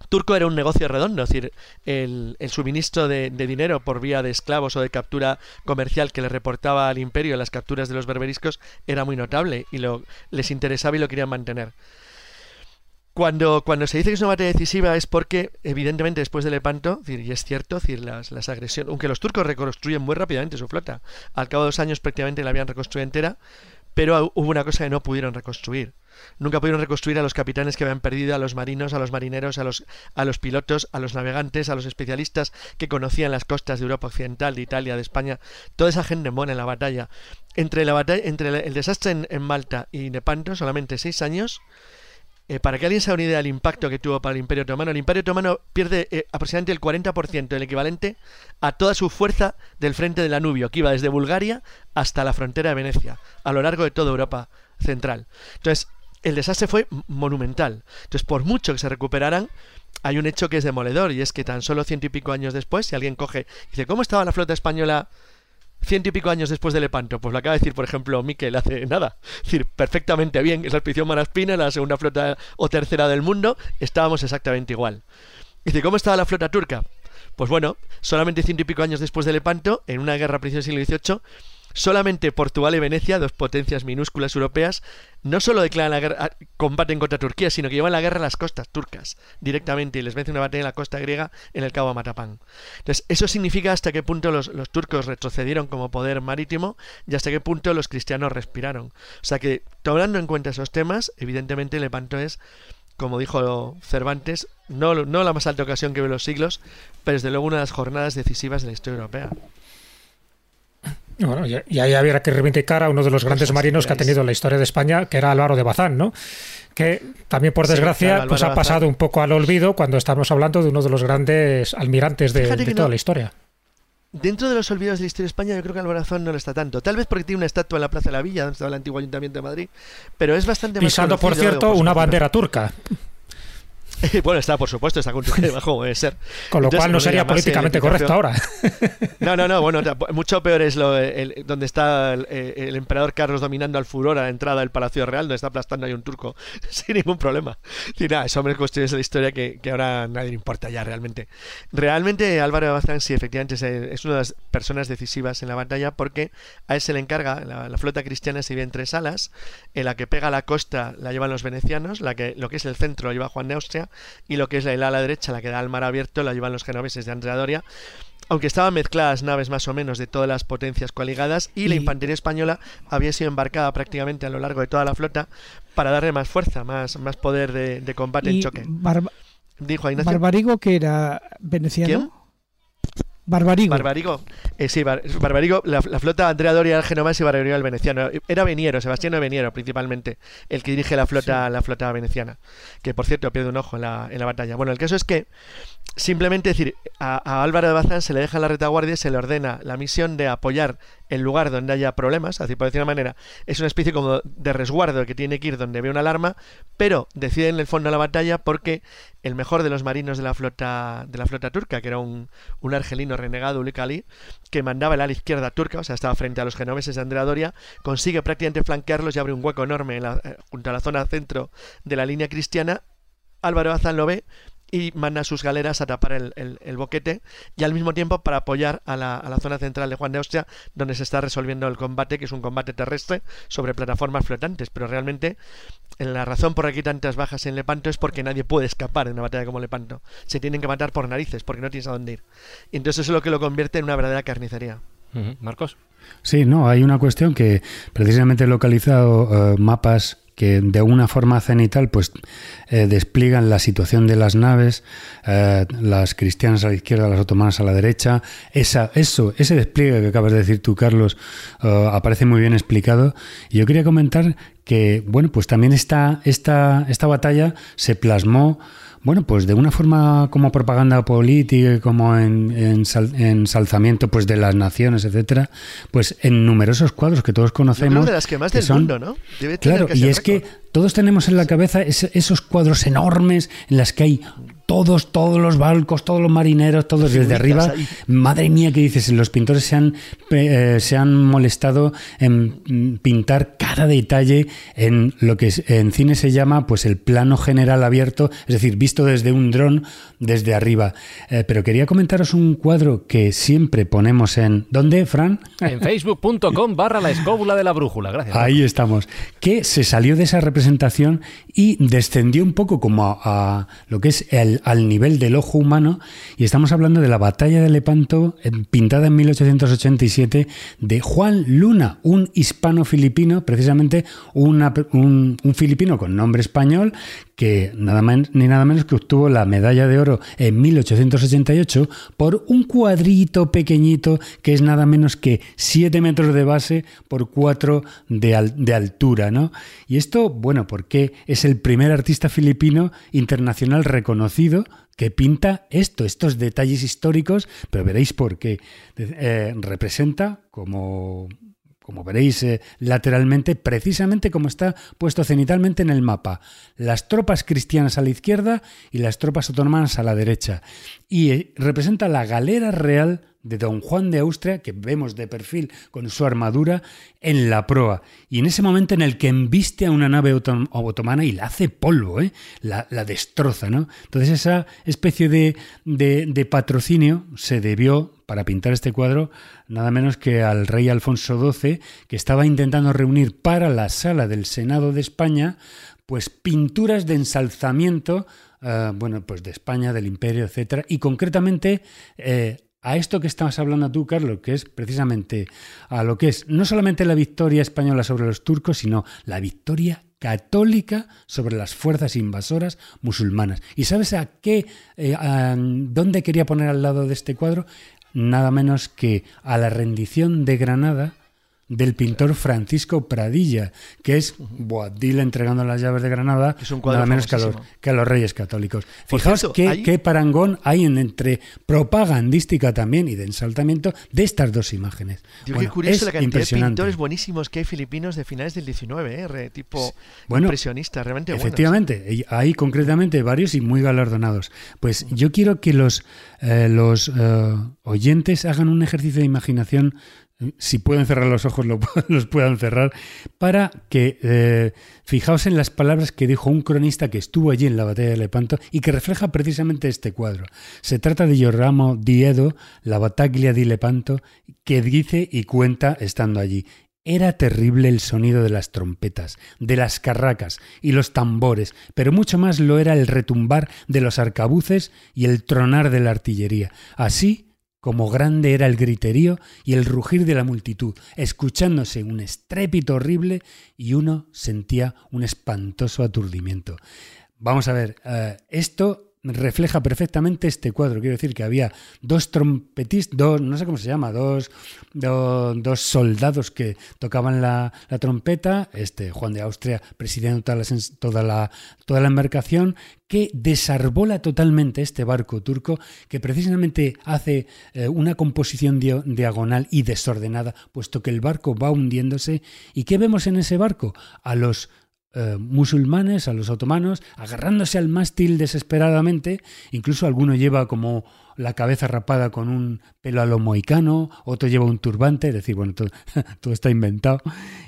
turco era un negocio redondo, es decir, el, suministro de, dinero por vía de esclavos o de captura comercial que le reportaba al imperio las capturas de los berberiscos era muy notable y lo, les interesaba y lo querían mantener. Cuando, cuando se dice que es una batalla decisiva es porque, evidentemente, después de Lepanto, y es cierto, las, las agresiones, aunque los turcos reconstruyen muy rápidamente su flota, al cabo de dos años prácticamente la habían reconstruido entera, pero hubo una cosa que no pudieron reconstruir. Nunca pudieron reconstruir a los capitanes que habían perdido, a los marinos, a los marineros, a los, a los pilotos, a los navegantes, a los especialistas que conocían las costas de Europa Occidental, de Italia, de España. Toda esa gente muere en la batalla. Entre, la batalla, entre el desastre en, en Malta y Nepanto, solamente seis años, eh, para que alguien se haga una idea del impacto que tuvo para el Imperio Otomano, el Imperio Otomano pierde eh, aproximadamente el 40%, el equivalente a toda su fuerza del frente del Anubio, que iba desde Bulgaria hasta la frontera de Venecia, a lo largo de toda Europa central. Entonces, el desastre fue monumental. Entonces, por mucho que se recuperaran, hay un hecho que es demoledor, y es que tan solo ciento y pico años después, si alguien coge y dice, ¿cómo estaba la flota española ciento y pico años después de Lepanto. Pues lo acaba de decir, por ejemplo, Miquel hace nada. Es decir, perfectamente bien. Es la expedición Maraspina, la segunda flota o tercera del mundo, estábamos exactamente igual. Dice, ¿cómo estaba la flota turca? Pues bueno, solamente ciento y pico años después de Lepanto, en una guerra principio del siglo XVIII, Solamente Portugal y Venecia, dos potencias minúsculas europeas, no solo declaran la guerra, combaten contra Turquía, sino que llevan la guerra a las costas turcas directamente y les vence una batalla en la costa griega en el cabo Matapán. Entonces, eso significa hasta qué punto los, turcos retrocedieron como poder marítimo y hasta qué punto los cristianos respiraron. O sea que, tomando en cuenta esos temas, evidentemente Lepanto es como dijo Cervantes, no, no la más alta ocasión que ve los siglos, pero desde luego una de las jornadas decisivas de la historia europea. Bueno, y, ahí había que reivindicar a uno de los grandes marinos que ha tenido la historia de España, que era Álvaro de Bazán, ¿no? Que también, por desgracia, pues ha pasado un poco al olvido cuando estamos hablando de uno de los grandes almirantes de, toda la historia. Dentro de los olvidos de la historia de España, yo creo que Bazán no lo está tanto. Tal vez porque tiene una estatua en la Plaza de la Villa, donde estaba el antiguo Ayuntamiento de Madrid, pero es bastante Pisando, por cierto, una bandera turca. bueno, está, por supuesto, está con debajo, debe ser. Con lo cual no sería políticamente correcto ahora. no, no, no, bueno, mucho peor es lo, donde está eh, el, emperador Carlos dominando al furor a la entrada del Palacio Real, donde está aplastando ahí un turco sin ningún problema. Y nada, son cuestiones de la historia que, que, ahora nadie le importa ya realmente. Realmente Álvaro de Bazán sí, efectivamente, es, una de las personas decisivas en la batalla porque a él se le encarga, la, flota cristiana se vive en tres alas, en la que pega la costa la llevan los venecianos, la que, lo que es el centro lo lleva Juan de Austria, y lo que es la ala derecha, la que da al mar abierto, la llevan los genoveses de Andrea Doria aunque estaban mezcladas naves más o menos de todas las potencias coaligadas y, la infantería española había sido embarcada prácticamente a lo largo de toda la flota para darle más fuerza, más, más poder de, combate en choque. Dijo Barbarigo que era veneciano. Barbarigo. Barbarigo. Eh, sí, Barbarigo, la, flota Andrea Doria el genovés y Barbarigo el veneciano. Era Veniero, Sebastián Veniero principalmente, el que dirige la flota, la flota veneciana. Que por cierto pierde un ojo en la, en la batalla. Bueno, el caso es que simplemente decir, a, Álvaro de Bazán se le deja la retaguardia y se le ordena la misión de apoyar el lugar donde haya problemas, así por decir una manera, es una especie como de resguardo que tiene que ir donde ve una alarma, pero decide en el fondo la batalla porque el mejor de los marinos de la flota de la flota turca, que era un, un argelino renegado, Ulicali, que mandaba el ala izquierda turca, o sea, estaba frente a los genoveses de Andrea Doria, consigue prácticamente flanquearlos y abre un hueco enorme eh, junto a la zona centro de la línea cristiana. Álvaro Bazán lo ve, y manda sus galeras a tapar el, boquete y al mismo tiempo para apoyar a la, a la, zona central de Juan de Austria donde se está resolviendo el combate que es un combate terrestre sobre plataformas flotantes. Pero realmente la razón por aquí tantas bajas en Lepanto es porque nadie puede escapar en una batalla como Lepanto. Se tienen que matar por narices porque no tienes a dónde ir. Y entonces eso es lo que lo convierte en una verdadera carnicería. Marcos. Sí, no, hay una cuestión que precisamente he localizado eh, mapas que de una forma cenital pues eh, despliegan la situación de las naves, eh, las cristianas a la izquierda, las otomanas a la derecha. Esa, eso, ese despliegue que acabas de decir tú, Carlos, eh, aparece muy bien explicado. Y yo quería comentar que, bueno, pues también esta, esta, esta batalla se plasmó bueno, pues de una forma como propaganda política, como en, ensalzamiento pues de las naciones, etcétera, pues en numerosos cuadros que todos conocemos. de las que más del mundo, ¿no? claro, y es que todos tenemos en la cabeza esos cuadros enormes en las que hay todos, todos los barcos, todos los marineros, todos desde arriba. Madre mía, ¿qué dices? Los pintores se han, eh, se han molestado en pintar cada detalle en lo que en cine se llama pues el plano general abierto, es decir, visto desde un dron desde arriba. Eh, pero quería comentaros un cuadro que siempre ponemos en... ¿Dónde, Fran? En facebook.com barra la escóbula de la brújula. Gracias. Ahí estamos. Que se salió de esa representación y descendió un poco como a, lo que es el, al nivel del ojo humano. Y estamos hablando de la batalla de Lepanto, eh, pintada en 1887, de Juan Luna, un hispano-filipino, precisamente un, un filipino con nombre español, que nada más ni nada menos que obtuvo la medalla de oro en 1888 por un cuadrito pequeñito que es nada menos que 7 metros de base por 4 de, de altura, ¿no? Y esto, bueno, porque es el primer artista filipino internacional reconocido que pinta esto, estos detalles históricos, pero veréis por qué. Eh, representa como como veréis eh, lateralmente, precisamente como está puesto cenitalmente en el mapa. Las tropas cristianas a la izquierda y las tropas otomanas a la derecha. Y eh, representa la galera real de don Juan de Austria, que vemos de perfil con su armadura, en la proa. Y en ese momento en el que embiste a una nave otomana y la hace polvo, ¿eh? la, destroza. ¿no? Entonces esa especie de, de, patrocinio se debió, para pintar este cuadro, nada menos que al rey Alfonso XII, que estaba intentando reunir para la sala del Senado de España, pues pinturas de ensalzamiento eh, bueno, pues de España, del imperio, etcétera, y concretamente eh, a esto que estamos hablando tú, Carlos, que es precisamente a lo que es no solamente la victoria española sobre los turcos, sino la victoria católica sobre las fuerzas invasoras musulmanas. ¿Y sabes a qué, eh, dónde quería poner al lado de este cuadro? Nada menos que a la rendición de Granada del pintor Francisco Pradilla, que es Boabdil entregando las llaves de Granada, es un nada menos que a, los, que a, los, reyes católicos. Fijaos qué, parangón hay en, entre propagandística también y de ensaltamiento de estas dos imágenes. qué curioso la cantidad de pintores buenísimos que hay filipinos de finales del 19, ¿eh? tipo impresionista, realmente Efectivamente, hay concretamente varios y muy galardonados. Pues yo quiero que los, eh, los eh, oyentes hagan un ejercicio de imaginación si pueden cerrar los ojos, los puedan cerrar, para que eh, fijaos en las palabras que dijo un cronista que estuvo allí en la batalla de Lepanto y que refleja precisamente este cuadro. Se trata de Gioramo Diedo, la bataglia di Lepanto, que dice y cuenta estando allí. Era terrible el sonido de las trompetas, de las carracas y los tambores, pero mucho más lo era el retumbar de los arcabuces y el tronar de la artillería. Así como grande era el griterío y el rugir de la multitud, escuchándose un estrépito horrible y uno sentía un espantoso aturdimiento. Vamos a ver, eh, esto refleja perfectamente este cuadro. Quiero decir que había dos trompetistas, dos, no sé cómo se llama, dos, dos, soldados que tocaban la, trompeta, este Juan de Austria presidiendo toda la, toda la, toda la embarcación, que desarbola totalmente este barco turco, que precisamente hace eh, una composición diagonal y desordenada, puesto que el barco va hundiéndose. ¿Y qué vemos en ese barco? A los eh, musulmanes, a los otomanos, agarrándose al mástil desesperadamente, incluso alguno lleva como la cabeza rapada con un pelo a lo moicano, otro lleva un turbante, es decir, bueno, todo, está inventado.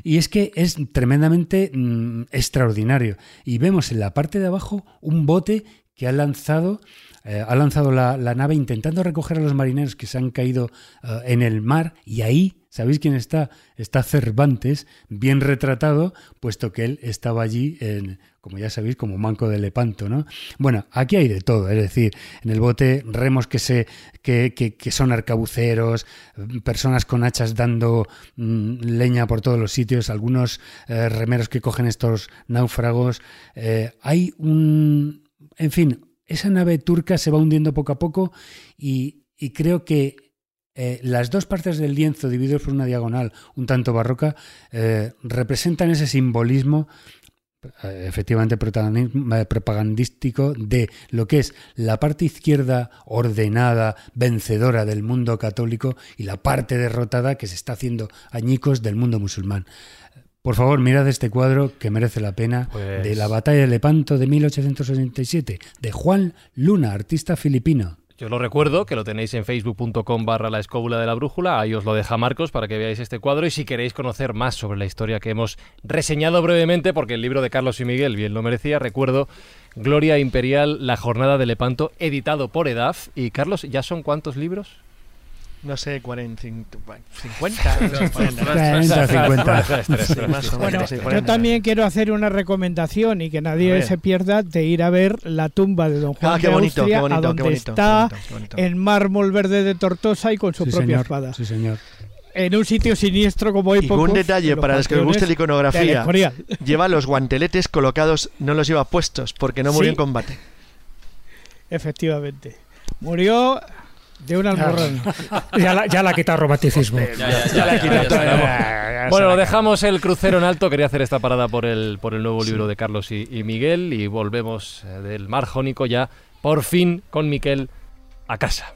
Y es que es tremendamente mm, extraordinario. Y vemos en la parte de abajo un bote que ha lanzado, eh, ha lanzado la, nave intentando recoger a los marineros que se han caído eh, en el mar y ahí ¿Sabéis quién está? Está Cervantes, bien retratado, puesto que él estaba allí, en, como ya sabéis, como manco de Lepanto, ¿no? Bueno, aquí hay de todo, es decir, en el bote remos que, se, que, que, son arcabuceros, personas con hachas dando mm, leña por todos los sitios, algunos eh, remeros que cogen estos náufragos. Hay un... En fin, esa nave turca se va hundiendo poco a poco y, creo que eh, las dos partes del lienzo, divididos por una diagonal un tanto barroca, eh, representan ese simbolismo eh, efectivamente propagandístico de lo que es la parte izquierda ordenada, vencedora del mundo católico y la parte derrotada que se está haciendo añicos del mundo musulmán. Por favor, mirad este cuadro que merece la pena Pues- de la batalla de Lepanto de 1867, de Juan Luna, artista filipino. Yo lo recuerdo, que lo tenéis en facebook.com barra la escóbula de la brújula, ahí os lo deja Marcos para que veáis este cuadro y si queréis conocer más sobre la historia que hemos reseñado brevemente, porque el libro de Carlos y Miguel bien lo merecía, recuerdo Gloria Imperial, La Jornada de Lepanto, editado por EDAF. Y Carlos, ¿ya son cuántos libros? No sé, 40, 50, 40. 40, 50. Sí, más o Bueno, menos, sí, yo 40. también quiero hacer una recomendación y que nadie se pierda de ir a ver la tumba de Don Juan Ah, qué de bonito, Austria, qué bonito, a qué donde bonito, está qué bonito, qué bonito. en mármol verde de Tortosa y con su Sí, propia señor. espada. Sí, señor. En un sitio siniestro como hay Y pocos. un detalle para los que os guste la iconografía, lleva los guanteletes colocados, no los lleva puestos porque no murió Sí. en combate. Efectivamente. Murió de un almorrán. Ya la, ya la ha quitado romanticismo. Bueno, lo dejamos el crucero en alto. Quería hacer esta parada por el, por el nuevo libro de Carlos y, y Miguel y volvemos eh, del mar jónico ya, por fin, con Miquel a casa.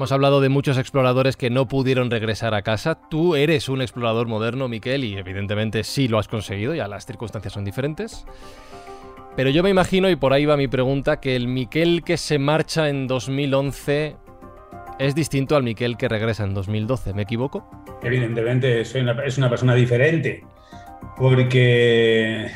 Hemos hablado de muchos exploradores que no pudieron regresar a casa. Tú eres un explorador moderno, Miquel, y evidentemente sí lo has conseguido, ya las circunstancias son diferentes. Pero yo me imagino, y por ahí va mi pregunta, que el Miquel que se marcha en 2011 es distinto al Miquel que regresa en 2012. ¿Me equivoco? Evidentemente, soy es una persona diferente, porque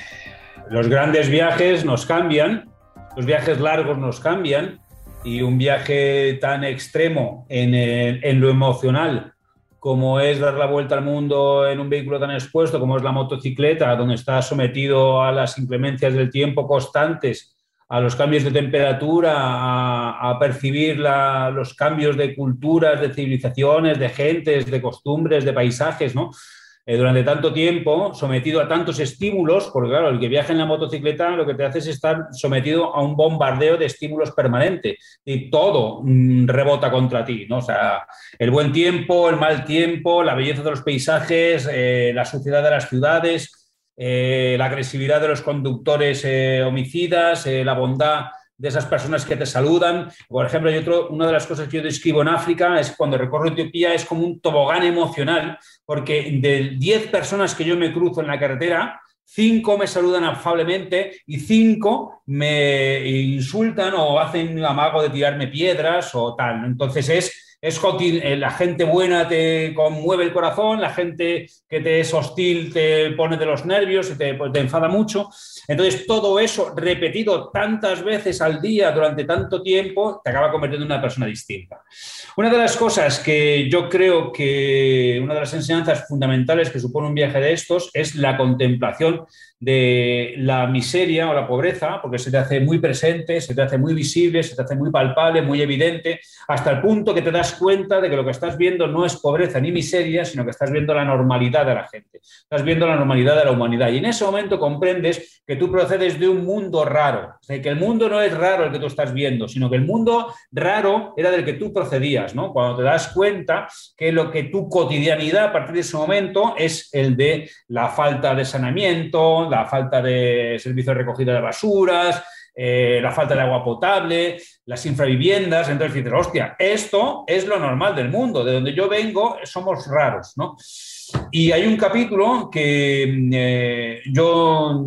los grandes viajes nos cambian, los viajes largos nos cambian, y un viaje tan extremo en, en lo emocional como es dar la vuelta al mundo en un vehículo tan expuesto como es la motocicleta, donde estás sometido a las inclemencias del tiempo constantes, a los cambios de temperatura, a, percibir los cambios de culturas, de civilizaciones, de gentes, de costumbres, de paisajes, ¿no? Eh, durante tanto tiempo, sometido a tantos estímulos, porque claro, el que viaja en la motocicleta lo que te hace es estar sometido a un bombardeo de estímulos permanente y todo mm, rebota contra ti, ¿no? O sea, el buen tiempo, el mal tiempo, la belleza de los paisajes, eh, la suciedad de las ciudades, eh, la agresividad de los conductores homicidas, la bondad de esas personas que te saludan. Por ejemplo, hay otro, una de las cosas que yo describo en África es cuando recorro Etiopía es como un tobogán emocional, porque de 10 personas que yo me cruzo en la carretera, cinco me saludan afablemente y cinco me insultan o hacen amago de tirarme piedras o tal. Entonces es, es. Eh, La gente buena te conmueve el corazón, la gente que te es hostil te pone de los nervios y te, pues, te enfada mucho. Entonces todo eso repetido tantas veces al día durante tanto tiempo te acaba convirtiendo en una persona distinta. Una de las cosas que yo creo que una de las enseñanzas fundamentales que supone un viaje de estos es la contemplación de la miseria o la pobreza, porque se te hace muy presente, se te hace muy visible, se te hace muy palpable, muy evidente, hasta el punto que te das cuenta de que lo que estás viendo no es pobreza ni miseria, sino que estás viendo la normalidad de la gente, estás viendo la normalidad de la humanidad. Y en ese momento comprendes que tú procedes de un mundo raro, o que el mundo no es raro el que tú estás viendo, sino que el mundo raro era del que tú procedías, ¿no? Cuando te das cuenta que lo que tu cotidianidad a partir de ese momento es el de la falta de saneamiento, la falta de servicio de recogida de basuras, eh, la falta de agua potable, las infraviviendas. Entonces dices, hostia, esto es lo normal del mundo, de donde yo vengo somos raros, ¿no? Y hay un capítulo que eh, yo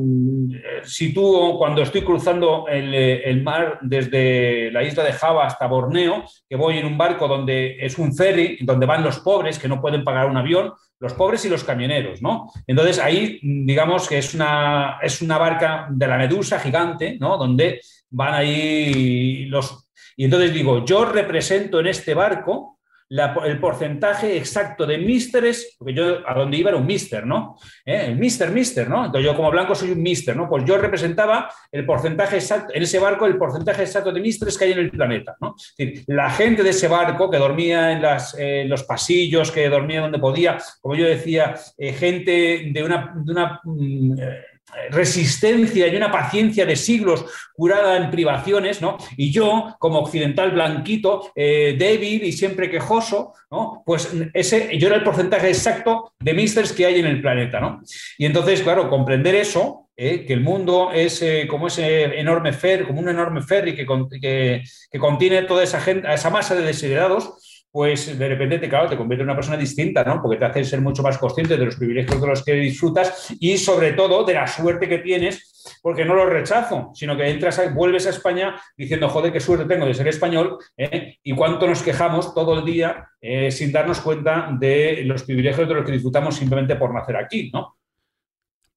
eh, sitúo cuando estoy cruzando el, eh, el mar desde la isla de Java hasta Borneo, que voy en un barco donde es un ferry, donde van los pobres que no pueden pagar un avión, los pobres y los camioneros, ¿no? Entonces ahí, digamos que es una, es una barca de la medusa gigante, ¿no? Donde van ahí los... Y entonces digo, yo represento en este barco el porcentaje exacto de místeres, porque yo a donde iba era un mister, ¿no? ¿Eh? El mister, mister, ¿no? Entonces yo como blanco soy un mister, ¿no? Pues yo representaba el porcentaje exacto, en ese barco el porcentaje exacto de místeres que hay en el planeta, ¿no? Es decir, la gente de ese barco que dormía en, las, eh, los pasillos, que dormía donde podía, como yo decía, eh, gente de una... De una mm, eh, resistencia y una paciencia de siglos curada en privaciones, ¿no? Y yo, como occidental blanquito, eh, débil y siempre quejoso, ¿no? Pues ese, yo era el porcentaje exacto de misters que hay en el planeta, ¿no? Y entonces, claro, comprender eso que el mundo es como ese enorme ferry, como un enorme ferry que, que, que contiene toda esa, gente, esa masa de desiderados, pues de repente te, claro, te convierte en una persona distinta, ¿no? Porque te hace ser mucho más consciente de los privilegios de los que disfrutas y sobre todo de la suerte que tienes, porque no lo rechazo, sino que entras, vuelves a España diciendo, joder, qué suerte tengo de ser español ¿eh? y cuánto nos quejamos todo el día eh, sin darnos cuenta de los privilegios de los que disfrutamos simplemente por nacer aquí, ¿no?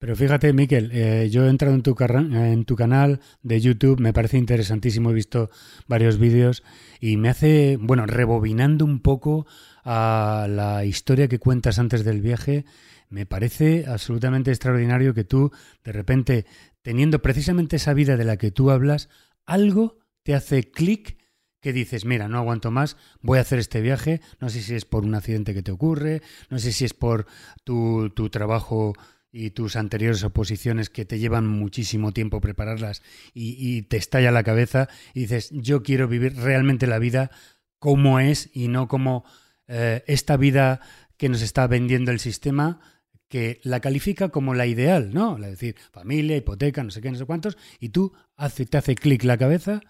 Pero fíjate, Miquel, eh, yo he entrado en tu, en tu canal de YouTube, me parece interesantísimo, he visto varios vídeos y me hace, bueno, rebobinando un poco a la historia que cuentas antes del viaje, me parece absolutamente extraordinario que tú, de repente, teniendo precisamente esa vida de la que tú hablas, algo te hace clic que dices, mira, no aguanto más, voy a hacer este viaje, no sé si es por un accidente que te ocurre, no sé si es por tu, tu trabajo y tus anteriores oposiciones que te llevan muchísimo tiempo prepararlas y, te estalla la cabeza y dices, yo quiero vivir realmente la vida como es y no como eh, esta vida que nos está vendiendo el sistema que la califica como la ideal, ¿no? Es decir, familia, hipoteca, no sé qué, no sé cuántos, y tú hace, te hace clic la cabeza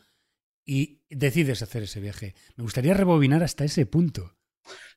y decides hacer ese viaje. Me gustaría rebobinar hasta ese punto.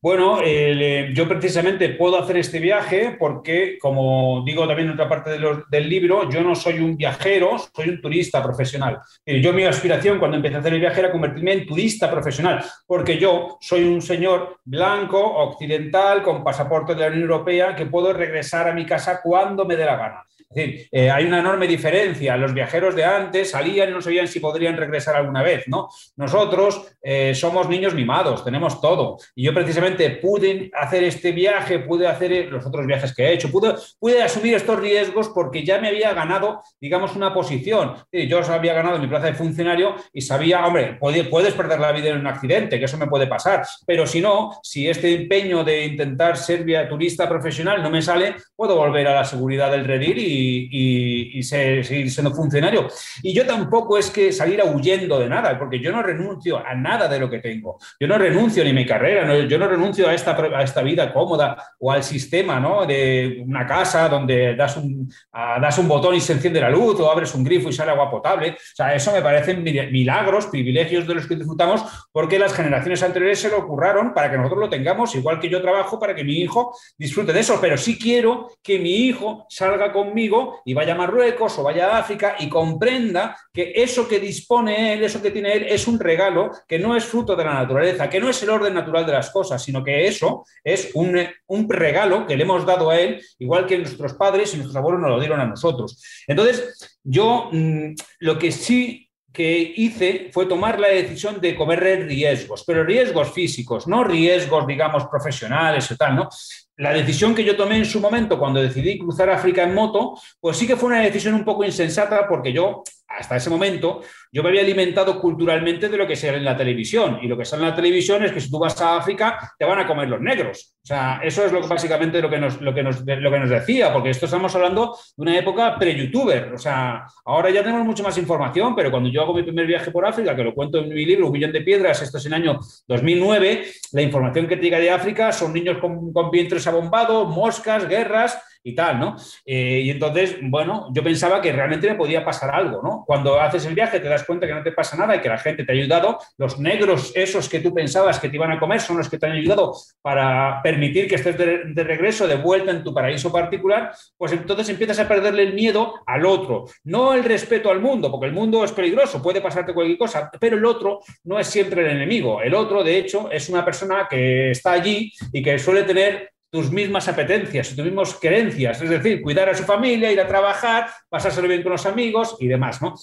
Bueno, eh, yo precisamente puedo hacer este viaje porque, como digo también en otra parte del libro, yo no soy un viajero, soy un turista profesional. yo mi aspiración cuando empecé a hacer el viaje era convertirme en turista profesional, porque yo soy un señor blanco, occidental, con pasaporte de la Unión Europea, que puedo regresar a mi casa cuando me dé la gana. Es decir, eh, hay una enorme diferencia. Los viajeros de antes salían y no sabían si podrían regresar alguna vez, ¿no? Nosotros eh, somos niños mimados, tenemos todo. Y yo precisamente pude hacer este viaje, pude hacer eh, los otros viajes que he hecho, pude, pude asumir estos riesgos porque ya me había ganado, digamos, una posición. Yo había ganado mi plaza de funcionario y sabía, hombre, puedes perder la vida en un accidente, que eso me puede pasar. Pero si no, si este empeño de intentar ser turista profesional no me sale, puedo volver a la seguridad del redil y y, seguir siendo funcionario. Y yo tampoco es que salir huyendo de nada, porque yo no renuncio a nada de lo que tengo. Yo no renuncio ni a mi carrera, yo no renuncio a esta, a esta vida cómoda o al sistema ¿no? de una casa donde das un, das un botón y se enciende la luz o abres un grifo y sale agua potable. O sea, eso me parecen milagros, privilegios de los que disfrutamos, porque las generaciones anteriores se lo ocurraron para que nosotros lo tengamos, igual que yo trabajo para que mi hijo disfrute de eso, pero sí quiero que mi hijo salga conmigo y vaya a Marruecos o vaya a África y comprenda que eso que dispone él, eso que tiene él, es un regalo que no es fruto de la naturaleza, que no es el orden natural de las cosas, sino que eso es un, un regalo que le hemos dado a él, igual que nuestros padres y nuestros abuelos nos lo dieron a nosotros. Entonces, yo mm, lo que sí que hice fue tomar la decisión de comer riesgos, pero riesgos físicos, no riesgos, digamos, profesionales o tal, ¿no? La decisión que yo tomé en su momento cuando decidí cruzar África en moto, pues sí que fue una decisión un poco insensata porque yo hasta ese momento yo me había alimentado culturalmente de lo que se ve en la televisión. Y lo que sale en la televisión es que si tú vas a África te van a comer los negros. O sea, eso es lo, básicamente lo que, nos, lo, que nos, lo que nos decía, porque esto estamos hablando de una época pre-youtuber. O sea, ahora ya tenemos mucha más información, pero cuando yo hago mi primer viaje por África, que lo cuento en mi libro, Un millón de piedras, esto es en el año 2009, la información que te llega de África son niños con, con vientres abombados, moscas, guerras y tal, ¿no? Eh, y entonces, bueno, yo pensaba que realmente me podía pasar algo, ¿no? Cuando haces el viaje te das cuenta que no te pasa nada y que la gente te ha ayudado, los negros esos que tú pensabas que te iban a comer son los que te han ayudado para permitir que estés de, regreso, de vuelta en tu paraíso particular, pues entonces empiezas a perderle el miedo al otro, no el respeto al mundo, porque el mundo es peligroso, puede pasarte cualquier cosa, pero el otro no es siempre el enemigo, el otro, de hecho, es una persona que está allí y que suele tener tus mismas apetencias, tus mismas creencias, es decir, cuidar a su familia, ir a trabajar, pasárselo bien con los amigos y demás, ¿no?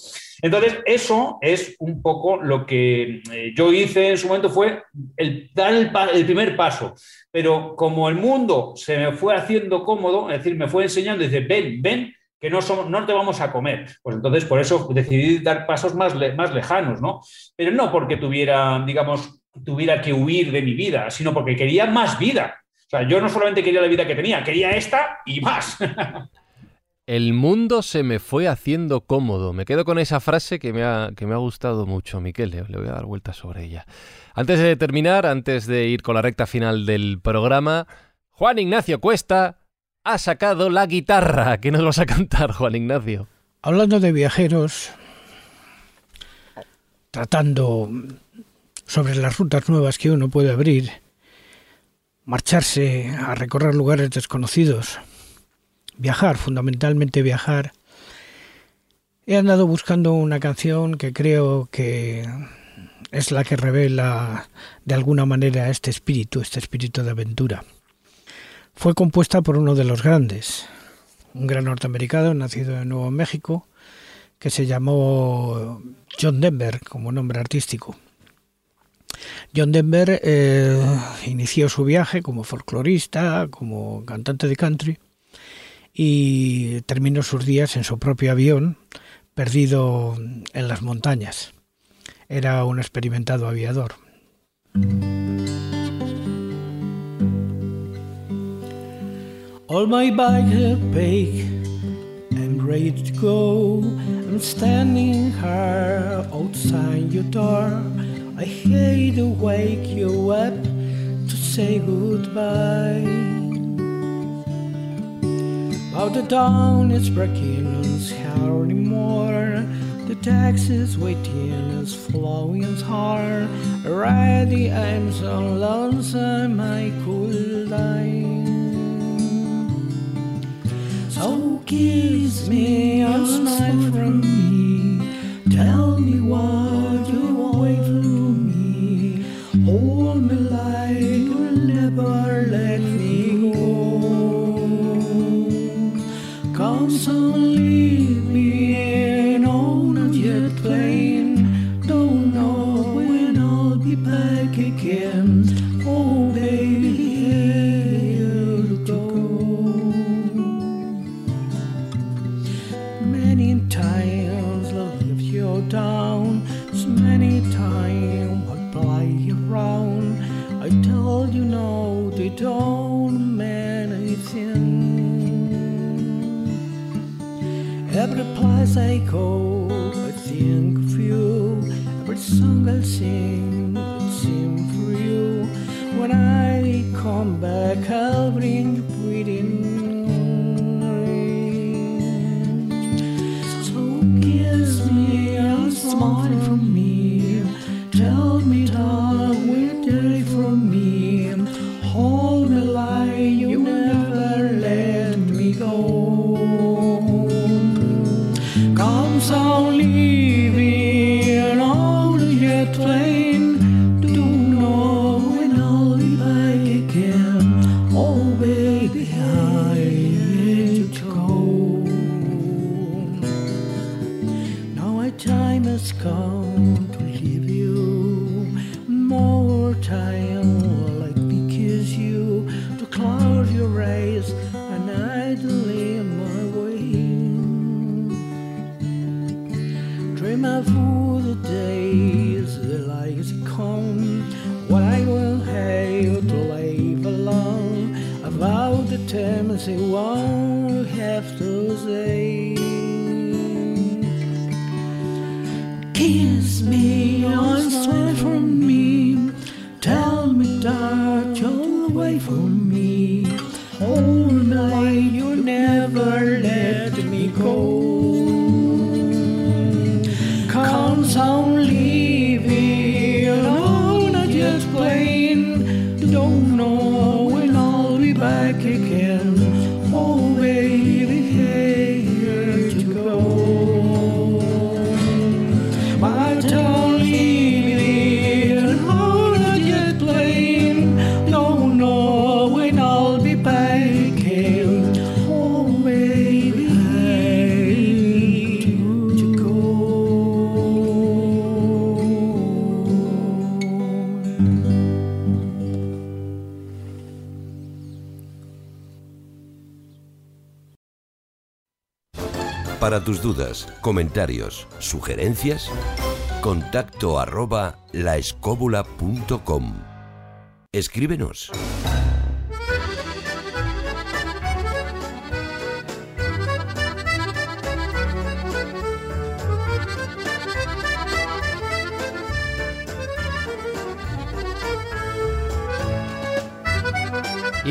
Entonces, eso es un poco lo que eh, yo hice en su momento, fue el, dar el, primer paso. Pero como el mundo se me fue haciendo cómodo, es decir, me fue enseñando, dice, ven, ven, que no, somos, te vamos a comer. Pues entonces, por eso decidí dar pasos más, más lejanos, ¿no? Pero no porque tuviera, digamos, tuviera que huir de mi vida, sino porque quería más vida. O sea, yo no solamente quería la vida que tenía, quería esta y más. El mundo se me fue haciendo cómodo. Me quedo con esa frase que me ha, que me ha gustado mucho, Miquel. Le, voy a dar vueltas sobre ella. Antes de terminar, antes de ir con la recta final del programa, Juan Ignacio Cuesta, ha sacado la guitarra. ¿Qué nos vas a cantar, Juan Ignacio? Hablando de viajeros, tratando sobre las rutas nuevas que uno puede abrir, marcharse a recorrer lugares desconocidos, viajar, fundamentalmente viajar. He andado buscando una canción que creo que es la que revela de alguna manera este espíritu, este espíritu de aventura. Fue compuesta por uno de los grandes, un gran norteamericano nacido en Nuevo México, que se llamó John Denver como nombre artístico. John Denver eh, inició su viaje como folclorista, como cantante de country y terminó sus días en su propio avión, perdido en las montañas. Era un experimentado aviador. All my ready to go. I'm standing outside your door. I hate to wake you up to say goodbye. While the dawn is breaking on here anymore. The taxi's waiting is flowing hard. Already I'm so lonesome I could die. So kiss me a smile from me. Tell me what comentarios, sugerencias, contacto arroba laescóbula.com. Escríbenos.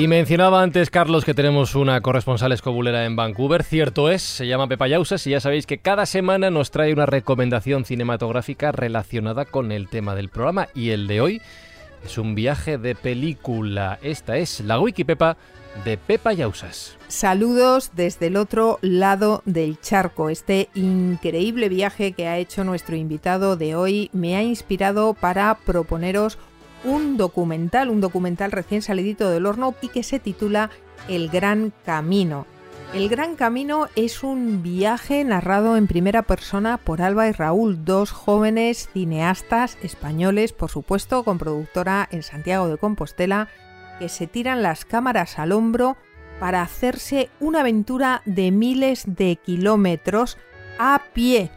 Y mencionaba antes, Carlos, que tenemos una corresponsal escobulera en Vancouver. Cierto es, se llama Pepa Yausas y ya sabéis que cada semana nos trae una recomendación cinematográfica relacionada con el tema del programa. Y el de hoy es un viaje de película. Esta es la Wiki Pepa de Pepa Yausas. Saludos desde el otro lado del charco. Este increíble viaje que ha hecho nuestro invitado de hoy me ha inspirado para proponeros un documental, un documental recién salidito del horno y que se titula El Gran Camino. El Gran Camino es un viaje narrado en primera persona por Alba y Raúl, dos jóvenes cineastas españoles, por supuesto, con productora en Santiago de Compostela, que se tiran las cámaras al hombro para hacerse una aventura de miles de kilómetros a pie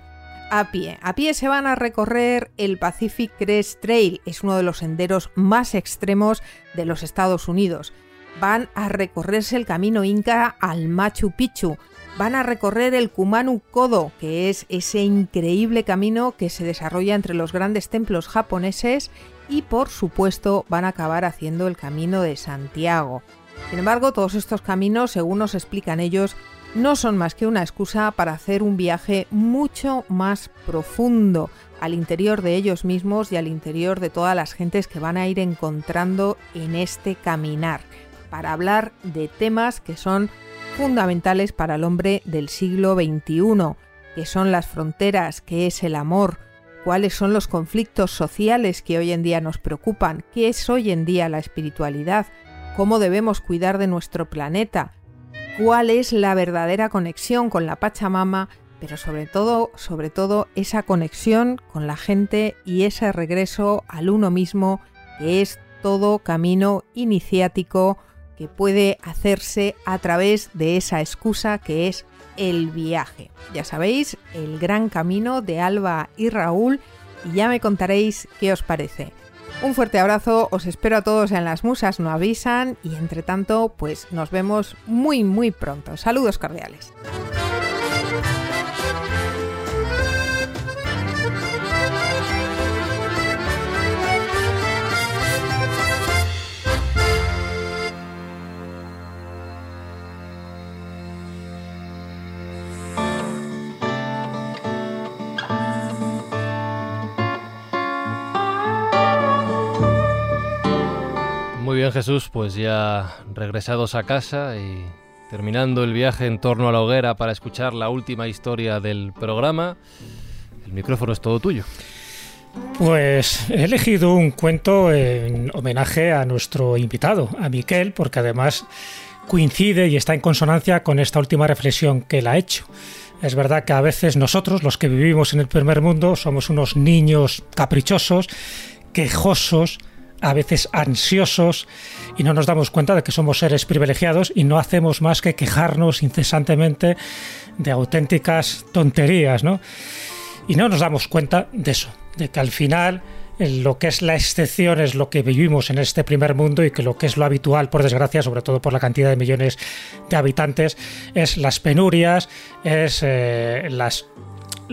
a pie. A pie se van a recorrer el Pacific Crest Trail, es uno de los senderos más extremos de los Estados Unidos. Van a recorrerse el camino Inca al Machu Picchu. Van a recorrer el Kumanu Kodo, que es ese increíble camino que se desarrolla entre los grandes templos japoneses y por supuesto van a acabar haciendo el camino de Santiago. Sin embargo, todos estos caminos, según nos explican ellos, no son más que una excusa para hacer un viaje mucho más profundo al interior de ellos mismos y al interior de todas las gentes que van a ir encontrando en este caminar, para hablar de temas que son fundamentales para el hombre del siglo XXI, que son las fronteras, qué es el amor, cuáles son los conflictos sociales que hoy en día nos preocupan, qué es hoy en día la espiritualidad, cómo debemos cuidar de nuestro planeta, cuál es la verdadera conexión con la Pachamama, pero sobre todo, sobre todo esa conexión con la gente y ese regreso al uno mismo, que es todo camino iniciático que puede hacerse a través de esa excusa que es el viaje. Ya sabéis, el gran camino de Alba y Raúl y ya me contaréis qué os parece. Un fuerte abrazo, os espero a todos en las musas, no avisan y entre tanto, pues nos vemos muy muy pronto. Saludos cordiales. Muy bien Jesús, pues ya regresados a casa y terminando el viaje en torno a la hoguera para escuchar la última historia del programa, el micrófono es todo tuyo. Pues he elegido un cuento en homenaje a nuestro invitado, a Miquel, porque además coincide y está en consonancia con esta última reflexión que él ha hecho. Es verdad que a veces nosotros, los que vivimos en el primer mundo, somos unos niños caprichosos, quejosos, a veces ansiosos y no nos damos cuenta de que somos seres privilegiados y no hacemos más que quejarnos incesantemente de auténticas tonterías, ¿no? Y no nos damos cuenta de eso, de que al final lo que es la excepción es lo que vivimos en este primer mundo y que lo que es lo habitual, por desgracia, sobre todo por la cantidad de millones de habitantes, es las penurias, es eh, las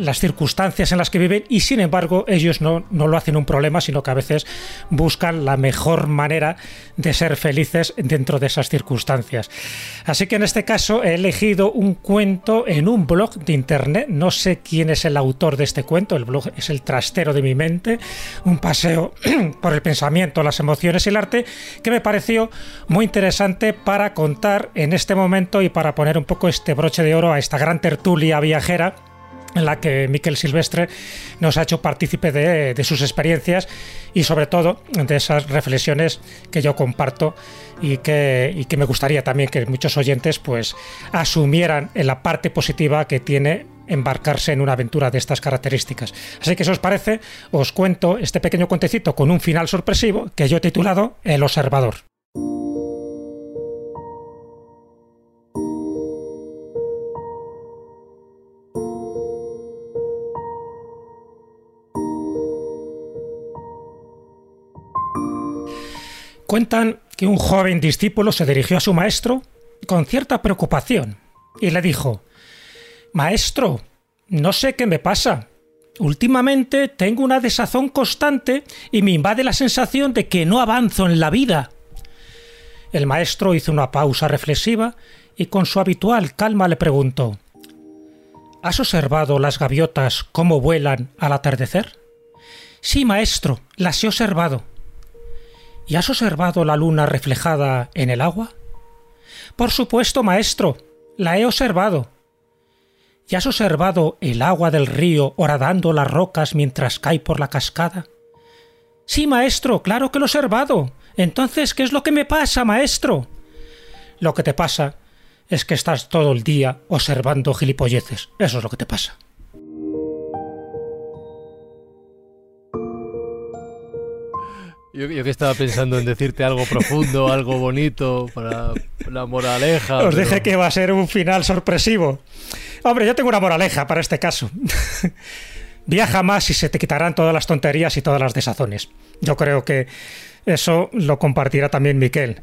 las circunstancias en las que viven y sin embargo ellos no, no, lo hacen un problema, sino que a veces buscan la mejor manera de ser felices dentro de esas circunstancias. Así que en este caso he elegido un cuento en un blog de internet, no sé quién es el autor de este cuento, el blog es el trastero de mi mente, un paseo por el pensamiento, las emociones y el arte, que me pareció muy interesante para contar en este momento y para poner un poco este broche de oro a esta gran tertulia viajera en la que Miquel Silvestre nos ha hecho partícipe de, sus experiencias y sobre todo de esas reflexiones que yo comparto y que, y que me gustaría también que muchos oyentes pues asumieran en la parte positiva que tiene embarcarse en una aventura de estas características. Así que si os parece, os cuento este pequeño cuentecito con un final sorpresivo que yo he titulado El observador. Cuentan que un joven discípulo se dirigió a su maestro con cierta preocupación y le dijo, Maestro, no sé qué me pasa. Últimamente tengo una desazón constante y me invade la sensación de que no avanzo en la vida. El maestro hizo una pausa reflexiva y con su habitual calma le preguntó ¿Has observado las gaviotas cómo vuelan al atardecer? Sí, maestro, las he observado. ¿Y has observado la luna reflejada en el agua? Por supuesto, maestro, la he observado. ¿Y has observado el agua del río horadando las rocas mientras cae por la cascada? Sí, maestro, claro que lo he observado. Entonces, ¿qué es lo que me pasa, maestro? Lo que te pasa es que estás todo el día observando gilipolleces. Eso es lo que te pasa. Yo, yo, que estaba pensando en decirte algo profundo, algo bonito para la moraleja. Os pero... dije que va a ser un final sorpresivo. Hombre, yo tengo una moraleja para este caso. Viaja más y se te quitarán todas las tonterías y todas las desazones. Yo creo que eso lo compartirá también Miquel.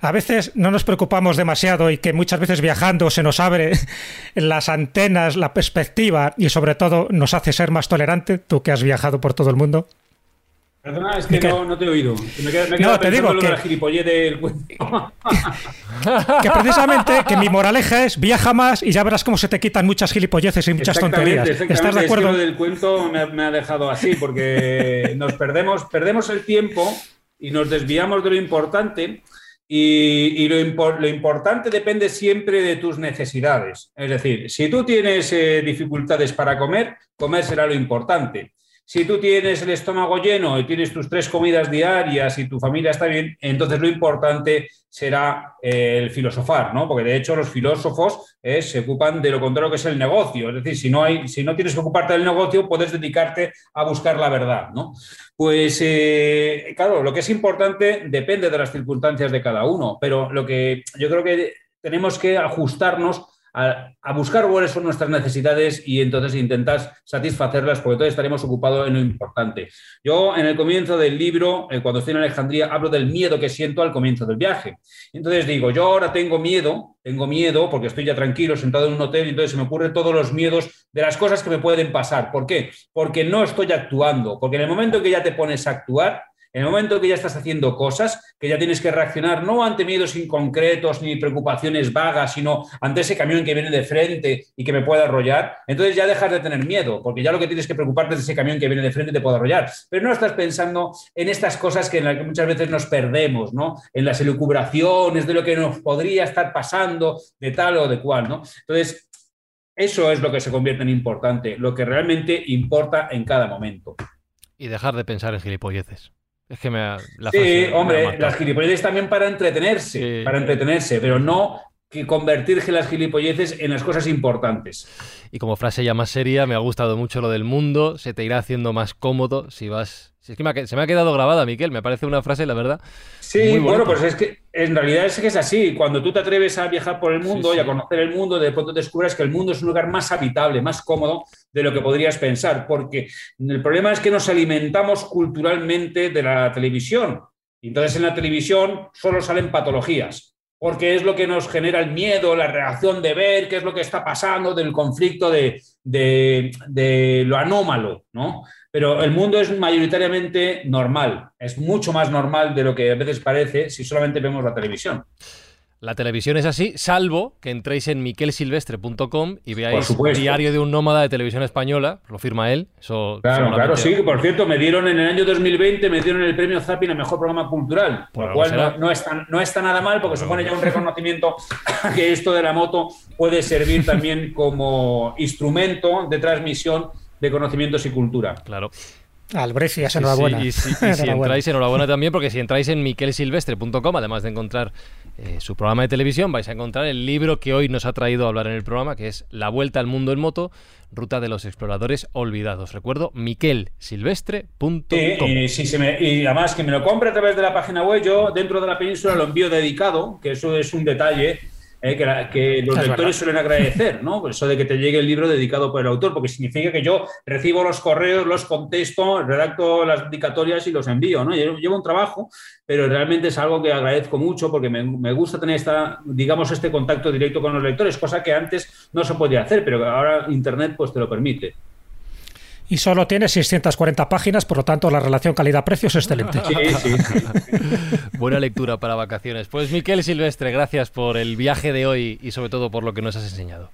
A veces no nos preocupamos demasiado y que muchas veces viajando se nos abre las antenas, la perspectiva y sobre todo nos hace ser más tolerante, tú que has viajado por todo el mundo. Perdona, es que no, no, te he oído. Me queda, me queda no, te digo que, la del que precisamente que mi moraleja es viaja más y ya verás cómo se te quitan muchas gilipolleces y muchas tonterías. ¿Estás de acuerdo? Es que lo del cuento me, me, ha dejado así porque nos perdemos, perdemos el tiempo y nos desviamos de lo importante. Y, y lo, lo, importante depende siempre de tus necesidades. Es decir, si tú tienes eh, dificultades para comer, comer será lo importante. Si tú tienes el estómago lleno y tienes tus tres comidas diarias y tu familia está bien, entonces lo importante será eh, el filosofar, ¿no? Porque de hecho los filósofos eh, se ocupan de lo contrario que es el negocio. Es decir, si no, hay, si no tienes que ocuparte del negocio, puedes dedicarte a buscar la verdad, ¿no? Pues eh, claro, lo que es importante depende de las circunstancias de cada uno, pero lo que yo creo que tenemos que ajustarnos a, buscar cuáles son nuestras necesidades y entonces intentar satisfacerlas, porque entonces estaremos ocupados en lo importante. Yo en el comienzo del libro, eh, cuando estoy en Alejandría, hablo del miedo que siento al comienzo del viaje. Entonces digo, yo ahora tengo miedo, tengo miedo porque estoy ya tranquilo, sentado en un hotel, y entonces se me ocurren todos los miedos de las cosas que me pueden pasar. ¿Por qué? Porque no estoy actuando, porque en el momento en que ya te pones a actuar, en el momento que ya estás haciendo cosas, que ya tienes que reaccionar no ante miedos inconcretos ni preocupaciones vagas, sino ante ese camión que viene de frente y que me puede arrollar, entonces ya dejas de tener miedo, porque ya lo que tienes que preocuparte es ese camión que viene de frente y te puede arrollar. Pero no estás pensando en estas cosas que, en las que muchas veces nos perdemos, ¿no? En las elucubraciones de lo que nos podría estar pasando de tal o de cual, ¿no? Entonces, eso es lo que se convierte en importante, lo que realmente importa en cada momento. Y dejar de pensar en gilipolleces. Es que me ha, la Sí, hombre, las gilipolleces también para entretenerse, sí. para entretenerse, pero no que convertir las gilipolleces en las cosas importantes. Y como frase ya más seria, me ha gustado mucho lo del mundo, se te irá haciendo más cómodo si vas... Si es que me ha, se me ha quedado grabada, Miquel, me parece una frase, la verdad. Sí, bueno, pues es que en realidad es que es así. Cuando tú te atreves a viajar por el mundo sí, sí. y a conocer el mundo, de pronto descubres que el mundo es un lugar más habitable, más cómodo de lo que podrías pensar, porque el problema es que nos alimentamos culturalmente de la televisión. Y entonces en la televisión solo salen patologías porque es lo que nos genera el miedo, la reacción de ver qué es lo que está pasando, del conflicto de, lo anómalo, ¿no? Pero el mundo es mayoritariamente normal, es mucho más normal de lo que a veces parece si solamente vemos la televisión. La televisión es así, salvo que entréis en miquelsilvestre.com y veáis Diario de un Nómada de Televisión Española, lo firma él. Eso claro, claro, sí, por cierto, me dieron en el año 2020, me dieron el premio Zapping a Mejor Programa Cultural, por lo cual no, no, está, no está nada mal porque supone ya un reconocimiento que esto de la moto puede servir también como instrumento de transmisión de conocimientos y cultura. Claro. Albrecias, enhorabuena. Sí, y, si, y si enhorabuena. entráis, enhorabuena también, porque si entráis en miquelsilvestre.com, además de encontrar eh, su programa de televisión, vais a encontrar el libro que hoy nos ha traído a hablar en el programa, que es La Vuelta al Mundo en Moto, Ruta de los Exploradores Olvidados. Recuerdo, miquelsilvestre.com. Y, si se me, y además que me lo compre a través de la página web, yo dentro de la península lo envío dedicado, que eso es un detalle eh, que, la, que, los es lectores verdad. suelen agradecer, ¿no? Eso de que te llegue el libro dedicado por el autor, porque significa que yo recibo los correos, los contesto, redacto las dedicatorias y los envío, ¿no? Yo llevo un trabajo, pero realmente es algo que agradezco mucho porque me, me, gusta tener esta, digamos, este contacto directo con los lectores, cosa que antes no se podía hacer, pero ahora Internet pues te lo permite. Y solo tiene 640 páginas, por lo tanto la relación calidad-precio es excelente. Sí, sí, sí. Buena lectura para vacaciones. Pues Miquel Silvestre, gracias por el viaje de hoy y sobre todo por lo que nos has enseñado.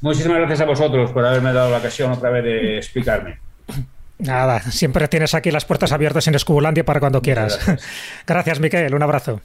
Muchísimas gracias a vosotros por haberme dado la ocasión otra vez de explicarme. Nada, siempre tienes aquí las puertas abiertas en Escubulandia para cuando quieras. Gracias, Miquel. Un abrazo.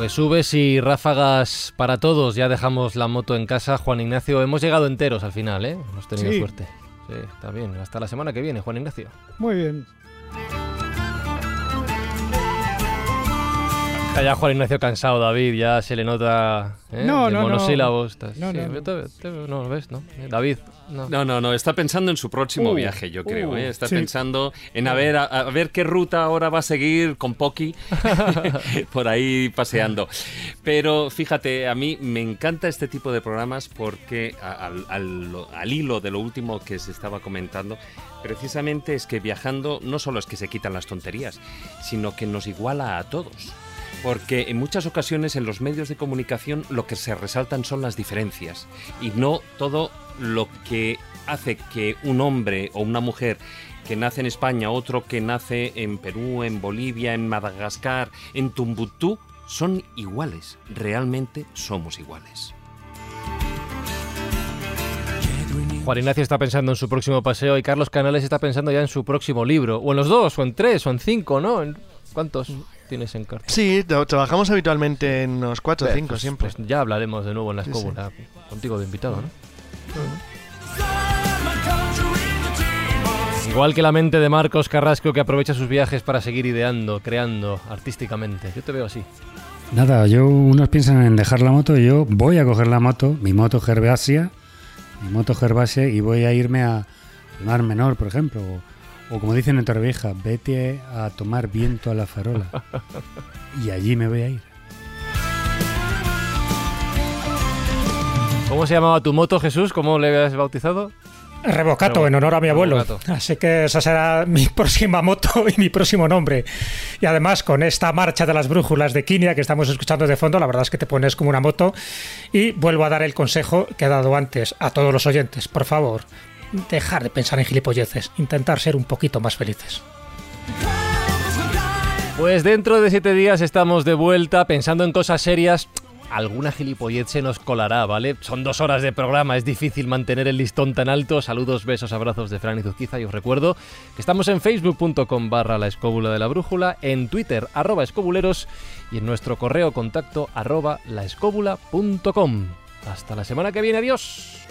Pues subes y ráfagas para todos. Ya dejamos la moto en casa. Juan Ignacio, hemos llegado enteros al final, ¿eh? Hemos tenido Sí. suerte. Sí, está bien. Hasta la semana que viene, Juan Ignacio. Muy bien. Está ya Juan Ignacio cansado, David. Ya se le nota. ¿eh? No, de no, no. monosílabos. Está- No, sí, no, no. te- te- no, ves, ¿no? David, no. No, no, no, está pensando en su próximo Uh, viaje, yo creo. uh, ¿eh? Está sí. pensando en a ver, a, a ver qué ruta ahora va a seguir con Poki por ahí paseando. Pero fíjate, a mí me encanta este tipo de programas porque al, al- al hilo de lo último que se estaba comentando, precisamente es que viajando no solo es que se quitan las tonterías, sino que nos iguala a todos. Porque en muchas ocasiones en los medios de comunicación lo que se resaltan son las diferencias y no todo lo que hace que un hombre o una mujer que nace en España, otro que nace en Perú, en Bolivia, en Madagascar, en Tumbuctú, son iguales. Realmente somos iguales. Juan Ignacio está pensando en su próximo paseo y Carlos Canales está pensando ya en su próximo libro. O en los dos, o en tres, o en cinco, ¿no? ¿En ¿Cuántos tienes en carta? Sí, tra- trabajamos habitualmente en unos 4 o 5 Pues- siempre. pues ya hablaremos de nuevo en la Sí, sí. escóbula. Contigo de invitado, ¿no? Igual que la mente de Marcos Carrasco que aprovecha sus viajes para seguir ideando, creando artísticamente. Yo te veo así. Nada, yo unos piensan en dejar la moto, yo voy a coger la moto, mi moto Gervasia, mi moto Gervasia y voy a irme a Mar Menor, por ejemplo, o, o como dicen en Torrevieja, vete a tomar viento a la farola. Y allí me voy a ir. ¿Cómo se llamaba tu moto, Jesús? ¿Cómo le habías bautizado? Revocato, Revo- en honor a mi abuelo. Revocato. Así que esa será mi próxima moto y mi próximo nombre. Y además, con esta marcha de las brújulas de Kinia que estamos escuchando de fondo, la verdad es que te pones como una moto. Y vuelvo a dar el consejo que he dado antes a todos los oyentes. Por favor, dejar de pensar en gilipolleces. Intentar ser un poquito más felices. Pues dentro de siete días estamos de vuelta pensando en cosas serias. Alguna gilipollez se nos colará, ¿vale? Son dos horas de programa, es difícil mantener el listón tan alto. Saludos, besos, abrazos de Fran y Zuzquiza y os recuerdo que estamos en facebook.com barra la escóbula de la brújula, en twitter arroba escobuleros y en nuestro correo contacto arroba laescóbula.com. Hasta la semana que viene, adiós.